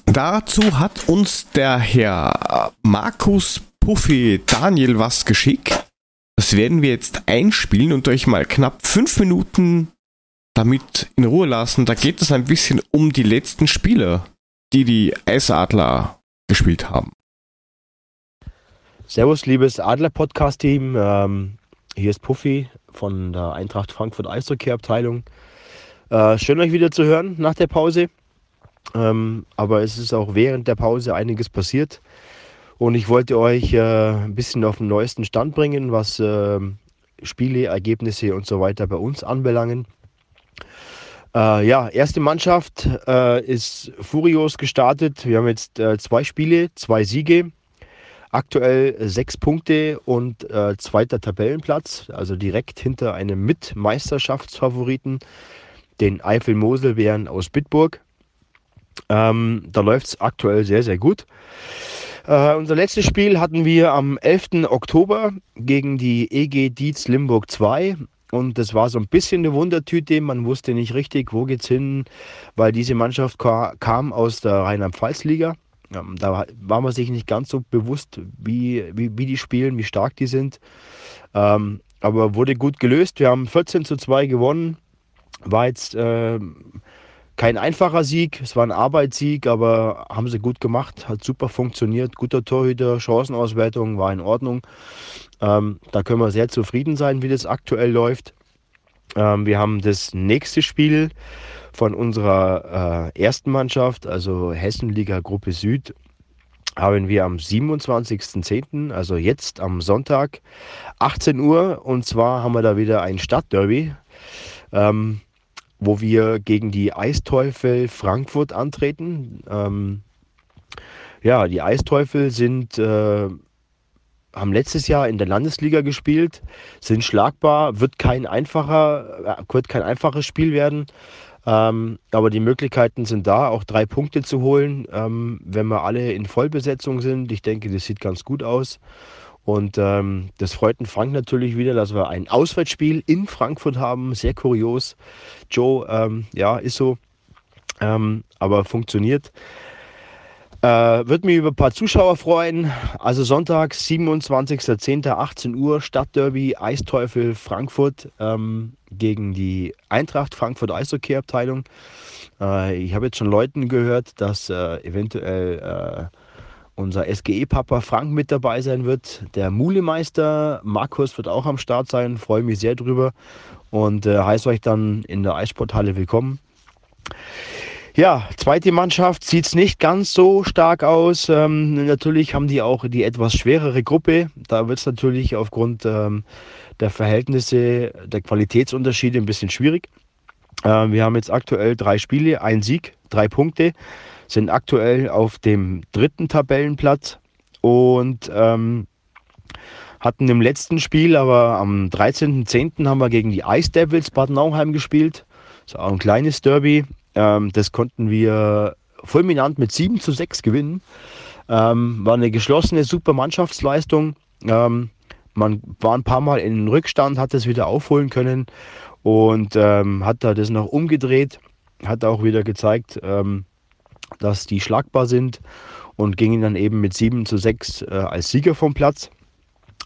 dazu hat uns der Herr Markus Puffy Daniel was geschickt. Das werden wir jetzt einspielen und euch mal knapp fünf Minuten damit in Ruhe lassen. Da geht es ein bisschen um die letzten Spiele, die die Eisadler gespielt haben. Servus, liebes Adler-Podcast-Team. Ähm, hier ist Puffy von der Eintracht Frankfurt Eishockey-Abteilung. Äh, schön, euch wieder zu hören nach der Pause. Ähm, aber es ist auch während der Pause einiges passiert. Und ich wollte euch äh, ein bisschen auf den neuesten Stand bringen, was äh, Spiele, Ergebnisse und so weiter bei uns anbelangen. Äh, ja, erste Mannschaft äh, ist furios gestartet. Wir haben jetzt äh, zwei Spiele, zwei Siege. Aktuell sechs Punkte und äh, zweiter Tabellenplatz, also direkt hinter einem Mitmeisterschaftsfavoriten, den Eifel-Mosel-Bären aus Bitburg. Ähm, da läuft es aktuell sehr, sehr gut. Äh, unser letztes Spiel hatten wir am 11. Oktober gegen die EG Dietz Limburg 2. Und das war so ein bisschen eine Wundertüte. Man wusste nicht richtig, wo geht's hin, weil diese Mannschaft ka kam aus der Rheinland-Pfalz-Liga. Da war man sich nicht ganz so bewusst, wie, wie, wie die spielen, wie stark die sind. Ähm, aber wurde gut gelöst. Wir haben 14 zu 2 gewonnen. War jetzt ähm, kein einfacher Sieg, es war ein Arbeitssieg, aber haben sie gut gemacht, hat super funktioniert. Guter Torhüter, Chancenauswertung war in Ordnung. Ähm, da können wir sehr zufrieden sein, wie das aktuell läuft. Ähm, wir haben das nächste Spiel von unserer äh, ersten Mannschaft, also Hessenliga Gruppe Süd, haben wir am 27.10., also jetzt am Sonntag, 18 Uhr. Und zwar haben wir da wieder ein Stadtderby, ähm, wo wir gegen die Eisteufel Frankfurt antreten. Ähm, ja, die Eisteufel sind, äh, haben letztes Jahr in der Landesliga gespielt, sind schlagbar, wird kein einfacher, äh, wird kein einfaches Spiel werden. Ähm, aber die Möglichkeiten sind da, auch drei Punkte zu holen, ähm, wenn wir alle in Vollbesetzung sind. Ich denke, das sieht ganz gut aus. Und ähm, das freut den Frank natürlich wieder, dass wir ein Auswärtsspiel in Frankfurt haben. Sehr kurios. Joe, ähm, ja, ist so. Ähm, aber funktioniert. Äh, Würde mich über ein paar Zuschauer freuen. Also Sonntag, 27.10.18 Uhr, Stadtderby, Eisteufel Frankfurt ähm, gegen die Eintracht Frankfurt Eishockey-Abteilung. Äh, ich habe jetzt schon Leuten gehört, dass äh, eventuell äh, unser SGE-Papa Frank mit dabei sein wird. Der Mulemeister Markus wird auch am Start sein, freue mich sehr drüber und äh, heiße euch dann in der Eissporthalle willkommen. Ja, zweite Mannschaft sieht es nicht ganz so stark aus. Ähm, natürlich haben die auch die etwas schwerere Gruppe. Da wird es natürlich aufgrund ähm, der Verhältnisse, der Qualitätsunterschiede ein bisschen schwierig. Ähm, wir haben jetzt aktuell drei Spiele, ein Sieg, drei Punkte, sind aktuell auf dem dritten Tabellenplatz und ähm, hatten im letzten Spiel, aber am 13.10. haben wir gegen die Ice Devils Bad Nauheim gespielt. Das ist auch ein kleines Derby. Ähm, das konnten wir fulminant mit 7 zu 6 gewinnen. Ähm, war eine geschlossene, super Mannschaftsleistung. Ähm, man war ein paar Mal in Rückstand, hat es wieder aufholen können und ähm, hat da das noch umgedreht, hat auch wieder gezeigt, ähm, dass die schlagbar sind und gingen dann eben mit 7 zu 6 äh, als Sieger vom Platz.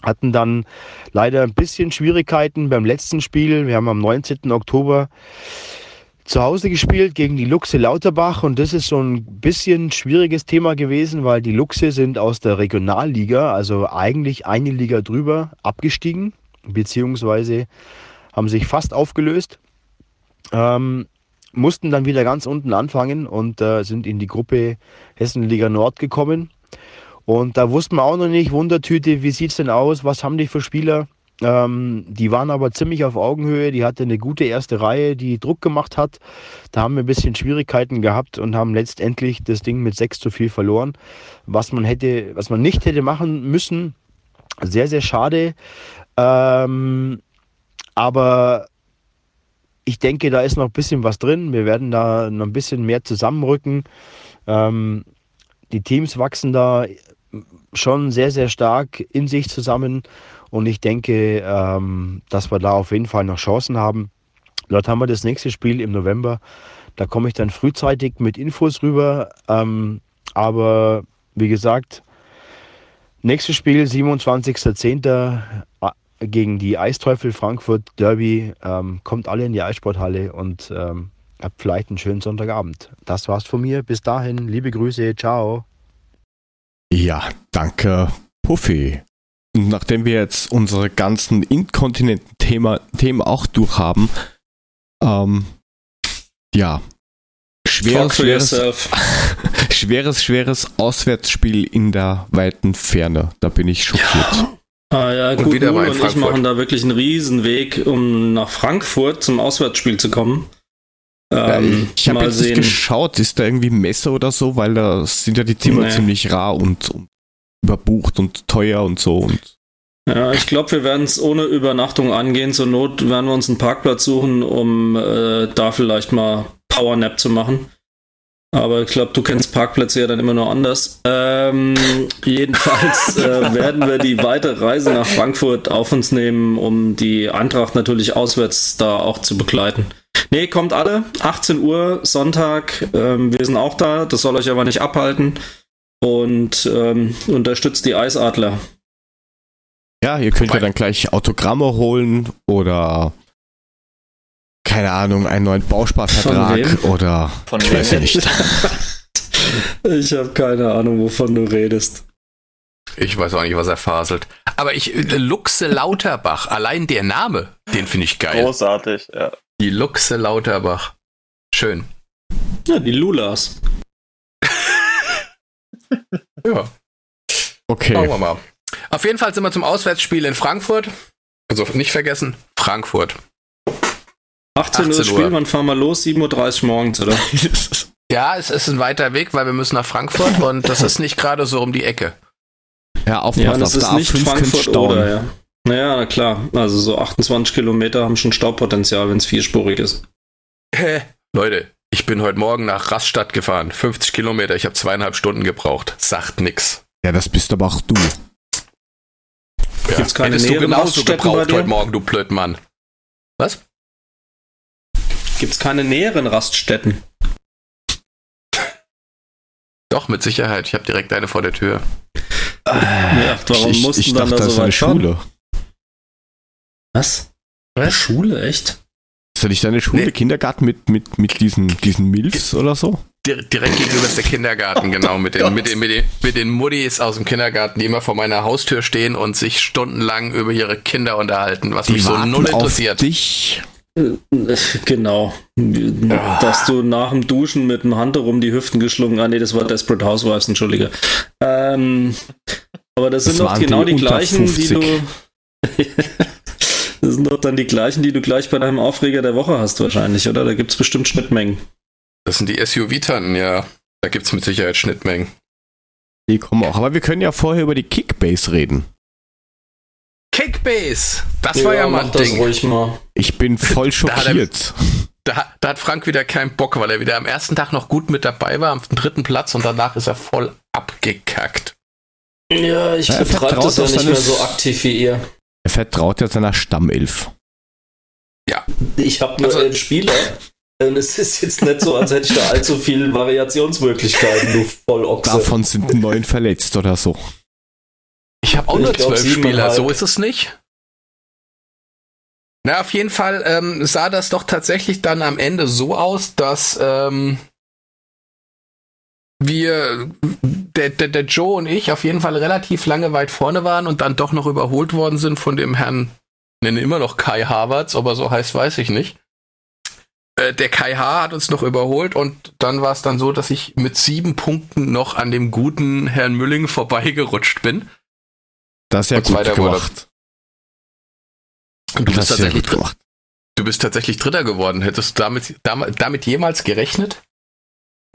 Hatten dann leider ein bisschen Schwierigkeiten beim letzten Spiel. Wir haben am 19. Oktober zu Hause gespielt gegen die Luchse Lauterbach und das ist so ein bisschen schwieriges Thema gewesen, weil die Luchse sind aus der Regionalliga, also eigentlich eine Liga drüber, abgestiegen, beziehungsweise haben sich fast aufgelöst, ähm, mussten dann wieder ganz unten anfangen und äh, sind in die Gruppe Hessenliga Nord gekommen. Und da wussten wir auch noch nicht, Wundertüte, wie sieht es denn aus, was haben die für Spieler? Ähm, die waren aber ziemlich auf Augenhöhe. Die hatte eine gute erste Reihe, die Druck gemacht hat. Da haben wir ein bisschen Schwierigkeiten gehabt und haben letztendlich das Ding mit 6 zu viel verloren. Was man hätte, was man nicht hätte machen müssen. Sehr, sehr schade. Ähm, aber ich denke, da ist noch ein bisschen was drin. Wir werden da noch ein bisschen mehr zusammenrücken. Ähm, die Teams wachsen da schon sehr, sehr stark in sich zusammen. Und ich denke, ähm, dass wir da auf jeden Fall noch Chancen haben. Dort haben wir das nächste Spiel im November. Da komme ich dann frühzeitig mit Infos rüber. Ähm, aber wie gesagt, nächstes Spiel 27.10. Äh, gegen die Eisteufel Frankfurt Derby. Ähm, kommt alle in die Eissporthalle und ähm, habt vielleicht einen schönen Sonntagabend. Das war's von mir. Bis dahin, liebe Grüße. Ciao. Ja, danke, Puffy. Und nachdem wir jetzt unsere ganzen inkontinenten Thema, Themen auch durchhaben, ähm, ja, schweres, schweres, schweres, schweres Auswärtsspiel in der weiten Ferne. Da bin ich schockiert. Ja. Ah ja, gut, und, wieder und ich machen da wirklich einen Riesenweg, um nach Frankfurt zum Auswärtsspiel zu kommen. Ähm, ich habe jetzt sehen. geschaut, ist da irgendwie Messe oder so, weil da sind ja die Zimmer nee. ziemlich rar und, und überbucht und teuer und so. Und ja, ich glaube, wir werden es ohne Übernachtung angehen. Zur Not werden wir uns einen Parkplatz suchen, um äh, da vielleicht mal Powernap zu machen. Aber ich glaube, du kennst Parkplätze ja dann immer nur anders. Ähm, jedenfalls äh, werden wir die weitere Reise nach Frankfurt auf uns nehmen, um die Eintracht natürlich auswärts da auch zu begleiten. Nee, kommt alle. 18 Uhr, Sonntag. Ähm, wir sind auch da. Das soll euch aber nicht abhalten und ähm, unterstützt die Eisadler. Ja, ihr könnt Wobei. ja dann gleich Autogramme holen oder keine Ahnung, einen neuen Bausparvertrag oder Von ich weiß ja nicht. ich habe keine Ahnung, wovon du redest. Ich weiß auch nicht, was er faselt. Aber ich, Luxe Lauterbach, allein der Name, den finde ich geil. Großartig, ja. Die Luxe Lauterbach. Schön. Ja, die Lulas. Ja. Okay. Schauen wir mal. Auf jeden Fall sind wir zum Auswärtsspiel in Frankfurt. Also nicht vergessen, Frankfurt. 18, 18 Uhr Spiel, wann fahren wir los? 7.30 Uhr morgens, oder? ja, es ist ein weiter Weg, weil wir müssen nach Frankfurt und das ist nicht gerade so um die Ecke. Ja, aufpassen, ja, das ist nicht Frankfurt oder, ja. Naja, na klar. Also so 28 Kilometer haben schon Staupotenzial, wenn es vierspurig ist. Hä? Leute, ich bin heute Morgen nach Raststadt gefahren. 50 Kilometer, ich habe zweieinhalb Stunden gebraucht. Sagt nix. Ja, das bist aber auch du. Ja. Gibt's keine Hättest du genauso gebraucht heute Morgen, du Blödmann. Was? Gibt's keine näheren Raststätten? Doch, mit Sicherheit. Ich habe direkt eine vor der Tür. Ja, warum ich, mussten ich dann dachte, da so weit Schule. Was? Was? Schule, echt? Ist ja nicht deine Schule, nee. Kindergarten mit, mit, mit diesen, diesen Milfs oder so? Dir- Direkt gegenüber ist der Kindergarten, genau, mit den, mit, den, mit, den, mit den Muddis aus dem Kindergarten, die immer vor meiner Haustür stehen und sich stundenlang über ihre Kinder unterhalten, was mich Die so warten null auf interessiert. dich. Genau. Dass du nach dem Duschen mit dem Handtuch um die Hüften geschlungen, ah nee, das war Desperate Housewives, entschuldige. Ähm, aber das, Das sind doch genau die die, gleichen, die 50. du. das sind doch dann die gleichen, die du gleich bei deinem Aufreger der Woche hast, wahrscheinlich, oder? Da gibt es bestimmt Schnittmengen. Das sind die SUV-Tanten, ja. Da gibt's mit Sicherheit Schnittmengen. Die kommen auch. Aber wir können ja vorher über die Kickbase reden. Kickbase! Das war ja mal ein Ding. ruhig mal. Ich bin voll Da hat er- schockiert. Da, da hat Frank wieder keinen Bock, weil er wieder am ersten Tag noch gut mit dabei war, am dritten Platz und danach ist er voll abgekackt. Ja, ich Ja, betreibe das ja nicht mehr so aktiv wie ihr. Er vertraut ja seiner Stammelf. Ich habe nur Also- elf Spieler. Und es ist jetzt nicht so, als hätte ich da allzu viele Variationsmöglichkeiten, du Vollochse. Davon sind neun verletzt oder so. Ich habe auch Ich nur glaub, zwölf Spieler, siebeneinhalb. so ist es nicht. Na, auf jeden Fall ähm, sah das doch tatsächlich dann am Ende so aus, dass ähm, wir, der, der, der Joe und ich, auf jeden Fall relativ lange weit vorne waren und dann doch noch überholt worden sind von dem Herrn, nenne immer noch Kai Havertz, aber so heißt, weiß ich nicht. Äh, Der Kai H. hat uns noch überholt und dann war es dann so, dass ich mit sieben Punkten noch an dem guten Herrn Mülling vorbeigerutscht bin. Das ist ja Und gut zweiter wurde- gemacht. Und du Das bist ist ja tatsächlich gut gemacht. Du bist tatsächlich Dritter geworden. Hättest du damit, damit, damit jemals gerechnet?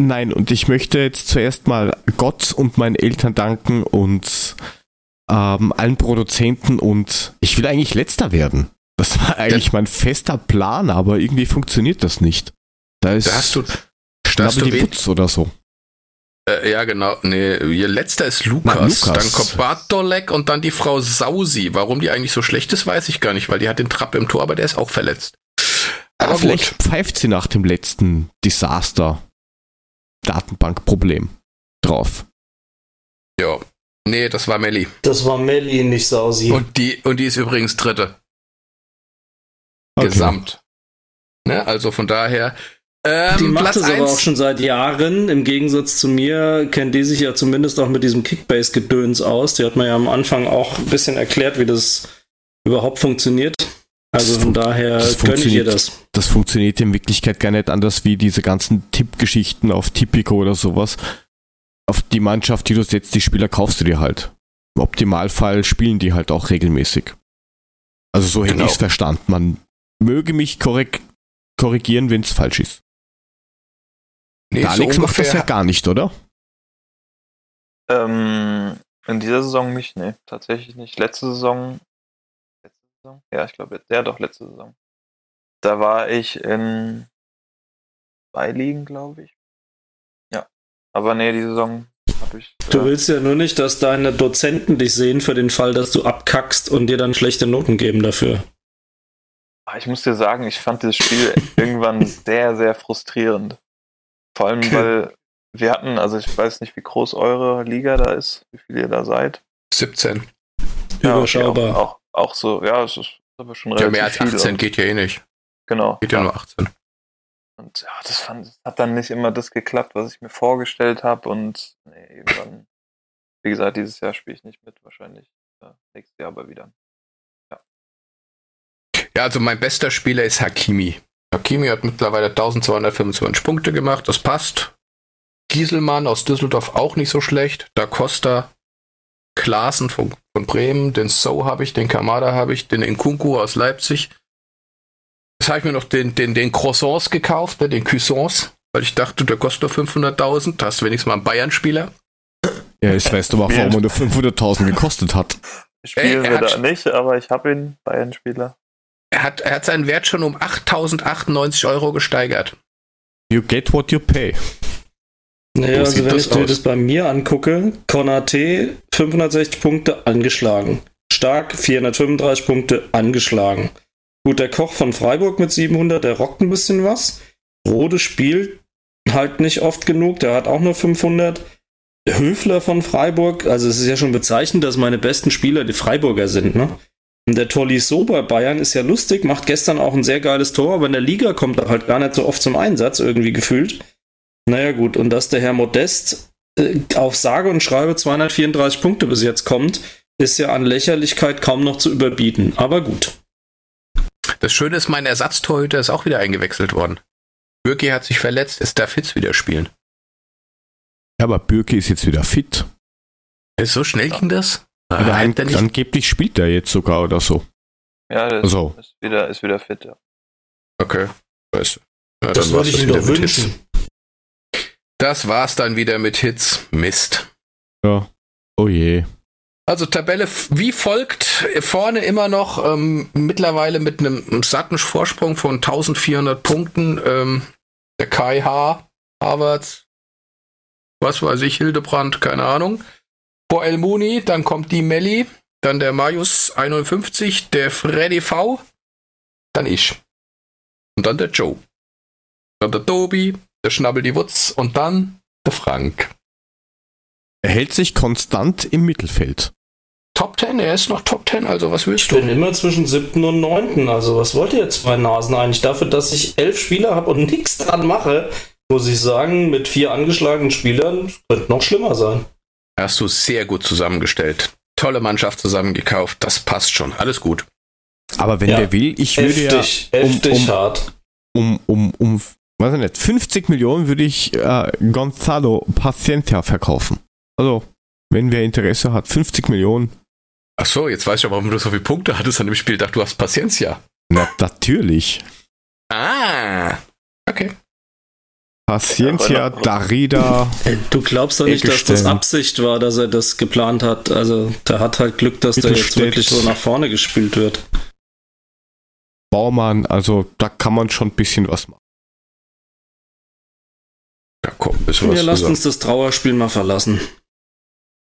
Nein, und ich möchte jetzt zuerst mal Gott und meinen Eltern danken und ähm, allen Produzenten und ich will eigentlich letzter werden. Das war eigentlich mein fester Plan, aber irgendwie funktioniert das nicht. Da ist Da hast du, da hast du Putz oder so. äh, ja genau, nee, ihr letzter ist Lukas, Na, Lukas. dann kommt Bartolek und dann die Frau Sausi. Warum die eigentlich so schlecht ist, weiß ich gar nicht, weil die hat den Trapp im Tor, aber der ist auch verletzt. Aber Aber vielleicht pfeift sie nach dem letzten Desaster Datenbankproblem drauf. Ja. Nee, das war Melli. Das war Melli, nicht Sausi. Und die, und die ist übrigens Dritte. Okay. Gesamt. Ne, also von daher. Ähm, die macht Platz es aber eins- auch schon seit Jahren. Im Gegensatz zu mir kennt die sich ja zumindest auch mit diesem Kickbase-Gedöns aus. Die hat mir ja am Anfang auch ein bisschen erklärt, wie das überhaupt funktioniert. Also von daher das gönne ich ihr das. Das funktioniert in Wirklichkeit gar nicht anders wie diese ganzen Tippgeschichten auf Tipico oder sowas. Auf die Mannschaft, die du setzt, die Spieler kaufst du dir halt. Im Optimalfall spielen die halt auch regelmäßig. Also so hätte Genau. ich es verstanden. Man möge mich korrekt korrigieren, wenn es falsch ist. Nee, Der so Alex macht das ja gar nicht, oder? Ähm, in dieser Saison nicht, nee, tatsächlich nicht. Letzte Saison, letzte Saison? Ja, ich glaube, ja doch, letzte Saison. Da war ich in zwei Ligen, glaube ich. Ja. Aber nee, die Saison habe ich. Du äh, willst ja nur nicht, dass deine Dozenten dich sehen für den Fall, dass du abkackst und dir dann schlechte Noten geben dafür. Ah, Ich muss dir sagen, ich fand das Spiel irgendwann sehr, sehr frustrierend. Vor allem, Okay. weil wir hatten, also ich weiß nicht, wie groß eure Liga da ist, wie viel ihr da seid. 17. Ja, okay, Überschaubar. auch, auch, auch so, ja, es ist aber schon Ja, relativ mehr als viel. 18 und, geht ja eh nicht. Genau. Geht ja, ja. nur 18. Und ja, das, fand, das hat dann nicht immer das geklappt, was ich mir vorgestellt habe. Und nee, irgendwann, wie gesagt, dieses Jahr spiele ich nicht mit, wahrscheinlich äh, nächstes Jahr aber wieder. Ja, also mein bester Spieler ist Hakimi. Hakimi hat mittlerweile 1225 Punkte gemacht, das passt. Gieselmann aus Düsseldorf auch nicht so schlecht. Da Costa, Klaassen von, von Bremen, den So habe ich, den Kamada habe ich, den Nkunku aus Leipzig. Jetzt habe ich mir noch den, den, den Croissants gekauft, ne, den Cuisance, weil ich dachte, der kostet nur 500.000. Da hast du wenigstens mal einen Bayern-Spieler. Ja, ich weiß aber auch, warum er nur 500.000 gekostet hat. Spielen er wir da nicht, aber ich habe ihn, Bayern-Spieler. Er hat, er hat seinen Wert schon um 8.098 Euro gesteigert. You get what you pay. Naja, So also wenn das ich mir aus. das bei mir angucke, Konate 560 Punkte angeschlagen. Stark 435 Punkte angeschlagen. Gut, der Koch von Freiburg mit 700, der rockt ein bisschen was. Rode spielt halt nicht oft genug, der hat auch nur 500. Höfler von Freiburg, also es ist ja schon bezeichnend, dass meine besten Spieler die Freiburger sind, ne? Und der Tolisso bei Bayern ist ja lustig, macht gestern auch ein sehr geiles Tor, aber in der Liga kommt er halt gar nicht so oft zum Einsatz, irgendwie gefühlt. Naja, gut, und dass der Herr Modest äh, auf sage und schreibe 234 Punkte bis jetzt kommt, ist ja an Lächerlichkeit kaum noch zu überbieten. Aber gut. Das Schöne ist, mein Ersatztorhüter ist auch wieder eingewechselt worden. Bürki hat sich verletzt, es darf Hitz wieder spielen. Ja, aber Bürki ist jetzt wieder fit. Ist so schnell ging das? Aber Ah, an, der nicht- angeblich spielt er jetzt sogar oder so. Ja, der Also. ist, wieder, ist wieder fit, ja. Okay. Weißt du. Ja, Das war's ich wieder doch wünschen. Hits. Das war's dann wieder mit Hits. Mist. Ja. Oh je. Also Tabelle wie folgt. Vorne immer noch ähm, mittlerweile mit einem satten Vorsprung von 1400 Punkten. Ähm, der Kai H. Harvards. Was weiß ich, Hildebrand, keine Ahnung. Vor El Muni, dann kommt die Melli, dann der Marius 51, der Freddy V, dann ich. Und dann der Joe. Dann der Tobi, der Schnabbel die Wutz und dann der Frank. Er hält sich konstant im Mittelfeld. Top 10, er ist noch Top 10, also was willst Ich du? bin immer zwischen siebten und neunten. Also, was wollt ihr zwei Nasen eigentlich? Dafür, dass ich elf Spieler habe und nichts dran mache, muss ich sagen, mit vier angeschlagenen Spielern könnte noch schlimmer sein. Hast du sehr gut zusammengestellt. Tolle Mannschaft zusammengekauft. Das passt schon. Alles gut. Aber wenn Ja. der will, ich würde Heftig, ja um, heftig um, hart. um, um, um, weiß ich nicht, 50 Millionen würde ich äh, Gonzalo Paciencia verkaufen. Also, wenn wer Interesse hat, 50 Millionen, Ach so, jetzt weiß ich aber, warum du so viele Punkte hattest an dem Spiel. Ich dachte, du hast Paciencia. na, natürlich. Ah. Okay. Paciencia, Ja, Darida, Du glaubst doch nicht, dass das. Absicht war, dass er das geplant hat. Also, der hat halt Glück, dass der jetzt wirklich so nach vorne gespielt wird. Baumann, also da kann man schon ein bisschen was machen. Ja, komm, bisschen was Wir lasst uns das Trauerspiel mal verlassen.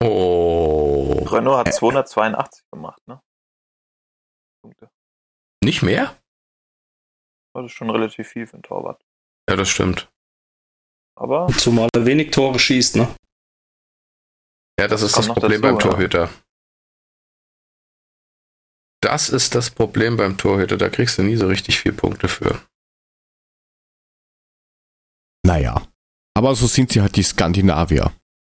Oh. Renault hat 282 gemacht, ne? Punkte. Nicht mehr? Das ist schon relativ viel für einen Torwart. Ja, das stimmt. Aber Zumal er wenig Tore schießt, ne? Ja, das ist Kommt das Problem dazu, beim ja. Torhüter. Das ist das Problem beim Torhüter. Da kriegst du nie so richtig viel Punkte für. Naja, aber so sind sie halt die Skandinavier.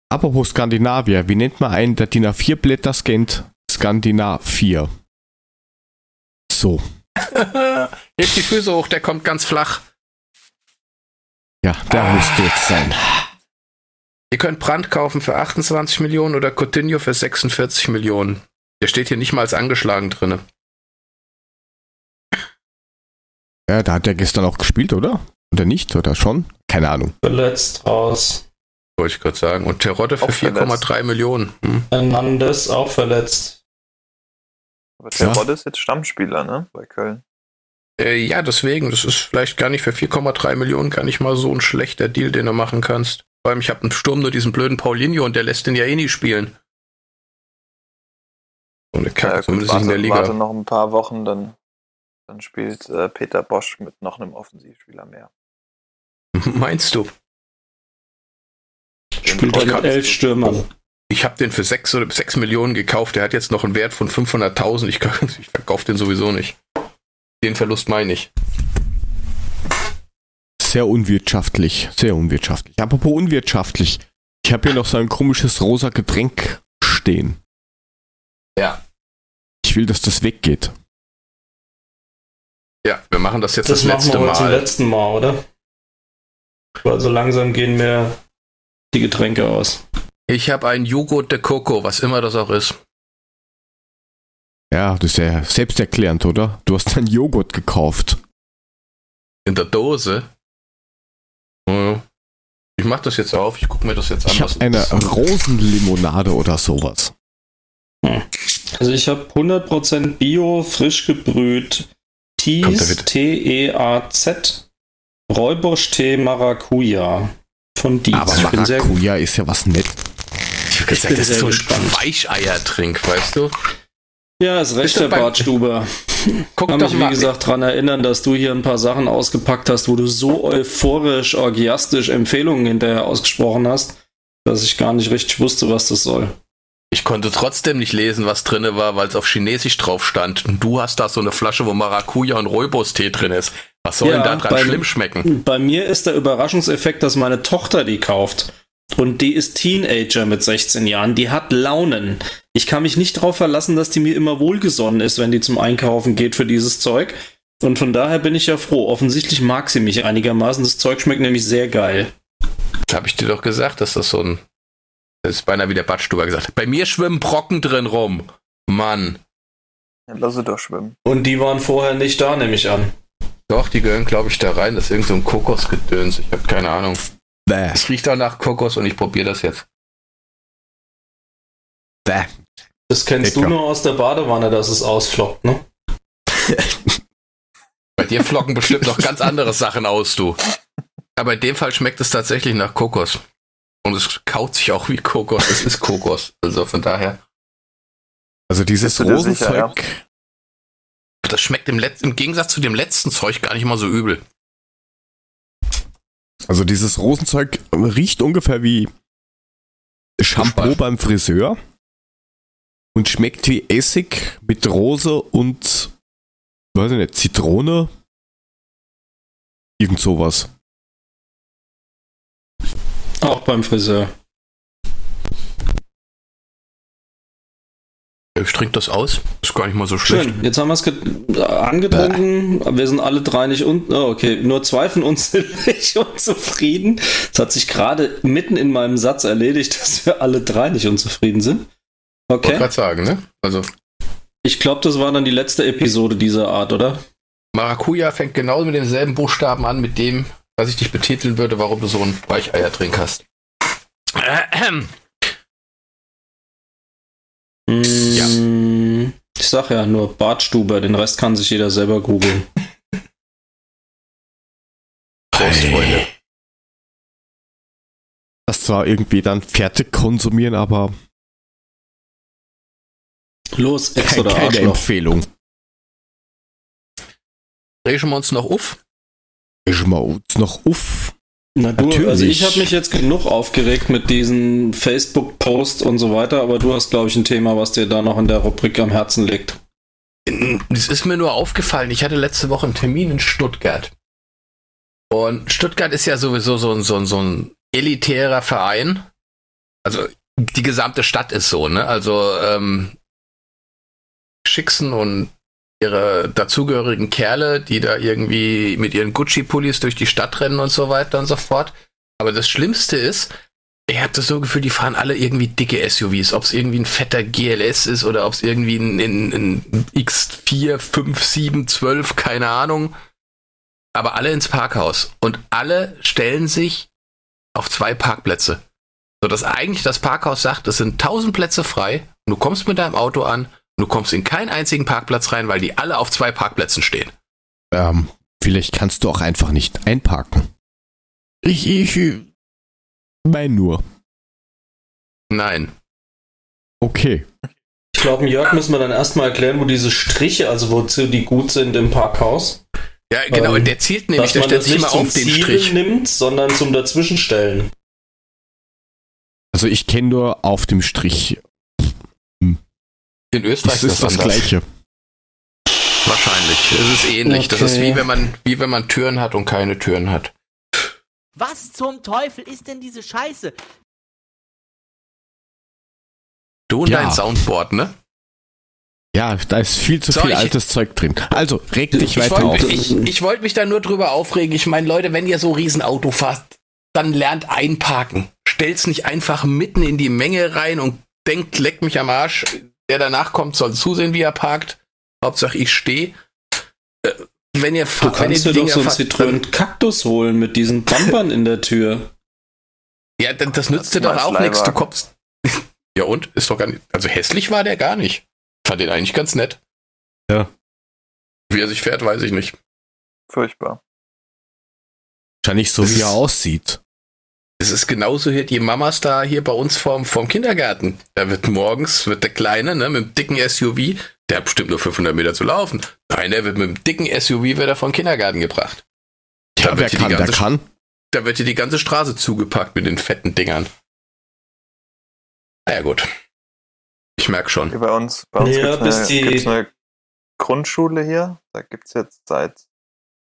Apropos Skandinavier, wie nennt man einen, der DIN A4 Blätter scannt? Skandinavier. So, Hebt die Füße hoch, der kommt ganz flach. ja, der musste jetzt sein. Ihr könnt Brand kaufen für 28 Millionen oder Coutinho für 46 Millionen. Der steht hier nicht mal als angeschlagen drinne. Ja, da hat er gestern auch gespielt, oder? Oder nicht? Oder schon? Keine Ahnung. Verletzt raus. Wollte ich gerade sagen. Und Terodde für Auch verletzt. 4,3 Millionen. Hm. Hernandez auch verletzt. aber der Ja. Ist jetzt Stammspieler, ne? Bei Köln. Äh, ja, deswegen, das ist vielleicht gar nicht für 4,3 Millionen gar nicht mal so ein schlechter Deal, den du machen kannst. Vor allem, ich habe im Sturm nur diesen blöden Paulinho und der lässt den ja eh nie spielen. So eine Kacke, Ja, gut, zumindest nicht in der warte, Liga. warte noch ein paar Wochen, dann, dann spielt äh, Peter Bosch mit noch einem Offensivspieler mehr. Meinst du? Spielt er mit elf Stürmern. Ich habe den für 6 oder 6 Millionen gekauft. Der hat jetzt noch einen Wert von 500.000. Ich, ich verkaufe den sowieso nicht. Den Verlust meine ich. Sehr unwirtschaftlich. Sehr unwirtschaftlich. Apropos unwirtschaftlich. Ich habe hier noch so ein komisches rosa Getränk stehen. Ja. Ich will, dass das weggeht. Ja, wir machen das jetzt Das, das, machen letzte wir heute zum Mal. letzten Mal, oder? Weil so langsam gehen mir die Getränke aus. Ich habe einen Joghurt de Coco, was immer das auch ist. Ja, das ist ja selbsterklärend, oder? Du hast einen Joghurt gekauft. In der Dose. Oh, ja. Ich mach das jetzt auf. Ich gucke mir das jetzt an. Ich was habe eine. Rosenlimonade oder sowas. Also ich habe 100% Bio, frisch gebrüht, Teas? T-E-A-Z, Räubusch-Tee Maracuja von Dietz. Aber ich bin sehr gut. Maracuja ist ja was nett. Ich hab gesagt, das ist so ein. Weicheiertrink, weißt du? Ja, ist recht, beim- Bartstuber. Guck kann doch mich, wie mal. gesagt, daran erinnern, dass du hier ein paar Sachen ausgepackt hast, wo du so euphorisch, orgiastisch Empfehlungen hinterher ausgesprochen hast, dass ich gar nicht richtig wusste, was das soll. Ich konnte trotzdem nicht lesen, was drinne war, weil es auf Chinesisch drauf stand. Und du hast da so eine Flasche, wo Maracuja und Rooibos-Tee drin ist. Was soll Ja, denn da dran beim- schlimm schmecken? Bei mir ist der Überraschungseffekt, dass meine Tochter die kauft. Und die ist Teenager mit 16 Jahren. Die hat Launen. Ich kann mich nicht darauf verlassen, dass die mir immer wohlgesonnen ist, wenn die zum Einkaufen geht für dieses Zeug. Und von daher bin ich ja froh. Offensichtlich mag sie mich einigermaßen. Das Zeug schmeckt nämlich sehr geil. Habe ich dir doch gesagt, dass das so ein. Das ist beinahe wie der Batschtuber gesagt. Bei mir schwimmen Brocken drin rum. Mann. Ja, lass sie doch schwimmen. Und die waren vorher nicht da, nehme ich an. Doch, die gehören, glaube ich, da rein. Das ist irgend so ein Kokosgedöns. Ich habe keine Ahnung. Bäh, Es riecht auch nach Kokos und ich probiere das jetzt. bäh. Das kennst Lecker. du nur aus der Badewanne, dass es ausflockt, ne? Bei dir flocken bestimmt noch ganz andere Sachen aus, du. Aber in dem Fall schmeckt es tatsächlich nach Kokos. Und es kaut sich auch wie Kokos. Es ist Kokos. Also von daher. Also dieses Rosenzeug, Das schmeckt im, Letz im Gegensatz zu dem letzten Zeug gar nicht mal so übel. also dieses Rosenzeug riecht ungefähr wie Shampoo beim Friseur und schmeckt wie Essig mit Rose und weiß ich nicht, Zitrone. Irgend sowas. Auch beim Friseur. Ich trinke das aus. Ist gar nicht mal so schlecht. Schön, jetzt haben wir es ge- angetrunken. Wir sind alle drei nicht un oh, okay, nur zwei von uns sind nicht unzufrieden. Es hat sich gerade mitten in meinem Satz erledigt, dass wir alle drei nicht unzufrieden sind. Wollte Okay. gerade sagen, ne? Also Ich glaube, das war dann die letzte Episode dieser Art, oder? Maracuja fängt genau mit demselben Buchstaben an, mit dem, was ich dich betiteln würde, warum du so ein Weicheierdrink hast. Mm, Ich sag ja nur Bartstuber, den Rest kann sich jeder selber googeln. Prost, Freunde. Das zwar irgendwie dann fertig konsumieren, aber Los, Ex kein, oder keine Arschloch. Empfehlung. Regen wir uns noch auf? Ich mal uns noch uff. Na du, Natürlich. also ich habe mich jetzt genug aufgeregt mit diesen Facebook-Posts und so weiter, aber du hast, glaube ich, ein Thema, was dir da noch in der Rubrik am Herzen liegt. Es ist mir nur aufgefallen, ich hatte letzte Woche einen Termin in Stuttgart. Und Stuttgart ist ja sowieso so ein, so ein, so ein elitärer Verein. Also die gesamte Stadt ist so, ne? Also ähm, Schicksen und ihre dazugehörigen Kerle, die da irgendwie mit ihren Gucci-Pullis durch die Stadt rennen und so weiter und so fort. Aber das Schlimmste ist, ich habe das so Gefühl, die fahren alle irgendwie dicke SUVs. Ob es irgendwie ein fetter GLS ist oder ob es irgendwie ein, ein, ein X4, 5, 7, 12, keine Ahnung. Aber alle ins Parkhaus. Und alle stellen sich auf zwei Parkplätze. Sodass eigentlich das Parkhaus sagt, es sind 1000 Plätze frei. Und du kommst mit deinem Auto an. Und du kommst in keinen einzigen Parkplatz rein, weil die alle auf zwei Parkplätzen stehen. Ähm, vielleicht kannst du auch einfach nicht einparken. Ich, ich mein nur. Nein. Okay. Ich glaube, Jörg müssen wir dann erstmal erklären, wo diese Striche, also wozu die gut sind im Parkhaus. Ja, genau. Ähm, der zielt nämlich, Dass der man stellt das sich nicht immer zum auf den Ziel Strich. nimmt, sondern zum Dazwischenstellen. Also ich kenne nur auf dem Strich. In Österreich Das ist das anders. Gleiche. Wahrscheinlich. Es ist ähnlich. Das ist Okay. wie wenn man, wie wenn man Türen hat und keine Türen hat. Was zum Teufel ist denn diese Scheiße? Du und Ja. dein Soundboard, ne? Ja, da ist viel zu So, viel ich- altes Zeug drin. Also, reg dich Ich weiter auf. wollte ich, ich wollt mich da nur drüber aufregen. Ich meine, Leute, wenn ihr so Riesenauto fahrt, dann lernt einparken. Stellt's nicht einfach mitten in die Menge rein und denkt, leck mich am Arsch. Der danach kommt, soll zusehen, wie er parkt. Hauptsache, ich stehe. Wenn ihr Du kannst dir doch so einen Citroën Kaktus holen mit diesen Bumpern in der Tür. Ja, dann- das nützt dir Das doch auch nichts. Du kommst. Ja, und? Ist doch gar nicht. Also hässlich war der gar nicht. Fand den eigentlich ganz nett. Ja. Wie er sich fährt, weiß ich nicht. Furchtbar. Wahrscheinlich so, Das wie er aussieht. Es ist genauso hier die Mamas da hier bei uns vorm, vorm Kindergarten. Da wird morgens, wird der Kleine, ne, mit dem dicken SUV, der hat bestimmt nur 500 Meter zu laufen. Nein, der wird mit dem dicken SUV wird er vom Kindergarten gebracht. Ja, Da wer wird hier die kann, der ganze, kann. Da wird hier die ganze Straße zugepackt mit den fetten Dingern. Na ja, gut. Ich merk schon. Hier bei uns, bei uns Ja, gibt's, bis eine, die- gibt's eine Grundschule hier. Da gibt's jetzt seit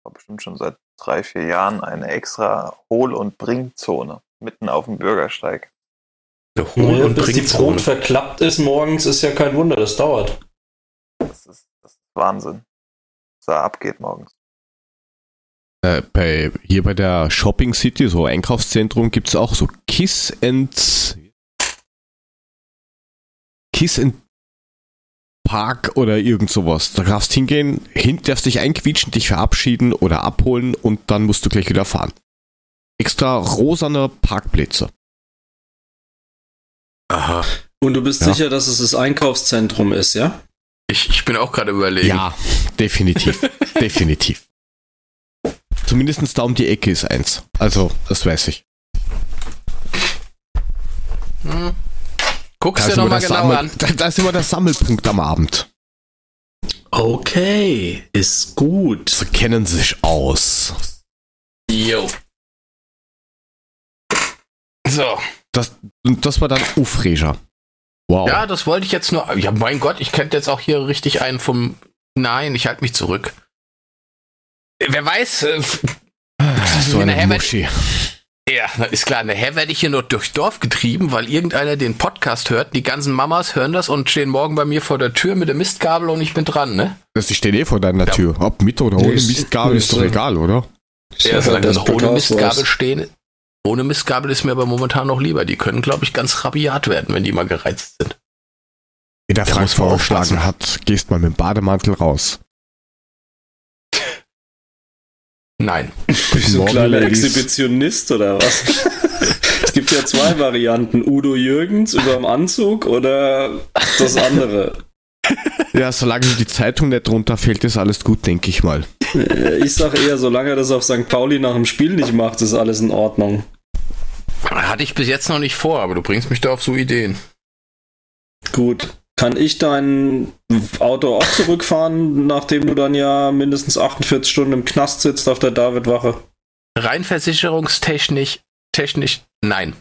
war bestimmt schon seit drei, vier Jahren eine extra Hohl- und Bringzone mitten auf dem Bürgersteig. Der Hohl- und bis die Bringzone. Brot verklappt ist morgens, ist ja kein Wunder, das dauert. Das ist, das ist Wahnsinn, was da abgeht morgens. Äh, bei, hier bei der Shopping City, so Einkaufszentrum, gibt es auch so Kiss and Kiss and Park oder irgend sowas. Da darfst hingehen, hin, darfst dich einquietschen, dich verabschieden oder abholen und dann musst du gleich wieder fahren. Extra rosane Parkplätze. Aha. Und du bist Ja. sicher, dass es das Einkaufszentrum ist, ja? Ich, ich bin auch gerade überlegen. Ja, definitiv. definitiv. Zumindestens da um die Ecke ist eins. Also, das weiß ich. Hm. Guck's Da dir ist, immer nochmal der genau Sammel, an. da, da ist immer der Sammelpunkt am Abend. Okay, ist gut. Sie kennen sich aus. Jo. So. Das, und das war dann Ufreger. Wow. Ja, das wollte ich jetzt nur. Ja, mein Gott, ich könnte jetzt auch hier richtig einen vom. Nein, ich halte mich zurück. Wer weiß, äh, das ist so eine Muschi. Ja, na, ist klar, nachher werde ich hier nur durchs Dorf getrieben, weil irgendeiner den Podcast hört. Die ganzen Mamas hören das und stehen morgen bei mir vor der Tür mit der Mistgabel und ich bin dran, ne? Das steht eh vor deiner Ja. Tür. Ob mit oder ohne Ist- Mistgabel ist doch ist, äh, egal, oder? Ja, solange Desperate ohne Mistgabel Housewives. stehen. Ohne Mistgabel ist mir aber momentan noch lieber. Die können, glaube ich, ganz rabiat werden, wenn die mal gereizt sind. Wie der Frank vorgeschlagen hat, gehst mal mit dem Bademantel raus. Nein. Bist du ein kleiner Ladies. Exhibitionist oder was? es gibt ja zwei Varianten. Udo Jürgens überm Anzug oder das andere. Ja, solange die Zeitung nicht runterfällt, ist alles gut, denke ich mal. Ich sag eher, solange er das auf St. Pauli nach dem Spiel nicht macht, ist alles in Ordnung. Hatte ich bis jetzt noch nicht vor, aber du bringst mich da auf so Ideen. Gut. Kann ich dein Auto auch zurückfahren, nachdem du dann ja mindestens 48 Stunden im Knast sitzt auf der Davidwache? Rein versicherungstechnisch, technisch, nein.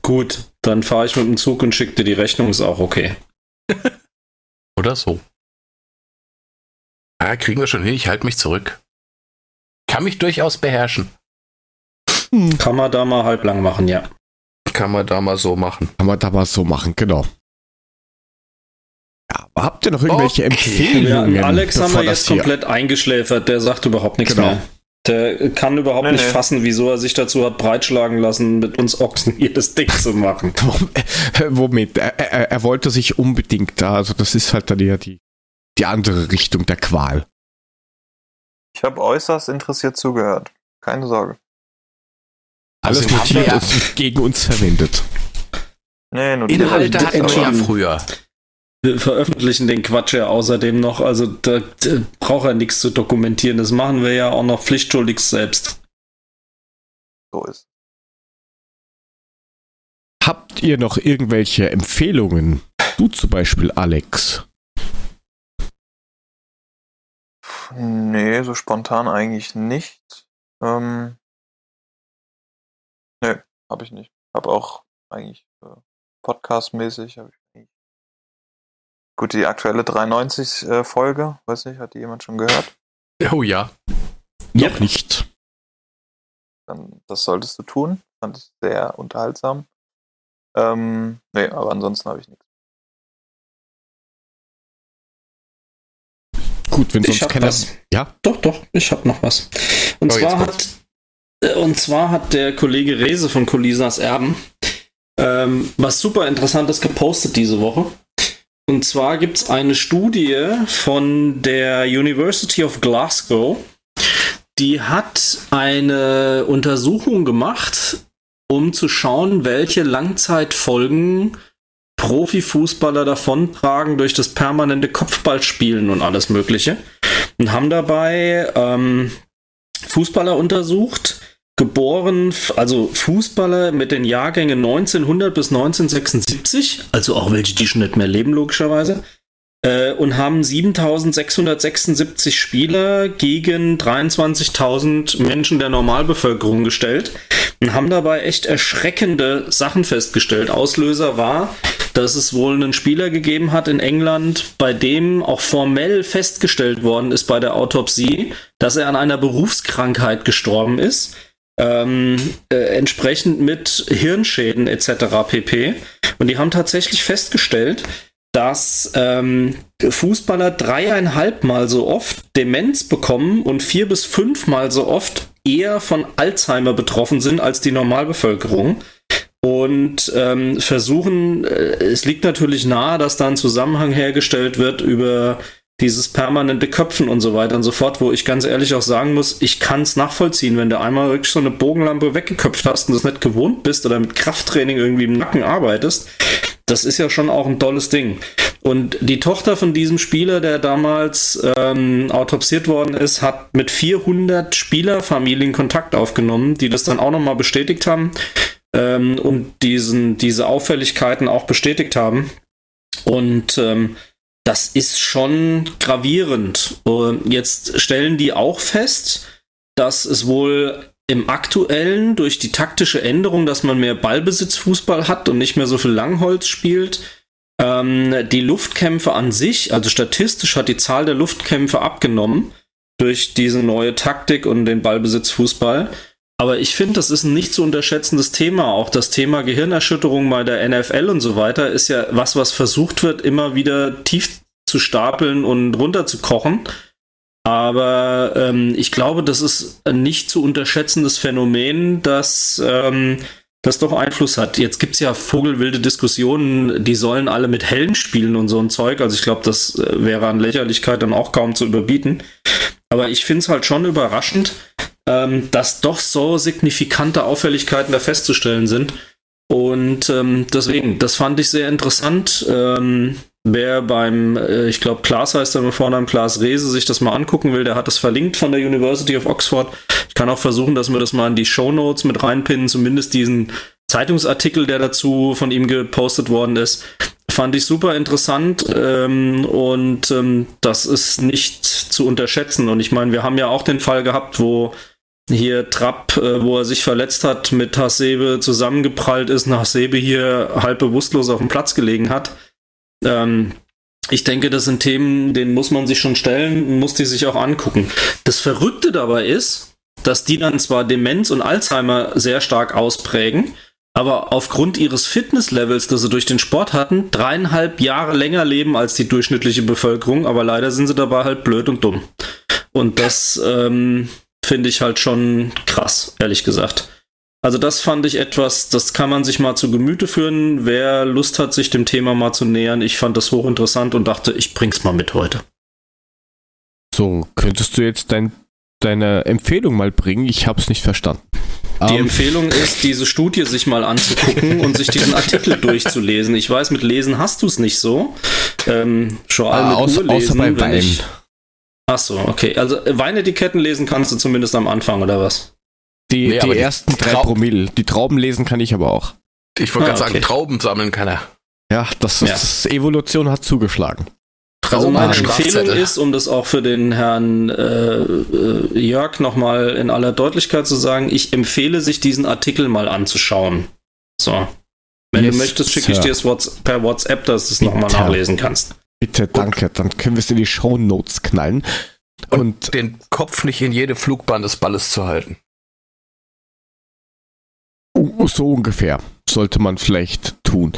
Gut, dann fahre ich mit dem Zug und schicke dir die Rechnung, ist auch okay. Oder so. Ja, kriegen wir schon hin, ich halte mich zurück. Kann mich durchaus beherrschen. Kann man da mal halblang machen, ja. Kann man da mal so machen. Kann man da mal so machen, genau. Ja, aber habt ihr noch irgendwelche Okay. Empfehlungen? Ja, Alex haben wir das jetzt hier- komplett eingeschläfert, der sagt überhaupt nichts Genau. mehr. Der kann überhaupt Nee, nicht nee. fassen, wieso er sich dazu hat breitschlagen lassen, mit uns Ochsen hier das Ding zu machen. Womit? Er, er, er wollte sich unbedingt da, also das ist halt dann eher die, die andere Richtung der Qual. Ich habe äußerst interessiert zugehört. Keine Sorge. Alles Also notiert ja- und gegen uns verwendet. Nee, nur Inhalte Ja, hatten wir ja früher. Wir veröffentlichen den Quatsch ja außerdem noch, also da, da braucht er nichts zu dokumentieren. Das machen wir ja auch noch pflichtschuldig selbst. so ist. Habt ihr noch irgendwelche Empfehlungen? Du zum Beispiel, Alex. Nee, so spontan eigentlich nicht. Ähm, nee, habe ich nicht. Habe auch eigentlich äh, Podcast-mäßig. hab ich Gut, die aktuelle 93-Folge, weiß nicht, hat die jemand schon gehört? Oh ja. Ja. Noch nicht. Dann, das solltest du tun. Fand ich sehr unterhaltsam. Ähm, nee, aber ansonsten habe ich nichts. Gut, wenn Ich sonst hab keiner. Ja, Doch, doch, ich habe noch was. Und Oh, zwar hat äh, und zwar hat der Kollege Rese von Colisas Erben ähm, was super Interessantes gepostet diese Woche. Und zwar gibt es eine Studie von der University of Glasgow, die hat eine Untersuchung gemacht, um zu schauen, welche Langzeitfolgen Profifußballer davontragen durch das permanente Kopfballspielen und alles Mögliche. Und haben dabei ähm, Fußballer untersucht, geboren, also Fußballer mit den Jahrgängen 1900 bis 1976, also auch welche, die schon nicht mehr leben, logischerweise, äh, und haben 7676 Spieler gegen 23.000 Menschen der Normalbevölkerung gestellt und haben dabei echt erschreckende Sachen festgestellt. Auslöser war, dass es wohl einen Spieler gegeben hat in England, bei dem auch formell festgestellt worden ist bei der Autopsie, dass er an einer Berufskrankheit gestorben ist. Ähm, äh, entsprechend mit Hirnschäden etc. pp. Und die haben tatsächlich festgestellt, dass ähm, Fußballer dreieinhalb Mal so oft Demenz bekommen und vier bis fünfmal so oft eher von Alzheimer betroffen sind als die Normalbevölkerung. Und ähm, versuchen, äh, es liegt natürlich nahe, dass da ein Zusammenhang hergestellt wird über dieses permanente Köpfen und so weiter und so fort, wo ich ganz ehrlich auch sagen muss, ich kann es nachvollziehen, wenn du einmal wirklich so eine Bogenlampe weggeköpft hast und das nicht gewohnt bist oder mit Krafttraining irgendwie im Nacken arbeitest, das ist ja schon auch ein tolles Ding. Und die Tochter von diesem Spieler, der damals ähm, autopsiert worden ist, hat mit 400 Spielerfamilien Kontakt aufgenommen, die das dann auch nochmal bestätigt haben ähm, und diesen, diese Auffälligkeiten auch bestätigt haben. Und ähm, das ist schon gravierend. Und jetzt stellen die auch fest, dass es wohl im aktuellen durch die taktische Änderung, dass man mehr Ballbesitzfußball hat und nicht mehr so viel Langholz spielt, ähm, die Luftkämpfe an sich, also statistisch hat die Zahl der Luftkämpfe abgenommen durch diese neue Taktik und den Ballbesitzfußball. Aber ich finde, das ist ein nicht zu unterschätzendes Thema. Auch das Thema Gehirnerschütterung bei der NFL und so weiter ist ja was, was versucht wird, immer wieder tief zu stapeln und runterzukochen. Aber ähm, ich glaube, das ist ein nicht zu unterschätzendes Phänomen, das, ähm, das doch Einfluss hat. Jetzt gibt es ja vogelwilde Diskussionen, die sollen alle mit Helden spielen und so ein Zeug. Also ich glaube, das äh, wäre an Lächerlichkeit dann auch kaum zu überbieten. Aber ich finde es halt schon überraschend, ähm, dass doch so signifikante Auffälligkeiten da festzustellen sind. Und ähm, deswegen, das fand ich sehr interessant. Ähm, Wer beim, äh, ich glaube, Klaas heißt er mit Vornamen Klaas Rehse, sich das mal angucken will, der hat das verlinkt von der University of Oxford. Ich kann auch versuchen, dass wir das mal in die Show Notes mit reinpinnen, zumindest diesen Zeitungsartikel, der dazu von ihm gepostet worden ist. Fand ich super interessant ähm, und ähm, das ist nicht zu unterschätzen. Und ich meine, wir haben ja auch den Fall gehabt, wo hier Trapp, äh, wo er sich verletzt hat, mit Hasebe zusammengeprallt ist, nach Hasebe hier halb bewusstlos auf dem Platz gelegen hat. Ähm, ich denke, das sind Themen, denen muss man sich schon stellen, muss die sich auch angucken. Das Verrückte dabei ist, dass die dann zwar Demenz und Alzheimer sehr stark ausprägen, aber aufgrund ihres Fitnesslevels, das sie durch den Sport hatten, dreieinhalb Jahre länger leben als die durchschnittliche Bevölkerung, aber leider sind sie dabei halt blöd und dumm. Und das ähm, finde ich halt schon krass, ehrlich gesagt. Also das fand ich etwas, das kann man sich mal zu Gemüte führen, wer Lust hat, sich dem Thema mal zu nähern. Ich fand das hochinteressant und dachte, ich bring's mal mit heute. So, könntest du jetzt dein, deine Empfehlung mal bringen? Ich hab's nicht verstanden. Die Ähm, Empfehlung ist, diese Studie sich mal anzugucken und sich diesen Artikel durchzulesen. Ich weiß, mit Lesen hast du es nicht so. Ähm, schon ah, mit außer, Urlesen, außer bei Wein. Ach so, okay. Also äh, Weinetiketten lesen kannst du zumindest am Anfang, oder was? Die, Nee, die die ersten drei Trau- Promille. Die Trauben lesen kann ich aber auch. Ich wollte Ah, gerade okay. sagen, Trauben sammeln kann er. Ja, das, Ja. das Evolution hat zugeschlagen. Also Trauben meine Empfehlung ist, um das auch für den Herrn äh, äh, Jörg nochmal in aller Deutlichkeit zu sagen, ich empfehle sich diesen Artikel mal anzuschauen. So. Wenn Yes, du möchtest, schicke ich dir es per WhatsApp, dass du es nochmal nachlesen kannst. Bitte, danke. Dann können wir es in die Show Notes knallen. Und Den Kopf nicht in jede Flugbahn des Balles zu halten. Uh, So ungefähr sollte man vielleicht tun.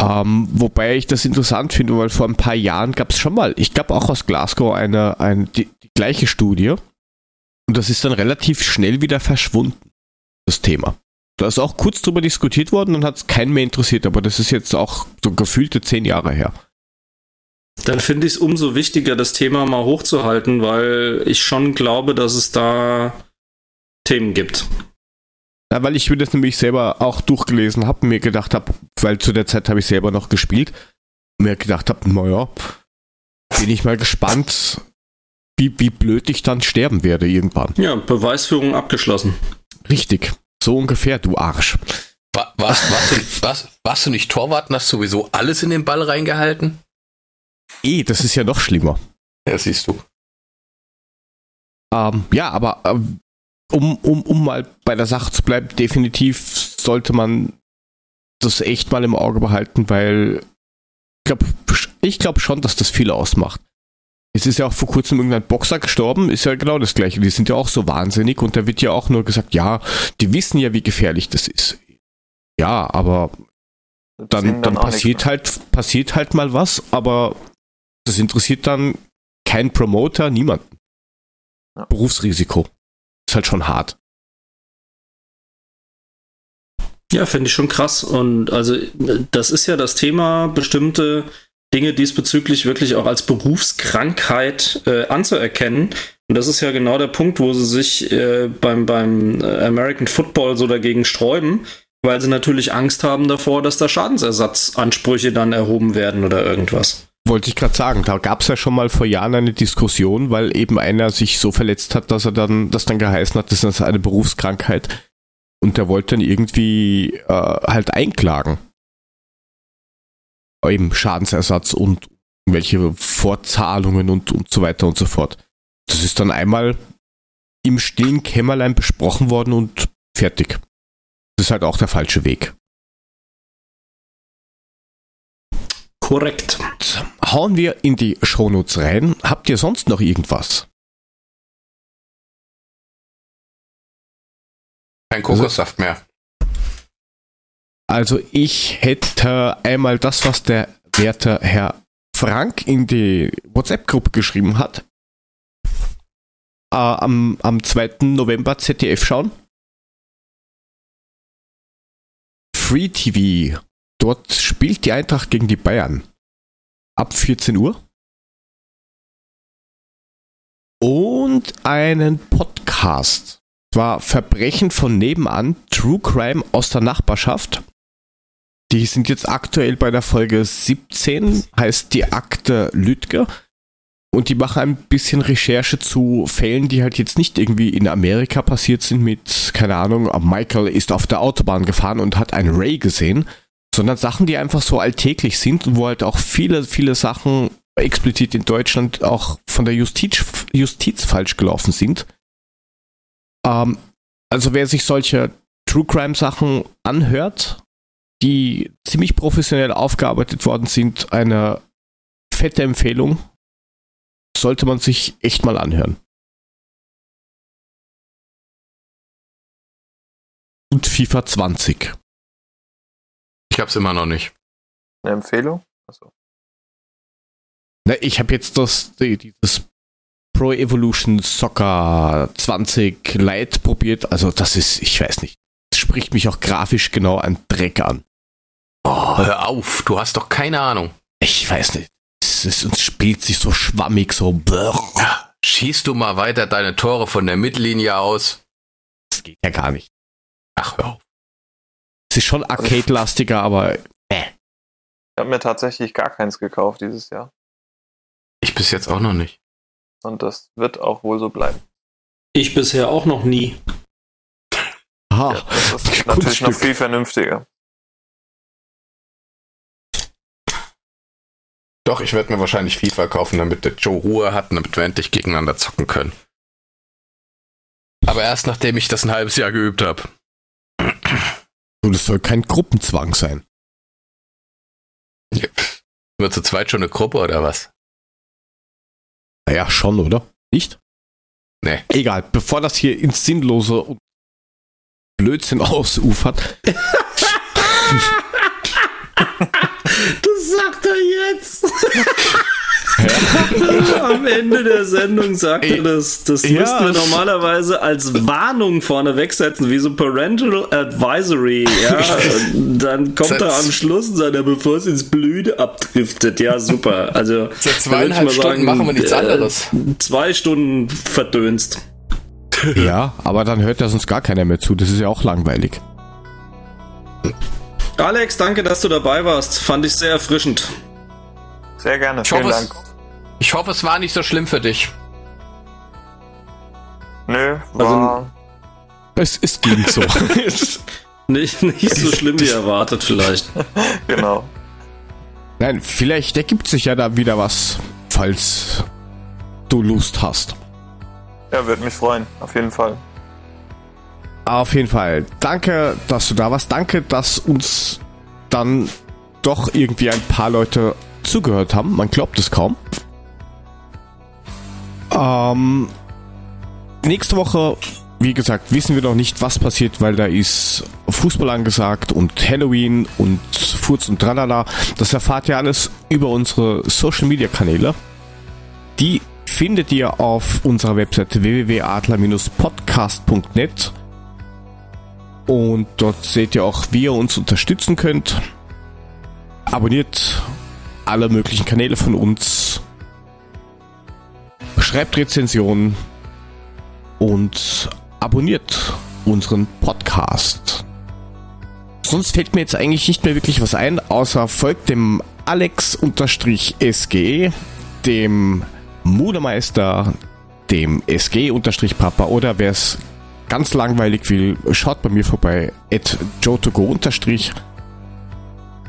Ähm, wobei ich das interessant finde, weil vor ein paar Jahren gab es schon mal, ich glaube auch aus Glasgow, eine, eine die, die gleiche Studie. Und das ist dann relativ schnell wieder verschwunden, das Thema. Da ist auch kurz drüber diskutiert worden und hat es keinen mehr interessiert, aber das ist jetzt auch so gefühlte zehn Jahre her. Dann finde ich es umso wichtiger, das Thema mal hochzuhalten, weil ich schon glaube, dass es da Themen gibt. Ja, weil ich mir das nämlich selber auch durchgelesen habe, mir gedacht habe, weil zu der Zeit habe ich selber noch gespielt, mir gedacht habe, naja, bin ich mal gespannt, wie, wie blöd ich dann sterben werde irgendwann. Ja, Beweisführung abgeschlossen. Richtig. So ungefähr, du Arsch. Wa- Was, warst, du, was, warst du nicht Torwart und hast sowieso alles in den Ball reingehalten? Eh, das ist ja noch schlimmer. Ja, siehst du. Ähm, ja, aber ähm, um, um, um mal bei der Sache zu bleiben, definitiv sollte man das echt mal im Auge behalten, weil glaube ich glaub schon, dass das viel ausmacht. Es ist ja auch vor kurzem irgendein Boxer gestorben, ist ja genau das gleiche. Die sind ja auch so wahnsinnig und da wird ja auch nur gesagt, ja, die wissen ja, wie gefährlich das ist. Ja, aber dann, dann auch passiert halt, passiert halt mal was, aber das interessiert dann kein Promoter, niemanden. Ja. Berufsrisiko. Ist halt schon hart. Ja, finde ich schon krass. Und also, das ist ja das Thema, bestimmte Dinge diesbezüglich wirklich auch als Berufskrankheit äh, anzuerkennen. Und das ist ja genau der Punkt, wo sie sich äh, beim, beim äh, American Football so dagegen sträuben, weil sie natürlich Angst haben davor, dass da Schadensersatzansprüche dann erhoben werden oder irgendwas. Wollte ich gerade sagen, da gab es ja schon mal vor Jahren eine Diskussion, weil eben einer sich so verletzt hat, dass er dann, das dann geheißen hat, das ist eine Berufskrankheit. Und der wollte dann irgendwie äh, halt einklagen. Eben Schadensersatz und welche Vorzahlungen und, und so weiter und so fort. Das ist dann einmal im stillen Kämmerlein besprochen worden und fertig. Das ist halt auch der falsche Weg. Korrekt. Hauen wir in die Shownotes rein. Habt ihr sonst noch irgendwas? Kein Kokossaft mehr. Also ich hätte einmal das, was der werte Herr Frank in die WhatsApp-Gruppe geschrieben hat. Äh, am, am 2. November ZDF schauen. Free TV. Dort spielt die Eintracht gegen die Bayern. Ab 14 Uhr. Und einen Podcast. Zwar Verbrechen von nebenan, True Crime aus der Nachbarschaft. Die sind jetzt aktuell bei der Folge 17, heißt die Akte Lütke. Und die machen ein bisschen Recherche zu Fällen, die halt jetzt nicht irgendwie in Amerika passiert sind mit, keine Ahnung, Michael ist auf der Autobahn gefahren und hat einen Ray gesehen, sondern Sachen, die einfach so alltäglich sind und wo halt auch viele, viele Sachen explizit in Deutschland auch von der Justiz, Justiz falsch gelaufen sind. Ähm, also wer sich solche True Crime Sachen anhört, die ziemlich professionell aufgearbeitet worden sind, eine fette Empfehlung. Sollte man sich echt mal anhören. Und FIFA 20. Ich hab's immer noch nicht. Eine Empfehlung? Achso. Na, ich habe jetzt das, die, dieses Pro Evolution Soccer 20 Lite probiert. Also das ist, ich weiß nicht. Das spricht mich auch grafisch genau an Dreck an. Oh, hör auf, du hast doch keine Ahnung. Ich weiß nicht. Es, ist, es spielt sich so schwammig, so. brrr. Schießt du mal weiter deine Tore von der Mittellinie aus. Das geht ja gar nicht. Ach, hör auf. Es ist schon arcade-lastiger, aber äh. Ich habe mir tatsächlich gar keins gekauft dieses Jahr. Ich bis jetzt auch noch nicht. Und das wird auch wohl so bleiben. Ich bisher auch noch nie. Ah, Ja, das ist natürlich noch viel vernünftiger. Doch, ich werde mir wahrscheinlich FIFA kaufen, damit der Joe Ruhe hat und damit wir endlich gegeneinander zocken können. Aber erst nachdem ich das ein halbes Jahr geübt habe. Und es soll kein Gruppenzwang sein. Wird zu zweit schon eine Gruppe oder was? Naja, schon, oder? Nicht? Nee. Egal, bevor das hier ins Sinnlose und Blödsinn ausufert. Das sagt er jetzt. Am Ende der Sendung sagt er das. Das Ja. müssten wir normalerweise als Warnung vorne wegsetzen, wie so Parental Advisory. Ja, dann kommt er am Schluss und sagt, er, bevor es ins Blüte abdriftet. Ja, super. Also Seit zweieinhalb Stunden machen wir nichts äh, anderes. Zwei Stunden verdönst. ja, aber dann hört ja sonst gar keiner mehr zu. Das ist ja auch langweilig. Alex, danke, dass du dabei warst. Fand ich sehr erfrischend. Sehr gerne. Ich Vielen hoffe, es, Dank. Ich hoffe, es war nicht so schlimm für dich. Nö, Also- war. Es, es ging so. Nicht, nicht so schlimm wie erwartet, vielleicht. genau. Nein, vielleicht ergibt sich ja da wieder was, falls du Lust hast. Ja, würde mich freuen. Auf jeden Fall. Auf jeden Fall. Danke, dass du da warst. Danke, dass uns dann doch irgendwie ein paar Leute zugehört haben. Man glaubt es kaum. Ähm, nächste Woche, wie gesagt, wissen wir noch nicht, was passiert, weil da ist Fußball angesagt und Halloween und Furz und Tralala. Das erfahrt ihr alles über unsere Social Media Kanäle. Die findet ihr auf unserer Webseite www.adler-podcast.net und dort seht ihr auch, wie ihr uns unterstützen könnt. Abonniert alle möglichen Kanäle von uns. Schreibt Rezensionen und abonniert unseren Podcast. Sonst fällt mir jetzt eigentlich nicht mehr wirklich was ein, außer folgt dem Alex-SG, dem Mudermeister, dem SG-Papa oder wer es ganz langweilig will, schaut bei mir vorbei, at jotogo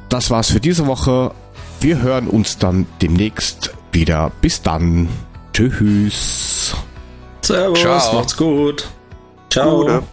Das war's für diese Woche. Wir hören uns dann demnächst wieder. Bis dann. Tschüss. Servus, Ciao. macht's gut. Ciao. Gute.